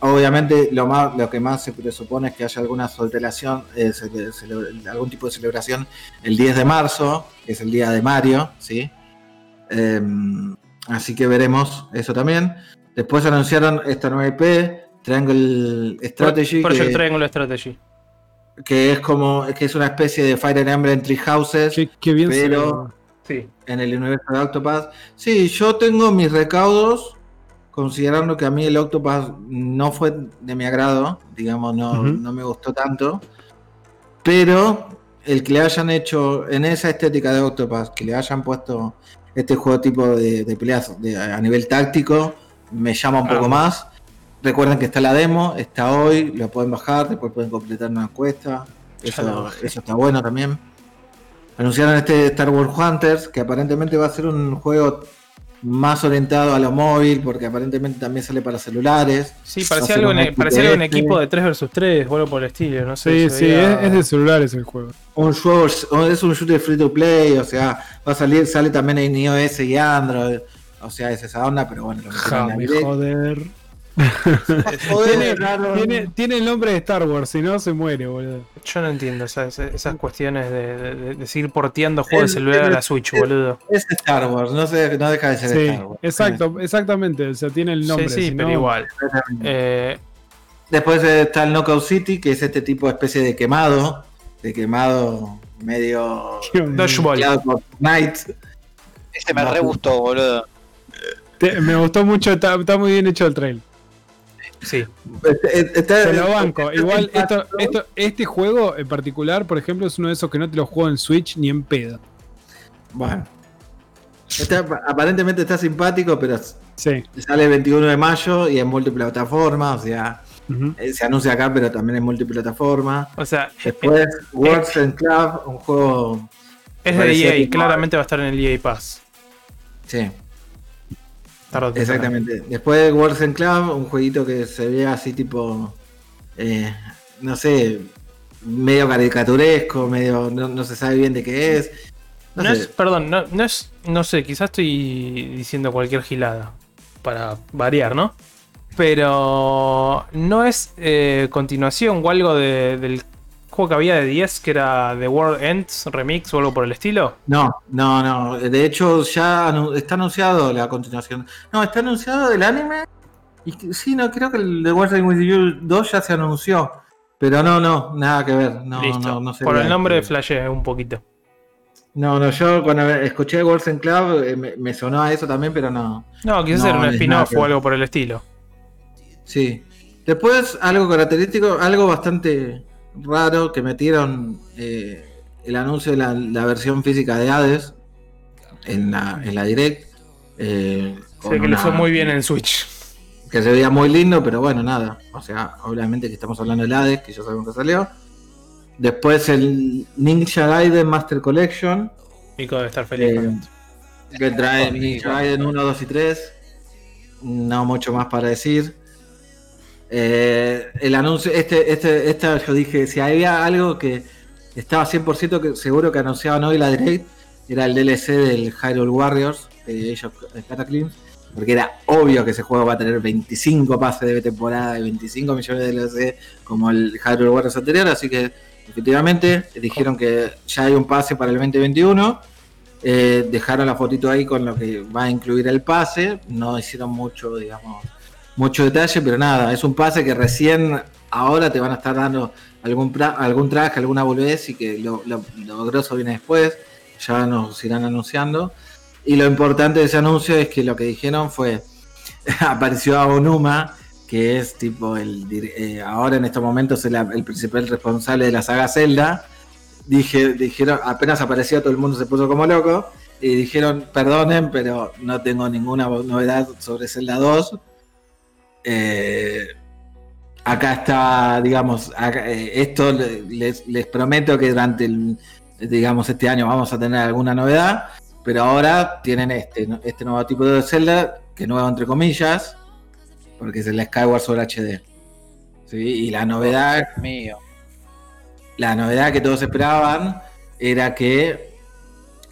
Obviamente lo más lo que más se presupone es que haya alguna celebración, eh, algún tipo de celebración el 10 de marzo, que es el día de Mario, ¿sí? Em, así que veremos eso también. Después anunciaron esta nueva IP, Triangle Strategy, Project que, Triangle Strategy. Que es como que es una especie de Fire Emblem Three Houses Qué, qué bien se pero- Sí. en el universo de Octopath. Sí, yo tengo mis recaudos, considerando que a mí el Octopath no fue de mi agrado, digamos, no, no me gustó tanto. Pero el que le hayan hecho en esa estética de Octopath, que le hayan puesto este juego tipo de, de peleas de- a nivel táctico, me llama un poco Ah. más. Recuerden que está la demo, está hoy, lo pueden bajar, después pueden completar una encuesta. Eso, está bueno también. Anunciaron este Star Wars Hunters, que aparentemente va a ser un juego más orientado a lo móvil, porque aparentemente también sale para celulares. Sí, parecía algo, un en, parecía algo en FPS. equipo de 3 vs 3 o algo por el estilo, no sé. Sí, sí, veía- es, es de celulares el juego. Un juego, es un shooter free to play, o sea, va a salir, sale también en iOS y Android. O sea, es esa onda, pero bueno, lo la Jame, Direct. joder. Tiene, raro. tiene- tiene el nombre de Star Wars, si no se muere, boludo. Yo no entiendo esas, esas cuestiones de, de- de- de seguir porteando juegos Es- de celular a la Switch, es- boludo. Es Star Wars, no, se, no deja de ser Sí, Star Wars. exacto, exactamente. O sea, tiene el nombre. sí, sí, si pero no- igual. Eh, Después está el Knockout City, que es este tipo de especie de quemado, de quemado medio ¿Qué onda? Dodgeball. Fortnite. Este me re gustó, boludo. Te- me gustó mucho, está, está muy bien hecho el trail. Sí. Este- está- Te lo banco. este Igual, esto, esto, este juego en particular, por ejemplo, es uno de esos que no te lo juego en Switch ni en pedo. Bueno. Está- aparentemente está simpático, pero Sí. sale el 21 de mayo y en multiplataforma, o sea, eh, se anuncia acá, pero también en multiplataforma. O sea, Después, Words and Club, un juego. es de parecía EA, claramente va a estar en el EA Pass. Sí, Tarde exactamente. Después, Words and Club, un jueguito que se ve así tipo. eh, no sé, medio caricaturesco, medio. No, no se sabe bien de qué es. No, No sé. es, perdón, no, no es, no sé, quizás estoy diciendo cualquier gilada para variar, ¿no? Pero no es eh, continuación o algo de- del juego que había de 10 que era The World Ends Remix o algo por el estilo. No, no, no. De hecho, ya está anunciado la continuación. No, está anunciado del anime. Y sí, no, creo que el de Working with You 2 ya se anunció. Pero no, no, nada que ver. No, Listo. no, no por el nombre este- flashé un poquito. No, no, yo cuando escuché Words and Club eh, me, me sonó a eso también, pero no. No, quizás era un spin-off o algo por el estilo. Sí. Después, algo característico, algo bastante raro que metieron eh, el anuncio de la, la versión física de Hades en la, en la Direct. eh, que le fue una- muy bien en Switch. que se veía muy lindo, pero bueno, nada. O sea, obviamente que estamos hablando del Hades, que ya sabemos que salió. Después el Ninja Gaiden Master Collection, Nico debe estar feliz Eh, que trae Ninja. Gaiden 1, 2 y 3. No mucho más para decir. Eh, el anuncio, este, este, esta yo dije, si había algo que estaba 100% que seguro que anunciaban hoy la Direct, era el DLC del Hyrule Warriors de Age of Cataclysm, porque era obvio que ese juego va a tener 25 pases de temporada y 25 millones de DLC como el Hyrule Warriors anterior, así que efectivamente dijeron que ya hay un pase para el 2021. Eh, dejaron la fotito ahí con lo que va a incluir el pase. No hicieron mucho, digamos, mucho detalle, pero nada, es un pase que recién ahora te van a estar dando algún, algún traje, alguna boludez y que lo, grosso viene después. Ya nos irán anunciando. Y lo importante de ese anuncio es que lo que dijeron fue, apareció a Onuma, que es tipo el, eh, ahora en estos momentos el, el principal responsable de la saga Zelda. Dije, dijeron, apenas apareció todo el mundo se puso como loco. Y dijeron, perdonen, pero no tengo ninguna novedad sobre Zelda 2. Eh, acá está, digamos, acá, eh, esto le- les, les prometo que durante el, digamos, este año vamos a tener alguna novedad. Pero ahora tienen este, este nuevo tipo de Zelda, que nuevo entre comillas, porque es el Skyward Sword HD. ¿Sí? Y la novedad Mío. la novedad que todos esperaban era que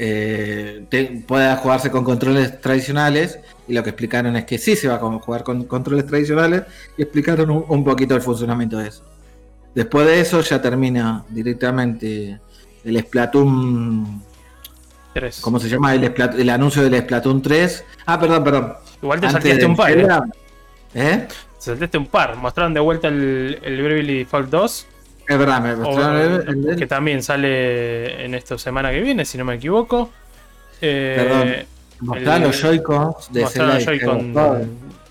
eh, te- pueda jugarse con controles tradicionales y lo que explicaron es que sí se va a jugar con controles tradicionales y explicaron un, un poquito el funcionamiento de eso. Después de eso ya termina directamente el Splatoon, Tres. ¿cómo se llama? El, anuncio del Splatoon 3. Ah, perdón, perdón. Igual te Antes saltaste un par. ¿eh? ¿Eh? Te saltaste un par. Mostraron de vuelta el, el Bravely Default 2. El- el- que también sale en esta semana que viene, si no me equivoco. Eh, Perdón, mostraron el- los Joy-Cons de Zelda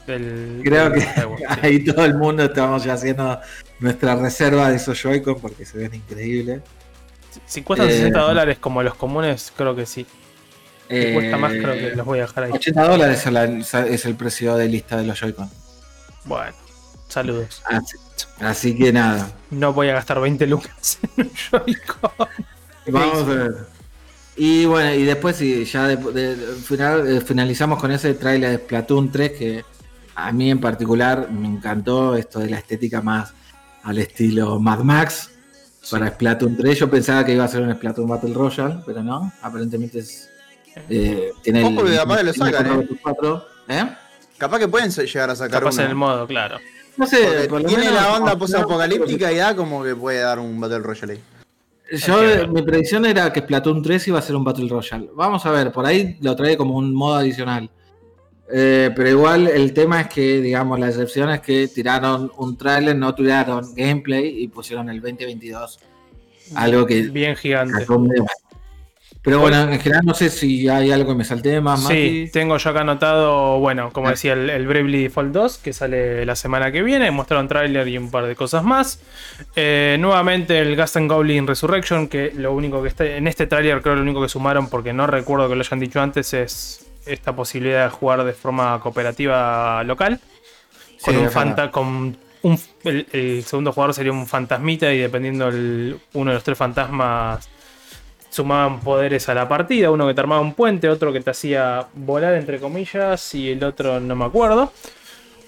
del. Creo que sí. ahí todo el mundo estamos ya haciendo nuestra reserva de esos Joy-Con porque se ven increíbles. Si cuestan Eh, 60 dólares como los comunes, creo que sí. Si Eh, cuesta más, creo que los voy a dejar ahí. 80 dólares es, el precio de lista de los Joy-Con. Bueno, saludos. Así, así que nada, No voy a gastar 20 lucas en un Joy-Con. vamos a ver. Y bueno, y después sí, ya de- de- de- final- eh, finalizamos con ese trailer de Splatoon 3 que a mí en particular me encantó esto de la estética más al estilo Mad Max. Para Splatoon 3 yo pensaba que iba a ser un Splatoon Battle Royale, pero no, aparentemente es... eh, tiene Ojo, que capaz que lo sacan, eh. de ¿eh? Capaz que pueden llegar a sacar Capaz uno. en el modo, claro. No sé, Porque por lo tiene menos- la onda post-apocalíptica y da como que puede dar un Battle Royale ahí. Yo, eh, mi predicción era que Splatoon 3 iba a ser un Battle Royale. Vamos a ver, por ahí lo trae como un modo adicional. Eh, pero igual el tema es que, digamos, la excepción es que tiraron un trailer, no tiraron gameplay y pusieron el 2022. Algo que Bien gigante. medio. Pero bueno, en general no sé si hay algo que me salté más. Sí, Mati. tengo yo acá anotado, bueno, como Ah. decía, el, el Bravely Default 2, que sale la semana que viene. Mostraron tráiler y un par de cosas más. Eh, nuevamente el Gast and Goblin Resurrection, que lo único que está en este tráiler, creo lo único que sumaron, porque no recuerdo que lo hayan dicho antes, es esta posibilidad de jugar de forma cooperativa local. Con Sí, un fanta con un, el, el segundo jugador sería un fantasmita y dependiendo el, uno de los tres fantasmas sumaban poderes a la partida, uno que te armaba un puente, otro que te hacía volar entre comillas y el otro no me acuerdo.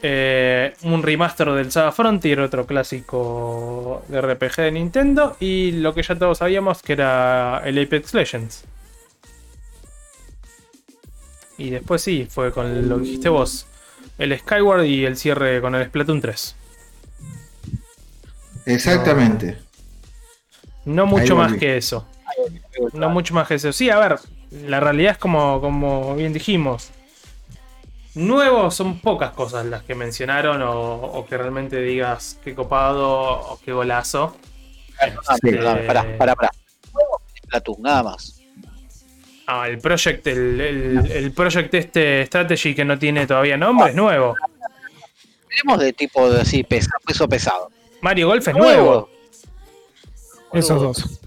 Eh, un remaster del Saga Frontier, otro clásico de RPG de Nintendo y lo que ya todos sabíamos que era el Apex Legends. Y después sí, fue con lo que dijiste vos, el Skyward y el cierre con el Splatoon 3. Exactamente. No mucho más que eso. No mucho más que eso. Sí, a ver, la realidad es como, como bien dijimos. Nuevos son pocas cosas las que mencionaron o, o que realmente digas qué copado o qué golazo. Ah, Sí. perdón, pará, pará, pará. Splatoon, nada más. Ah, el project, el, el, el project este strategy que no tiene todavía nombre es nuevo. Hablemos de tipo de así, peso, peso pesado. Mario Golf es nuevo. Esos dos.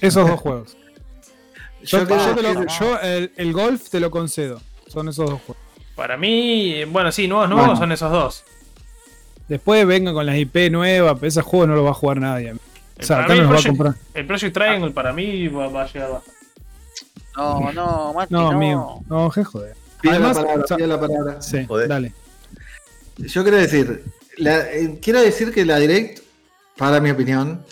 Esos dos juegos. Yo, Yo creo yo te lo- que- yo el, el golf te lo concedo. Son esos dos juegos. Para mí, bueno, sí, nuevos, nuevos Bueno. son esos dos. Después venga con las IP nuevas, pero esos juegos no los va a jugar nadie. O sea, Para acá mí no los va a Project- comprar. El Project Triangle para mí va, va a llegar bastante. No, no, Mati, No, no. amigo. No, je joder. Además, la palabra, o sea- pido la palabra. Sí, Joder. dale. Yo quiero decir, la- eh, quiero decir que la Direct, para mi opinión,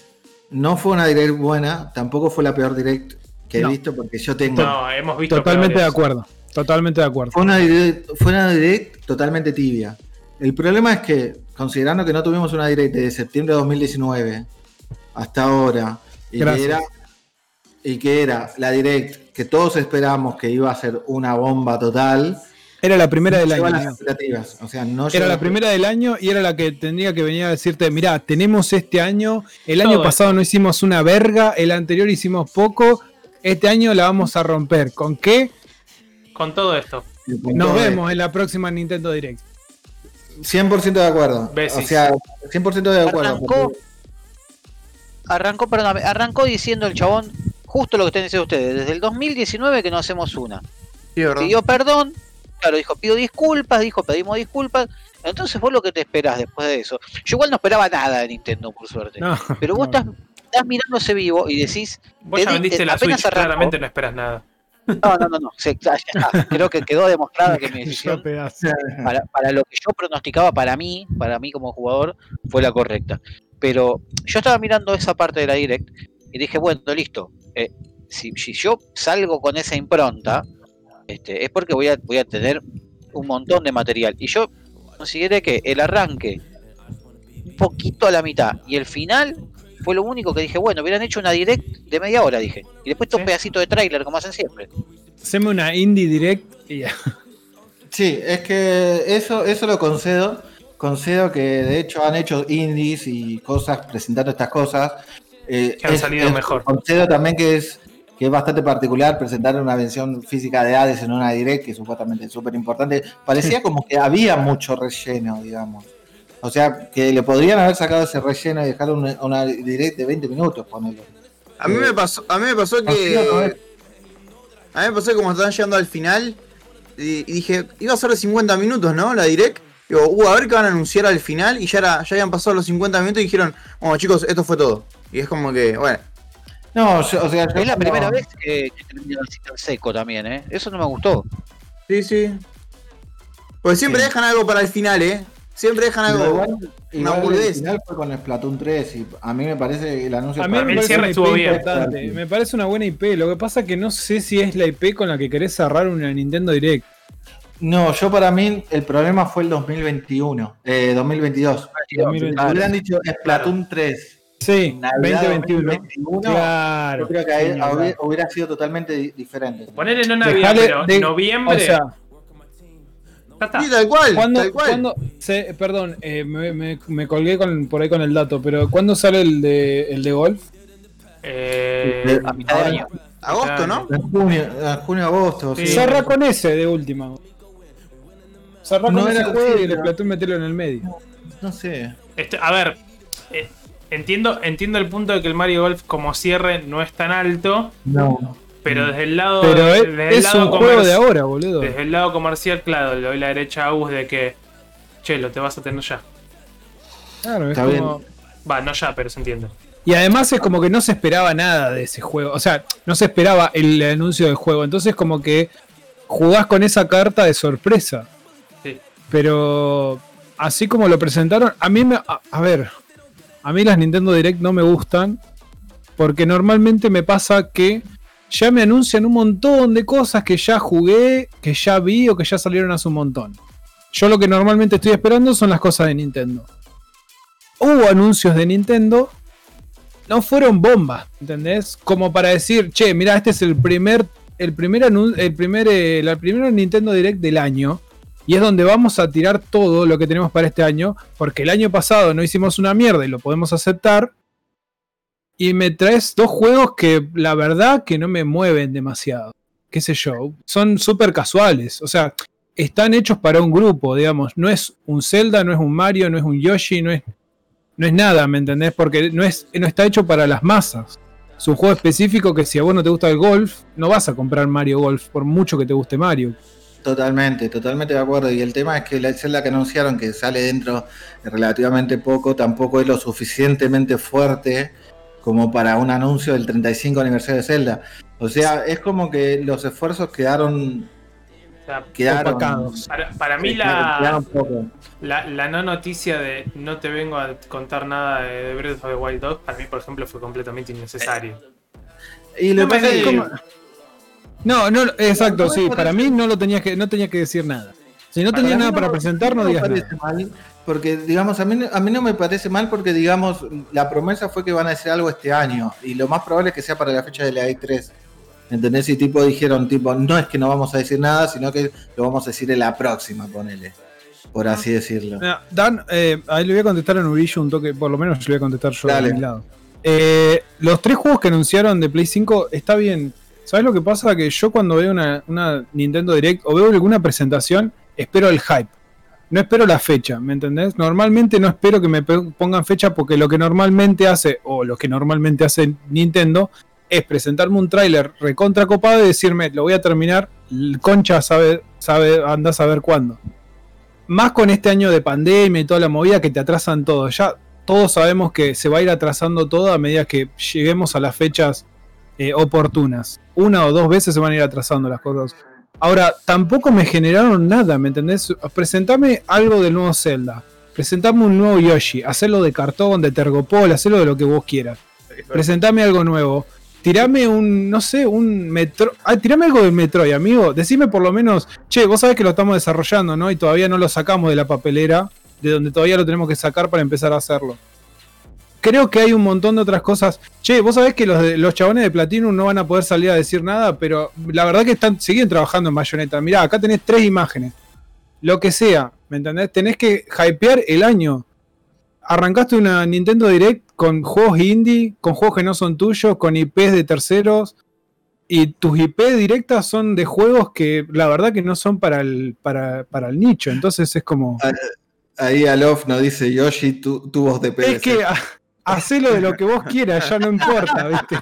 no fue una Direct buena, tampoco fue la peor Direct que he No. visto, porque yo tengo... No, hemos visto. Totalmente de peores. acuerdo. Totalmente de acuerdo. Fue una, direct, fue una direct totalmente tibia. El problema es que, considerando que no tuvimos una direct de septiembre de 2019 hasta ahora, y que, era, y que era la direct que todos esperamos que iba a ser una bomba total, Era la primera del año. las expectativas. O sea, no Era la primera del año y era la que tendría que venir a decirte, mirá, tenemos este año, el año Todo pasado no hicimos una verga, el anterior hicimos poco, este año la vamos a romper. ¿Con qué? Con todo esto. Nos Todo vemos en la próxima Nintendo Direct. 100% de acuerdo. Besis. O sea, 100% de acuerdo. Arrancó, porque- arrancó, perdón, arrancó diciendo el chabón justo lo que están diciendo ustedes. Desde el 2019 que no hacemos una. Sí. Pidió perdón, claro, dijo, pido disculpas, dijo, pedimos disculpas. Entonces vos lo que te esperás después de eso. Yo igual no esperaba nada de Nintendo, por suerte. No, Pero vos no. estás, estás mirando ese vivo y decís, Vos Te ya di- vendiste te- la apenas Switch, arrancó. claramente no esperas nada. no, no, no, no, sí, ya está. creo que quedó demostrada que mi decisión para lo que yo pronosticaba para mí, para mí como jugador, fue la correcta. Pero yo estaba mirando esa parte de la Direct y dije, bueno, listo. eh, si, si yo salgo con esa impronta, este, es porque voy a, voy a tener un montón de material. Y yo consideré que el arranque, un poquito a la mitad, y el final fue lo único que dije, bueno, hubieran hecho una Direct de media hora, dije. Y después Sí. un pedacito de tráiler, como hacen siempre. Haceme una indie direct y ya. Sí, es que eso, eso lo concedo. Concedo que de hecho han hecho indies y cosas presentando estas cosas. Eh, Que han salido mejor. Concedo también que es, que es bastante particular presentar una versión física de Hades en una direct, que supuestamente es súper importante. Parecía como que había mucho relleno, digamos. O sea, que le podrían haber sacado ese relleno y dejar una, una direct de 20 minutos, ponelo. A mí me pasó, a mí me pasó que. A mí me pasó que como estaban llegando al final. Y, y dije, iba a ser de 50 minutos, ¿no? La direct. Digo, uh, a ver qué van a anunciar al final. Y ya, era, ya habían pasado los 50 minutos y dijeron, bueno chicos, esto fue todo. Y es como que, bueno. No, yo- o sea, yo Es la primera vez que, que termina así tan seco también, ¿eh? Eso no me gustó. Sí, sí. Porque siempre Sí. dejan algo para el final, ¿eh? Siempre dejan algo. igual, igual el final fue con Splatoon 3 y a mí me parece el anuncio A mí me el parece cierre una estuvo IP bien. importante. Me parece una buena IP. Lo que pasa es que no sé si es la IP con la que querés cerrar una Nintendo Direct. No, yo para mí el problema fue el 2021, eh, 2022. 2022. Si hubieran dicho Splatoon 3, Sí, Navidad 2021. 2021, Claro. yo creo que ahí hubiera, hubiera sido totalmente di- diferente. Ponele no Navidad, Dejale pero de- noviembre. O sea. Sí, tal cual, ¿cuándo, tal cual. cuándo- se- perdón, eh, me, me- me colgué con, por ahí con el dato, pero ¿cuándo sale el de, el de golf? Eh, A mitad de año. Agosto, ¿no? En junio, en junio, agosto. Sí. sí. Cerra con ese de última. Cerra con No ese era juego y el no. Splatoon meterlo en el medio. No sé. este, a ver, entiendo, entiendo el punto de que el Mario Golf como cierre no es tan alto, No. pero desde el lado, Pero es, desde el es lado un juego de ahora, boludo. Desde el lado comercial, claro, le doy la derecha a Us de que, che, lo te vas a tener ya. Claro, es Está como- Va, no ya, pero se entiende. Y además es como que no se esperaba nada de ese juego. O sea, no se esperaba el anuncio del juego. Entonces como que jugás con esa carta de sorpresa. Sí. Pero así como lo presentaron, a mí me... A, a ver, a mí las Nintendo Direct no me gustan. Porque normalmente me pasa que ya me anuncian un montón de cosas que ya jugué, que ya vi o que ya salieron hace un montón. Yo lo que normalmente estoy esperando son las cosas de Nintendo. Hubo anuncios de Nintendo no fueron bombas, ¿entendés? Como para decir, che, mira, este es el primer, el primer el primer, eh, Nintendo Direct del año. Y es donde vamos a tirar todo lo que tenemos para este año. Porque el año pasado no hicimos una mierda y lo podemos aceptar. Y me traes dos juegos que la verdad que no me mueven demasiado. Qué sé yo. Son súper casuales. O sea, están hechos para un grupo, digamos. No es un Zelda, no es un Mario, no es un Yoshi, no es, no es nada, ¿me entendés? Porque no, es, no está hecho para las masas. Es un juego específico que si a vos no te gusta el golf, no vas a comprar Mario Golf, por mucho que te guste Mario. Totalmente, totalmente de acuerdo. Y el tema es que la Zelda que anunciaron, que sale dentro de relativamente poco, tampoco es lo suficientemente fuerte como para un anuncio del 35 aniversario de Zelda. O sea, es como que los esfuerzos quedaron. O sea, quedaron para, para mí la, la, la no noticia de no te vengo a contar nada de Breath of the Wild 2, para mí, por ejemplo, fue completamente innecesario. Y lo No que pasa es como- No, no, exacto, sí. Para mí no lo tenías que, no tenías que decir nada. Si no tenías mí nada para presentar, no digas nada. mal, porque, digamos, a mí, a mí no me parece mal porque, digamos, la promesa fue que van a hacer algo este año y lo más probable es que sea para la fecha de la E3. ¿Entendés? Y tipo dijeron, tipo, no es que no vamos a decir nada, sino que lo vamos a decir en la próxima, ponele. Por así decirlo. Mira, Dan, eh, ahí le voy a contestar a Nurillo un toque, por lo menos le voy a contestar yo Dale. de mi lado. Eh, los tres juegos que anunciaron de Play 5 está bien. ¿Sabes lo que pasa? Que yo cuando veo una, una Nintendo Direct o veo alguna presentación, espero el hype. No espero la fecha, ¿me entendés? Normalmente no espero que me pongan fecha porque lo que normalmente hace, o lo que normalmente hace Nintendo, es presentarme un tráiler recontra copado y decirme, lo voy a terminar, concha sabe, sabe, anda a saber cuándo más con este año de pandemia y toda la movida que te atrasan todo. Ya todos sabemos que se va a ir atrasando todo a medida que lleguemos a las fechas eh, oportunas. Una o dos veces se van a ir atrasando las cosas. Ahora, tampoco me generaron nada, ¿me entendés? Presentame algo del nuevo Zelda. Presentame un nuevo Yoshi. Hacerlo de cartón, de tergopol, hacerlo de lo que vos quieras. Presentame algo nuevo. Tirame un, no sé, un metro. Ah, tirame algo de Metroid, amigo. Decime por lo menos, che, vos sabés que lo estamos desarrollando, ¿no? Y todavía no lo sacamos de la papelera, de donde todavía lo tenemos que sacar para empezar a hacerlo. Creo que hay un montón de otras cosas. Che, vos sabés que los, de, los chabones de Platinum no van a poder salir a decir nada, pero la verdad que están, siguen trabajando en Bayonetta. Mirá, acá tenés tres imágenes. Lo que sea, ¿me entendés? Tenés que hypear el año. Arrancaste una Nintendo Direct con juegos indie, con juegos que no son tuyos, con IPs de terceros. Y tus IP directas son de juegos que la verdad que no son para el, para, para el nicho. Entonces es como. Ahí Alof nos dice Yoshi, tu, tu voz de PVC. Es que hacelo de lo que vos quieras, ya no importa, ¿viste?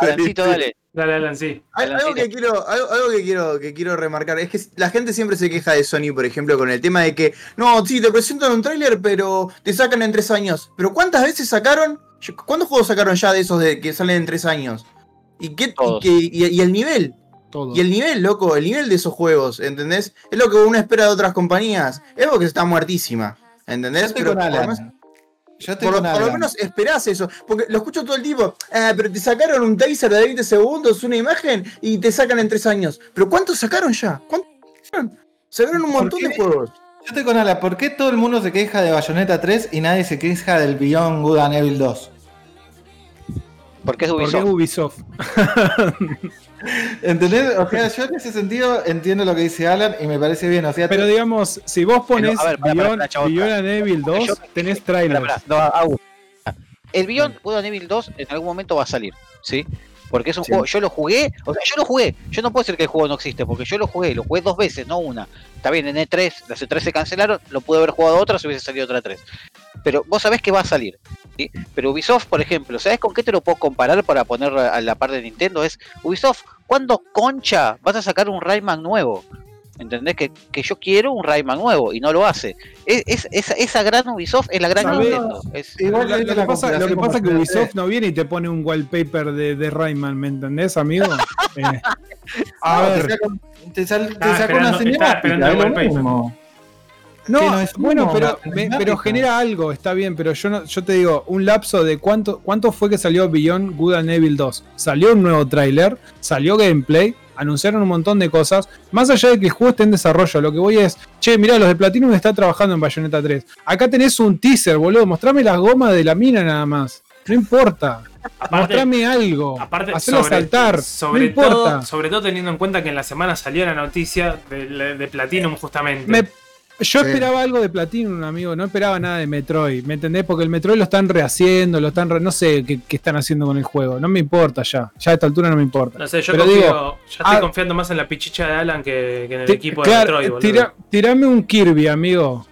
Alancito, dale. Dale, Alan, sí. Al- Algo que quiero, algo, algo que quiero, que quiero remarcar es que la gente siempre se queja de Sony, por ejemplo, con el tema de que no, sí, te presentan un tráiler, pero te sacan en tres años. Pero ¿cuántas veces sacaron? ¿Cuántos juegos sacaron ya de esos de que salen en tres años? ¿Y qué, y, Todos. qué- y- y el nivel? Todo. Y el nivel, loco, el nivel de esos juegos, ¿entendés? Es lo que uno espera de otras compañías. Es porque está muertísima, Yo ¿entendés? estoy Pero con por lo Alan. menos- Yo estoy por, con por lo menos esperás eso. Porque lo escucho todo el tiempo. Ah, pero te sacaron un taser de 20 segundos, una imagen, y te sacan en 3 años. ¿Pero cuántos sacaron ya? ¿Cuántos sacaron? Sacaron un ¿Por montón de juegos. Yo estoy con Alan. ¿Por qué todo el mundo se queja de Bayonetta 3 y nadie se queja del Beyond Good and Evil 2? Porque es Porque es Ubisoft. ¿Entendés? O sea, yo en ese sentido entiendo lo que dice Alan y me parece bien. O sea, Pero digamos, si vos pones Beyond, Evil 2, Yo- tenés pará, no. El Beyond Evil 2 en algún momento va a salir, ¿sí? Porque es un Sí. juego, yo lo jugué, o sea, yo lo jugué, yo no puedo decir que el juego no existe, porque yo lo jugué, lo jugué dos veces, no una. Está bien, en E3, las E3 se cancelaron, lo pude haber jugado otra si hubiese salido otra 3. Pero vos sabés que va a salir, ¿sí? Pero Ubisoft, por ejemplo, ¿sabés con qué te lo puedo comparar para poner a la par de Nintendo? Es, Ubisoft, ¿cuándo concha vas a sacar un Rayman nuevo? ¿Entendés? Que, que yo quiero un Rayman nuevo y no lo hace. Es, es- esa, esa gran Ubisoft es la gran. Nintendo. Es, Igual Lo, que pasa, lo que pasa es que Ubisoft no viene y te pone un wallpaper de, de Rayman, ¿me entendés, amigo? Eh, a No, ver, te saca, te sal- te Estaba saca una mismo. no, es bueno, pero, me- pero genera algo, está bien, pero yo no, yo te digo, un lapso de cuánto, cuánto fue que salió Beyond Good and Evil 2. Salió un nuevo tráiler, salió gameplay, anunciaron un montón de cosas. Más allá de que el juego esté en desarrollo, lo que voy es, che, mirá, los de Platinum están trabajando en Bayonetta 3. Acá tenés un teaser, boludo, mostrame las gomas de la mina nada más. No importa. Aparte, Mostrame algo. aparte Hacelo saltar. sobre, no importa. todo, sobre todo teniendo en cuenta que en la semana salió la noticia de, de Platinum justamente. Me- Yo Sí. esperaba algo de Platinum, amigo. No esperaba nada de Metroid. ¿Me entendés? Porque el Metroid lo están rehaciendo, lo están. re- no sé qué, qué están haciendo con el juego. No me importa ya. Ya a esta altura no me importa. No sé, yo Pero confío, digo, ya estoy ah, confiando más en la pichicha de Alan que, que en el equipo de Metroid, boludo. tira- tirame un Kirby, amigo.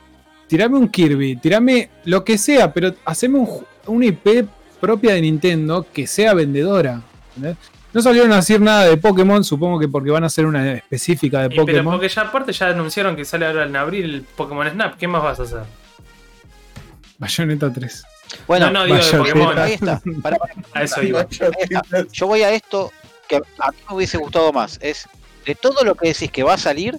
Tirame un Kirby. Tirame lo que sea, pero haceme un, una IP propia de Nintendo que sea vendedora. ¿entendés? No salieron a decir nada de Pokémon, supongo que porque van a hacer una específica de Y pero Pokémon. porque ya aparte ya anunciaron que sale ahora en abril el Pokémon Snap, ¿qué más vas a hacer? Bayonetta 3. Bueno, no, no, digo de Vaya, Pokémon. ahí está. A eso iba. Yo voy a esto que a mí me hubiese gustado más. Es de todo lo que decís que va a salir,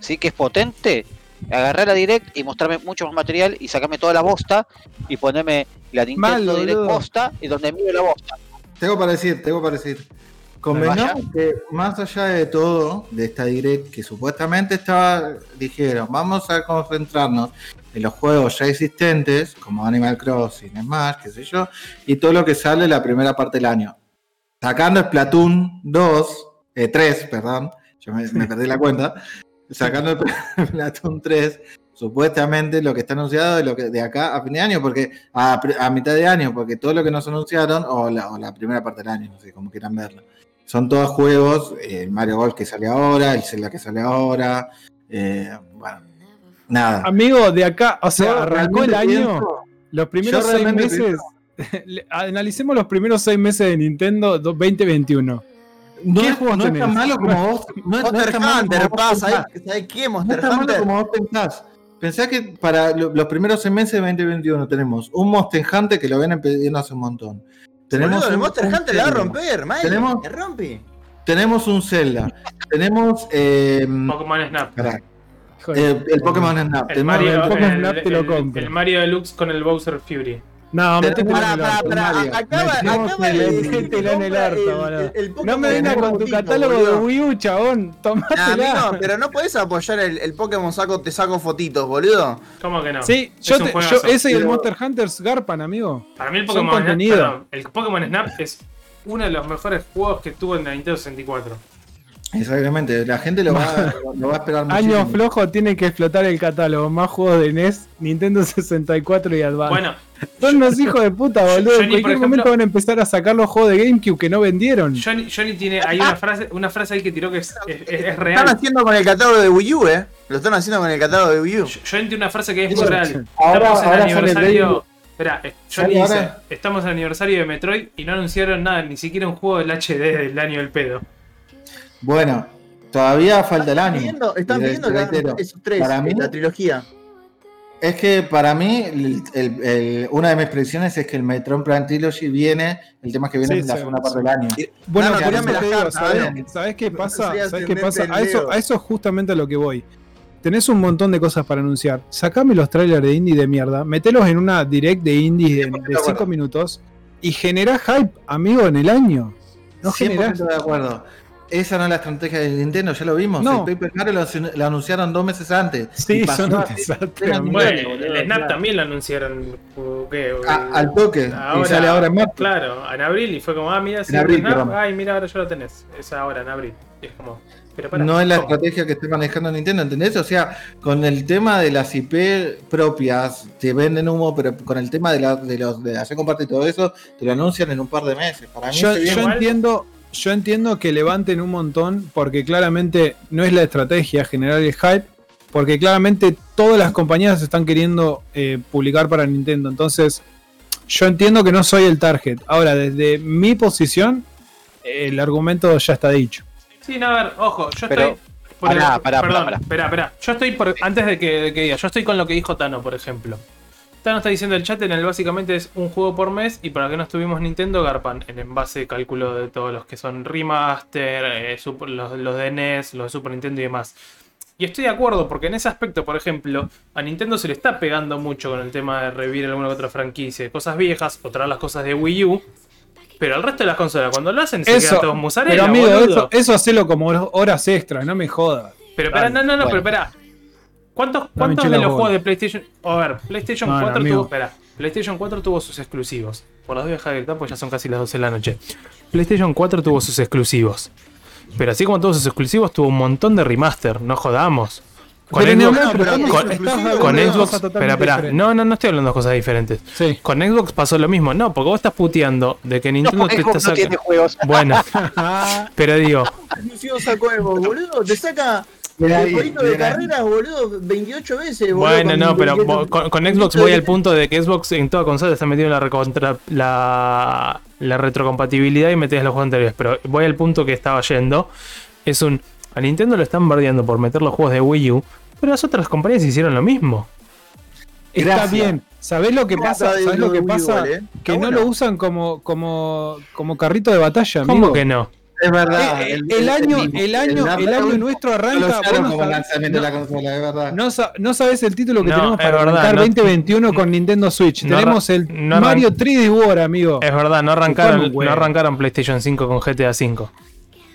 sí que es potente, agarrar la Direct y mostrarme mucho más material y sacarme toda la bosta y ponerme la Nintendo Mal, Direct boludo. bosta y donde miro la bosta. Tengo para decir, tengo para decir. Convengamos que más allá de todo, de esta direct que supuestamente estaba, dijeron, vamos a concentrarnos en los juegos ya existentes, como Animal Crossing, Smash, qué sé yo, y todo lo que sale la primera parte del año. Sacando Splatoon 2, eh, 3, perdón, yo me, me perdí la cuenta, sacando Splatoon 3, supuestamente lo que está anunciado de, lo que, de acá a fin de año, porque a, a mitad de año, porque todo lo que nos anunciaron, o la, o la primera parte del año, no sé cómo quieran verlo, son todos juegos, eh, el Mario Golf que sale ahora, el Zelda que sale ahora, eh, bueno, nada. Amigo, de acá, o sea, Yo arrancó el año, pienso- los primeros seis meses. Analicemos los primeros seis meses de Nintendo do- 2021. no, ¿Qué es, juegos no es tan malo como vos. No, es- no es Monster tan malo Hunter, como vos pasa, pensás. ¿sabes qué? No Monster es tan malo Hunter. como vos pensás. Pensá que para lo- los primeros seis meses de 2021 tenemos un Monster Hunter que lo vienen pidiendo hace un montón. Tenemos Boludo, el Monster un Hunter la va a romper, Mike. Tenemos- ¿La rompe? Tenemos un Zelda. tenemos eh, Pokémon Snap. eh, el Pokémon Snap. El Mario, Pokémon el, Snap te lo compro. el Mario Deluxe con el Bowser Fury. No, Pará, en el pará, orto. Acaba, acaba el- de decir que métetelo en el orto, el- boludo. No me vengas con tu Snap, catálogo boludo. de Wii U, chabón. Nah, Tomátela. amigo, pero no podés apoyar el, el Pokémon saco, te saco fotitos, boludo. ¿Cómo que no? Sí, Es yo, ese y el Monster Hunters garpan, amigo. Para mí el Pokémon Snap, el Pokémon Snap es uno de los mejores juegos que tuvo en la Nintendo 64. Exactamente, la gente lo va, lo va a esperar muchísimo. Año flojo tiene que explotar el catálogo. Más juegos de NES, Nintendo 64 y Advance. Bueno, Son unos hijos de puta, boludo. Johnny, en por cualquier ejemplo- momento van a empezar a sacar los juegos de GameCube que no vendieron. Johnny, Johnny tiene hay una frase, una frase ahí que tiró que es, es- es- es Lo están real. haciendo con el catálogo de Wii U, eh. Lo están haciendo con el catálogo de Wii U. Johnny tiene una frase que es muy real. ahora- Estamos en ahora el aniversario. Espera, eh, ¿Sale Johnny dice: ahora? Estamos en el aniversario de Metroid y no anunciaron nada, ni siquiera un juego del HD del año del pedo. Bueno, todavía falta el año. están reitero, esos tres, para mí- la trilogía. Es que para mí, el- el- el- una de mis predicciones es que el Metroid Prime Trilogy viene, el tema es que viene Sí, en la segunda sí. parte del año. Bueno, eso las te digo, cartas, ¿sabés, Adrián. sabés qué pasa? Soy ¿Sabés qué pasa? A eso, a eso es justamente a lo que voy. Tenés un montón de cosas para anunciar. Sacame los trailers de indie de mierda, metelos en una direct de indie de, 100% de 5 acuerdo. minutos y generá hype, amigo, en el año. No 100% generás. de acuerdo. Esa no es la estrategia de Nintendo, ya lo vimos. No. El Paper Mario lo, lo anunciaron dos meses antes. Sí, Y pasó son un desastre. Bueno, el Snap claro. también lo anunciaron. ¿qué? A- al toque. y Ahora- sale ahora en marzo. Claro, en abril y fue como, ah, mira, sí, abril, Snap, ay, mira, ahora ya lo tenés. Es ahora, en abril. Y es como, pero para. No es la ¿cómo? estrategia que esté manejando Nintendo, ¿entendés? O sea, con el tema de las IP propias, te venden humo, pero con el tema de, la, de los de hacer compartir todo eso, te lo anuncian en un par de meses. Para mí Yo, yo igual. entiendo, yo entiendo que levanten un montón porque claramente no es la estrategia generar el hype, porque claramente todas las compañías están queriendo eh, publicar para Nintendo. Entonces, yo entiendo que no soy el target. Ahora, desde mi posición, el argumento ya está dicho. Sí, no, a ver, ojo, yo Pero- estoy. por Pará, el- pará, perdón, pará, pará. Espera, espera. Yo estoy por. Antes de que, de que diga, yo estoy con lo que dijo Tano, por ejemplo. Tano está diciendo el chat en el básicamente es un juego por mes y para que no estuvimos Nintendo, Garpan, en en base de cálculo de todos los que son remaster, eh, super- los, los de NES, los de Super Nintendo y demás. Y estoy de acuerdo, porque en ese aspecto, por ejemplo, a Nintendo se le está pegando mucho con el tema de revivir alguna que otra franquicia, de cosas viejas o traer las cosas de Wii U. Pero el resto de las consolas, cuando lo hacen, se Eso, quedan todos musarela, pero amigo, eso, eso hacelo como horas extras, no me jodas. Pero espera, no, no, no, bueno. pero espera. ¿Cuántos, cuántos de los juegos de PlayStation. A ver, PlayStation No, no, 4 amigo. tuvo. Espera, PlayStation 4 tuvo sus exclusivos. Por las voy a dejar de gritar porque ya son casi las 12 de la noche. PlayStation 4 tuvo sus exclusivos. Pero así como tuvo sus exclusivos, tuvo un montón de remaster, no jodamos. Con Pero Xbox, pero con- estamos- con Xbox, espera, espera, no, no, no estoy hablando de cosas diferentes. Sí. Con Xbox pasó lo mismo, no, porque vos estás puteando de que Nintendo te está Xbox no tiene sacando. Bueno, pero digo, Exclusivo sacó Xbox, boludo. Te saca Ahí, el jueguito de ahí. carreras, boludo, 28 veces, boludo. bueno, no, pero 28 vos- con, con Xbox voy al punto de que Xbox en toda consola está metido en la, recontra- la, la retrocompatibilidad y metes los juegos anteriores. Pero voy al punto que estaba yendo. Es un. A Nintendo lo están bardeando por meter los juegos de Wii U. Pero las otras compañías hicieron lo mismo. Está bien. ¿Sabés lo que pasa? ¿Sabés lo que pasa? vale. Que no lo usan como, como, como carrito de batalla, ¿Cómo amigo. que no? Es verdad. Eh, el, año, el año, el año nuestro Lo arranca. usaron vos no como sabés- lanzamiento de la consola, es verdad. No, no sabes el título que No, tenemos para verdad, arrancar no- 2021 con Nintendo Switch. no tenemos el no Mario 3D War, amigo. Es verdad, no arrancaron, no arrancaron PlayStation 5 con GTA 5.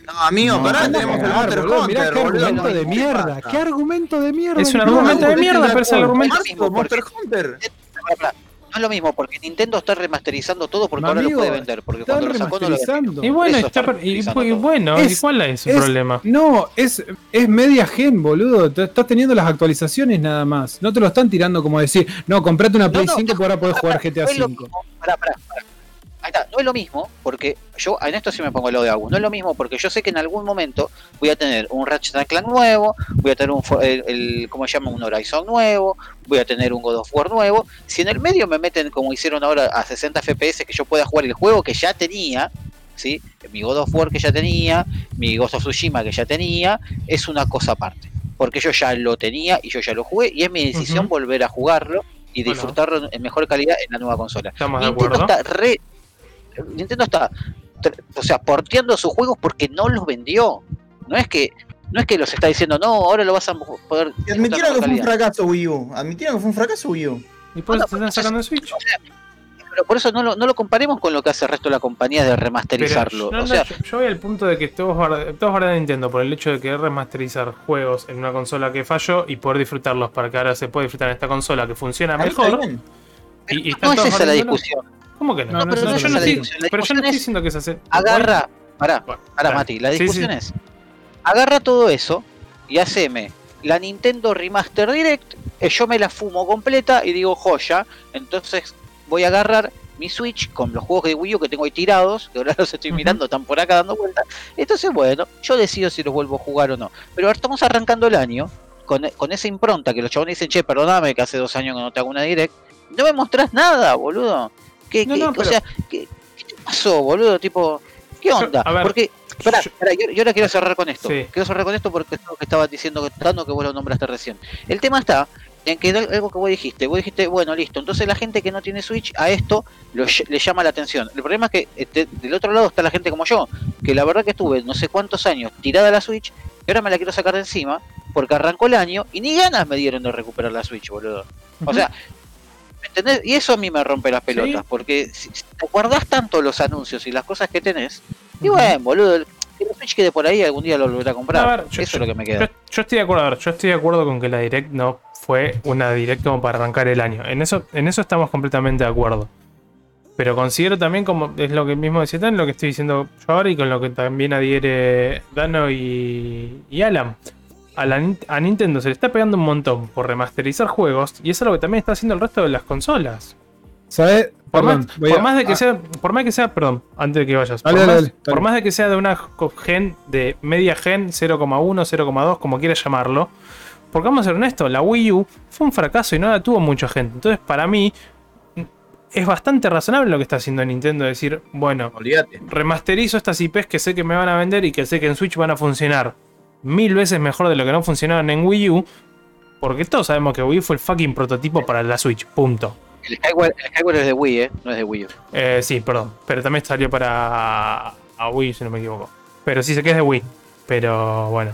No, amigo, No, pará, no, tenemos el no, Monster boludo, mirá Hunter, qué argumento de ¿Qué mierda. ¿Qué argumento de mierda? Es un argumento de mierda, pero es el argumento. Monster Hunter. No es lo mismo, porque Nintendo está remasterizando todo porque Mi ahora lo amigo, puede vender. Porque Están cuando lo sacó no lo vendió. Y bueno, Eso está está y, utilizando y bueno, Es- ¿y cuál es su es- problema? No, es, es media gen, boludo. Te- Estás teniendo las actualizaciones nada más. No te lo están tirando como decir, no, comprate una No, Play no, 5 que ahora podés jugar GTA no Ahí está, no es lo mismo, porque yo en esto sí me pongo lo de Agus, no es lo mismo porque yo sé que en algún momento voy a tener un Ratchet Clank nuevo, voy a tener un, el, el- ¿cómo se llama? Un Horizon nuevo, voy a tener un God of War nuevo. Si en el medio me meten como hicieron ahora a 60 FPS que yo pueda jugar el juego que ya tenía, ¿sí? Mi God of War que ya tenía, mi Ghost of Tsushima que ya tenía, es una cosa aparte. Porque yo ya lo tenía y yo ya lo jugué y es mi decisión volver a jugarlo y Bueno. disfrutarlo en mejor calidad en la nueva consola. Estamos de acuerdo. está re. Nintendo está. O sea, porteando sus juegos porque no los vendió. No es que. No es que los está diciendo, no, ahora lo vas a poder. Y admitieron que fue un con calidad". fracaso Wii U. Admitieron que fue un fracaso Wii U. ¿Y por eso Bueno, se están sacando el Switch? O sea, pero por eso no lo, no lo comparemos con lo que hace el resto de la compañía de Pero, remasterizarlo. no, o no, sea, yo, yo voy al punto de que todos a Nintendo por el hecho de querer remasterizar juegos en una consola que falló y poder disfrutarlos para que ahora se pueda disfrutar en esta consola que funciona está mejor. bien. Y, y no es esa la discusión. ¿Cómo que no? No, No, no pero yo no estoy, pero yo no diciendo que se hace. Agarra. Pará, pará. Mati. La discusión sí. es. Agarra todo eso y haceme la Nintendo Remaster Direct. eh, yo me la fumo completa y digo joya. Entonces voy a agarrar mi Switch con los juegos de Wii U que tengo ahí tirados, que ahora los estoy mirando, están por acá dando vueltas. Entonces, bueno, yo decido si los vuelvo a jugar o no. Pero ahora estamos arrancando el año con, con esa impronta que los chabones dicen, che, perdóname que hace dos años que no te hago una direct. No me mostrás nada, boludo. ¿Qué, No, qué- no, O pero- sea, ¿qué, pasó, boludo? Tipo, ¿qué onda? Porque, pará, yo- yo, yo ahora quiero cerrar con esto. Sí. Quiero cerrar con esto porque es lo que estaba diciendo que tanto que vos lo nombraste recién. El tema está en que algo que vos dijiste, vos dijiste, bueno, listo, entonces la gente que no tiene Switch a esto lo le llama la atención. El problema es que este, del otro lado está la gente como yo, que la verdad que estuve no sé cuántos años tirada la Switch y ahora me la quiero sacar de encima porque arrancó el año y ni ganas me dieron de recuperar la Switch, boludo. O sea, ¿me entendés? Y eso a mí me rompe las pelotas, Sí. porque si, si te guardás tanto los anuncios y las cosas que tenés, y bueno, boludo, el- la Switch quede por ahí algún día lo volverá a comprar. A ver, yo- eso es lo que me Yo, queda. yo estoy de acuerdo, a ver, yo estoy de acuerdo con que la Direct no fue una Direct como para arrancar el año. En eso, en eso estamos completamente de acuerdo. Pero considero también, como es lo que mismo decía Tan, lo que estoy diciendo yo ahora y con lo que también adhiere Dano y, y Alan. A, la Nin- a Nintendo se le está pegando un montón por remasterizar juegos y eso es lo que también está haciendo el resto de las consolas. ¿Sabes? Por, más, por a- más de que ah, sea, por más que sea, perdón, antes de que vayas, Dale, por, dale, más, dale, dale. por más de que sea de una gen de media gen 0,1, 0,2, como quieras llamarlo, porque vamos a ser honestos, la Wii U fue un fracaso y no la tuvo mucha gente. Entonces, para mí, es bastante razonable lo que está haciendo Nintendo, decir, bueno, Olvídate. remasterizo estas IPs que sé que me van a vender y que sé que en Switch van a funcionar mil veces mejor de lo que no funcionaron en Wii U, porque todos sabemos que Wii U fue el fucking prototipo para la Switch, punto. El Skyward, el Skyward es de Wii, ¿eh? No es de Wii U. Eh, sí, perdón. Pero también salió para a Wii, si no me equivoco. Pero sí sé que es de Wii. Pero bueno.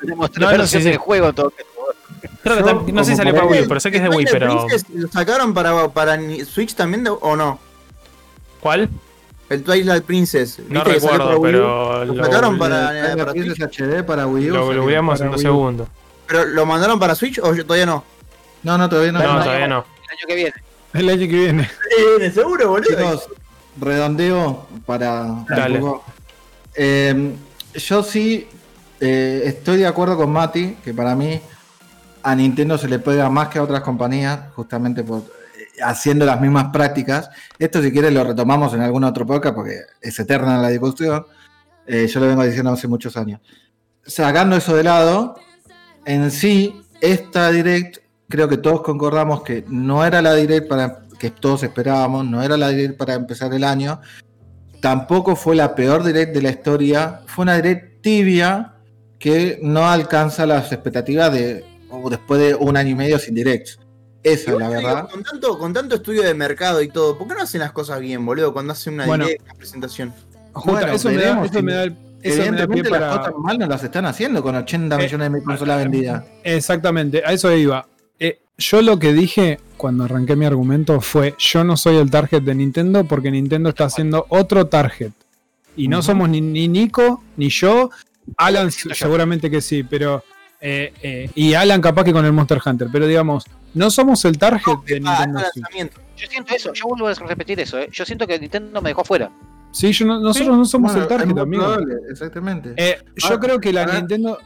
Tenemos tres No, no, sí, sí. del juego todo caso. Creo que Yo, tam- no sé si salió para Wii, pero sé que es de ¿El Wii, pero. ¿Lo sacaron para, para Switch también de- o no? ¿Cuál? El Twilight Princess. No ¿viste que salió recuerdo, pero ¿Lo sacaron para, para? HD para Wii U. lo googleamos en dos segundos. ¿Pero lo mandaron para Switch o yo- todavía no? No, no, todavía no. No, no, todavía no. El año que viene. El año que viene. Eh, seguro, boludo. Chicos, redondeo para Dale. Eh, yo sí eh, estoy de acuerdo con Mati, que para mí a Nintendo se le pega más que a otras compañías, justamente por haciendo las mismas prácticas. Esto si quieres lo retomamos en algún otro podcast porque es eterna la discusión. Eh, yo lo vengo diciendo hace muchos años. Sacando eso de lado, en sí, esta direct, creo que todos concordamos que no era la direct para que todos esperábamos, no era la direct para empezar el año, tampoco fue la peor direct de la historia, fue una direct tibia que no alcanza las expectativas de o después de un año y medio sin directs. Esa es la digo, verdad. con, tanto, con tanto estudio de mercado y todo, ¿por qué no hacen las cosas bien, boludo? Cuando hacen una Bueno. direct, una presentación. Justo, Bueno, eso, me da, veremos eso si- me da el- eso me da pie Evidentemente las para. cosas mal no las están haciendo con 80 Eh, millones de consolas vendidas. Exactamente, a eso iba. Eh, yo lo que dije cuando arranqué mi argumento fue: Yo no soy el target de Nintendo porque Nintendo está haciendo otro target. Y no somos ni, ni Nico, ni yo. Alan seguramente que sí, pero. Eh, eh, y Alan capaz que con el Monster Hunter. Pero digamos, no somos el target de Nintendo. Yo siento eso, yo vuelvo a repetir eso, ¿eh? Yo siento que Nintendo me dejó afuera. Sí, yo no- nosotros no somos Bueno, el target, amigo. probable, exactamente. Eh, yo creo que la. Nintendo.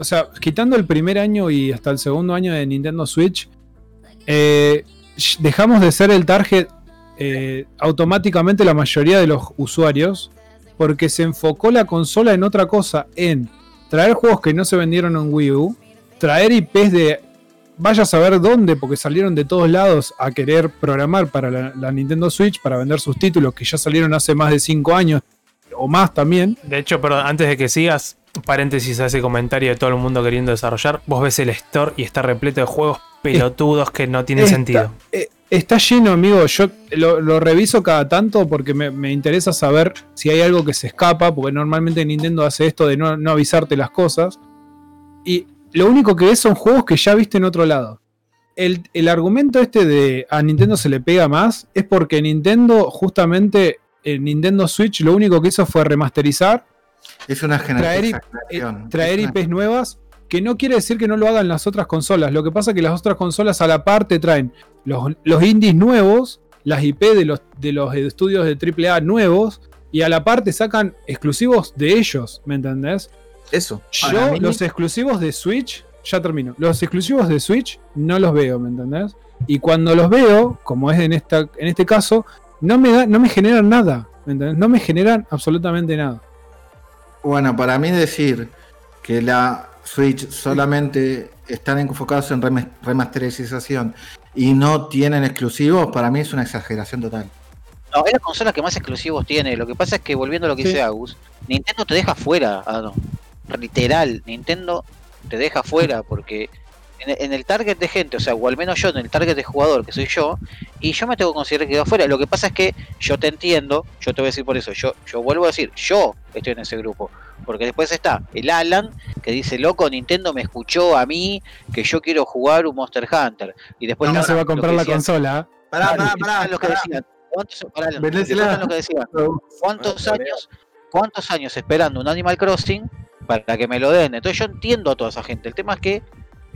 O sea, quitando el primer año y hasta el segundo año de Nintendo Switch, eh, dejamos de ser el target eh, automáticamente la mayoría de los usuarios, porque se enfocó la consola en otra cosa, en traer juegos que no se vendieron en Wii U, traer IPs de vaya a saber dónde, porque salieron de todos lados a querer programar para la, la Nintendo Switch, para vender sus títulos que ya salieron hace más de 5 años, o más también. De hecho, perdón, antes de que sigas, paréntesis a ese comentario de todo el mundo queriendo desarrollar, vos ves el store y está repleto de juegos pelotudos que no tienen Está- sentido. Eh, está lleno, amigo. Yo lo, lo reviso cada tanto porque me, me interesa saber si hay algo que se escapa, porque normalmente Nintendo hace esto de no, no avisarte las cosas. Y lo único que ves son juegos que ya viste en otro lado. El, el argumento este de a Nintendo se le pega más es porque Nintendo, justamente en Nintendo Switch, lo único que hizo fue remasterizar es una generación. eh, traer IPs nuevas, que no quiere decir que no lo hagan las otras consolas. Lo que pasa es que las otras consolas a la parte traen los, los indies nuevos, las IP de los, de los estudios de AAA nuevos, y a la parte sacan exclusivos de ellos, ¿me entendés? Eso. Yo mí- los exclusivos de Switch, ya termino, los exclusivos de Switch no los veo, ¿me entendés? Y cuando los veo, como es en, esta, en este caso, no me, da, no me generan nada, ¿me entendés? No me generan absolutamente nada. Bueno, para mí decir que la Switch solamente están enfocados en rem- remasterización y no tienen exclusivos, para mí es una exageración total. No, es la consola que más exclusivos tiene. Lo que pasa es que volviendo a lo que Sí. dice Agus, Nintendo te deja fuera, Adam. Literal, Nintendo te deja fuera porque en, en el target de gente, o sea, o al menos yo en el target de jugador que soy yo, y yo me tengo que considerar que quedo fuera. Lo que pasa es que yo te entiendo, yo te voy a decir por eso, yo, yo vuelvo a decir, yo estoy en ese grupo. Porque después está el Alan que dice, loco, Nintendo me escuchó a mí que yo quiero jugar un Monster Hunter. Y después no se va a comprar la consola. Pará, pará, pará. están los que pará. decían, ¿cuántos, pará, Alan, Vendésela. después están los que decían, ¿cuántos Bueno, años, cuántos años esperando un Animal Crossing para que me lo den? Entonces yo entiendo a toda esa gente. El tema es que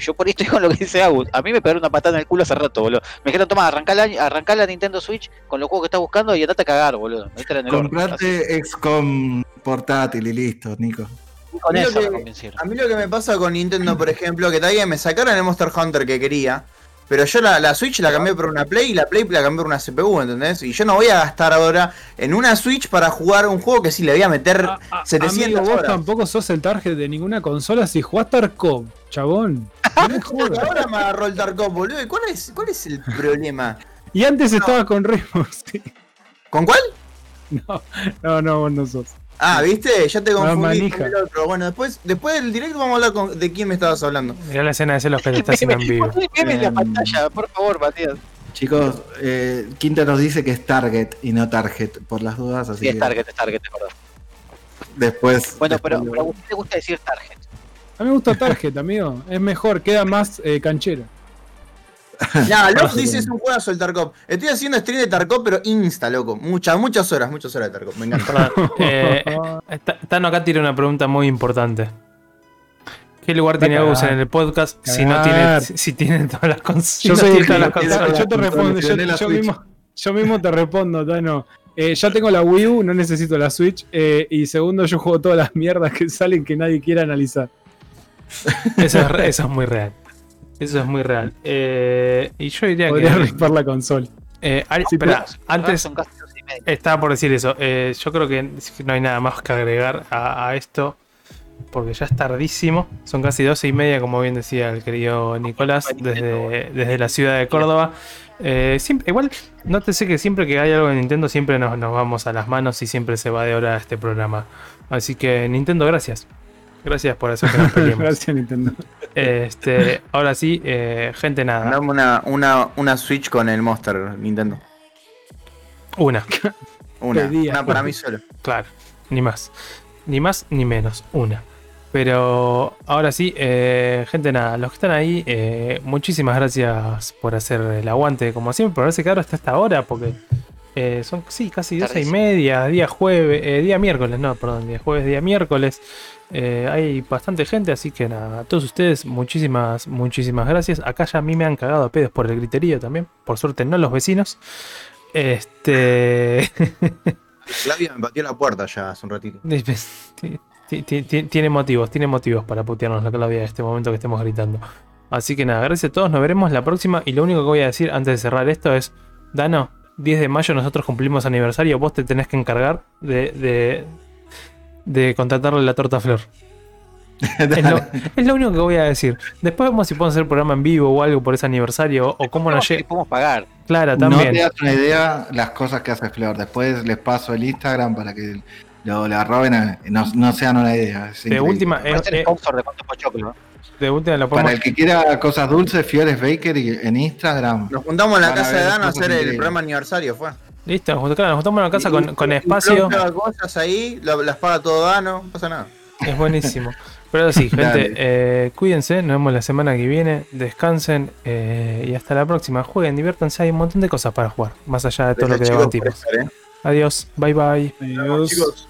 yo por ahí estoy con lo que dice Agus. A mí me pegaron una patada en el culo hace rato, boludo. Me dijeron, toma, arrancá la, arrancá la Nintendo Switch con los juegos que estás buscando y andate a cagar, boludo. En el Comprarte XCOM portátil y listo, Nico. y con A mí lo eso que-. A mí lo que me pasa con Nintendo, por ejemplo, que todavía me sacaron el Monster Hunter que quería, pero yo la, la Switch la cambié por una Play y la Play la cambié por una CPU, ¿entendés? Y yo no voy a gastar ahora en una Switch para jugar un juego que sí le voy a meter A- a- 700 amigo, vos tampoco sos el target de ninguna consola si jugás Tarkov, chabón. No ahora me agarró el Tarkov, boludo. ¿Y ¿Cuál es, ¿Cuál es el problema? Y antes estaba con Six. ¿Con cuál? No, no, no, vos no sos. Ah, ¿viste? Ya te No, confundí manija. con el otro. Bueno, después, después del directo vamos a hablar con- de quién me estabas hablando. Mirá la escena de celos que te está haciendo en vivo. En la Em, pantalla, por favor, Matías. Chicos, eh, Quinta nos dice que es Target y no Target, por las dudas, así Sí, es que Target, es Target, es verdad. después... Bueno, después pero, pero a usted le gusta decir Target. A mí me gusta Target, amigo. Es mejor, queda más eh, canchero. Nah, Locke dice es un juegazo el Tarkov. Estoy haciendo stream de Tarkov, pero insta, loco. Muchas, muchas horas, muchas horas de Tarkov. Me encanta. Perdón, eh, Ta- Tano acá tiene una pregunta muy importante. ¿Qué lugar tiene. Agus en el podcast si no tiene, si, si tiene todas las consolas? Yo soy el las te respondo, yo, mismo, yo mismo te respondo, Tano. Eh, ya tengo la Wii U, no necesito la Switch. eh, y segundo, yo juego todas las mierdas que salen que nadie quiera analizar. Eso es, eso es muy real. Eso es muy real. Eh, y yo diría Podría que. ripar la consola. eh, Sí, espera, Son antes casi dos y medio. estaba por decir eso. Eh, yo creo que no hay nada más que agregar a, a esto. Porque ya es tardísimo. Son casi doce y media, como bien decía el querido Nicolás, desde, desde la ciudad de Córdoba. Eh, siempre, igual, nótese que siempre que hay algo en Nintendo, siempre nos, nos vamos a las manos y siempre se va de hora este programa. Así que, Nintendo, gracias. Gracias por hacer que nos peleemos. Gracias, Nintendo. Este, ahora sí, eh, gente, nada. Mandame una, una, una Switch con el Monster Nintendo. Una, Una, una para mí solo. claro, ni más. Ni más ni menos, una. Pero ahora sí, eh, gente, nada, los que están ahí, eh, muchísimas gracias por hacer el aguante, como siempre, por haberse quedado hasta esta hora, porque eh, son, sí, casi doce y Tardísimo. media, día jueves, eh, día miércoles, no, perdón, día jueves, día miércoles. Eh, hay bastante gente, así que nada, a todos ustedes, muchísimas, muchísimas gracias. Acá ya a mí me han cagado a pedos por el griterío también, por suerte no los vecinos. Este. Claudia me pateó la puerta ya hace un ratito. Ti- ti- ti- Tiene motivos, tiene motivos para putearnos la Claudia en este momento que estemos gritando. Así que nada, gracias a todos, nos veremos la próxima. Y lo único que voy a decir antes de cerrar esto es: Dano, 10 de mayo nosotros cumplimos aniversario, vos te tenés que encargar de, de, de contratarle la torta a Flor. Es lo, es lo único que voy a decir. Después vemos si podemos hacer programa en vivo o algo por ese aniversario o cómo No, nos llega. podemos pagar. Clara, No también. te das una idea las cosas que hace Flor. Después les paso el Instagram para que lo la roben. a- no, no sean una idea. es de última, eh, Va a ser eh, sponsor de Cuánto Pochoclo. ¿no? de última lo Para el que quiera cosas dulces, Fiores Baker y- en Instagram. Nos juntamos en la casa de Dan a hacer el programa aniversario, fue. Listo, nos claro, nos juntamos en una casa con, con Y- espacio. Cosas ahí, las paga todo Dano, no pasa nada. Es buenísimo. Pero sí, gente, eh, cuídense, nos vemos la semana que viene, descansen eh, y hasta la próxima. Jueguen, diviértanse, hay un montón de cosas para jugar, más allá de todo lo que debatimos. ¿eh? Adiós, bye bye. Adiós. Chicos.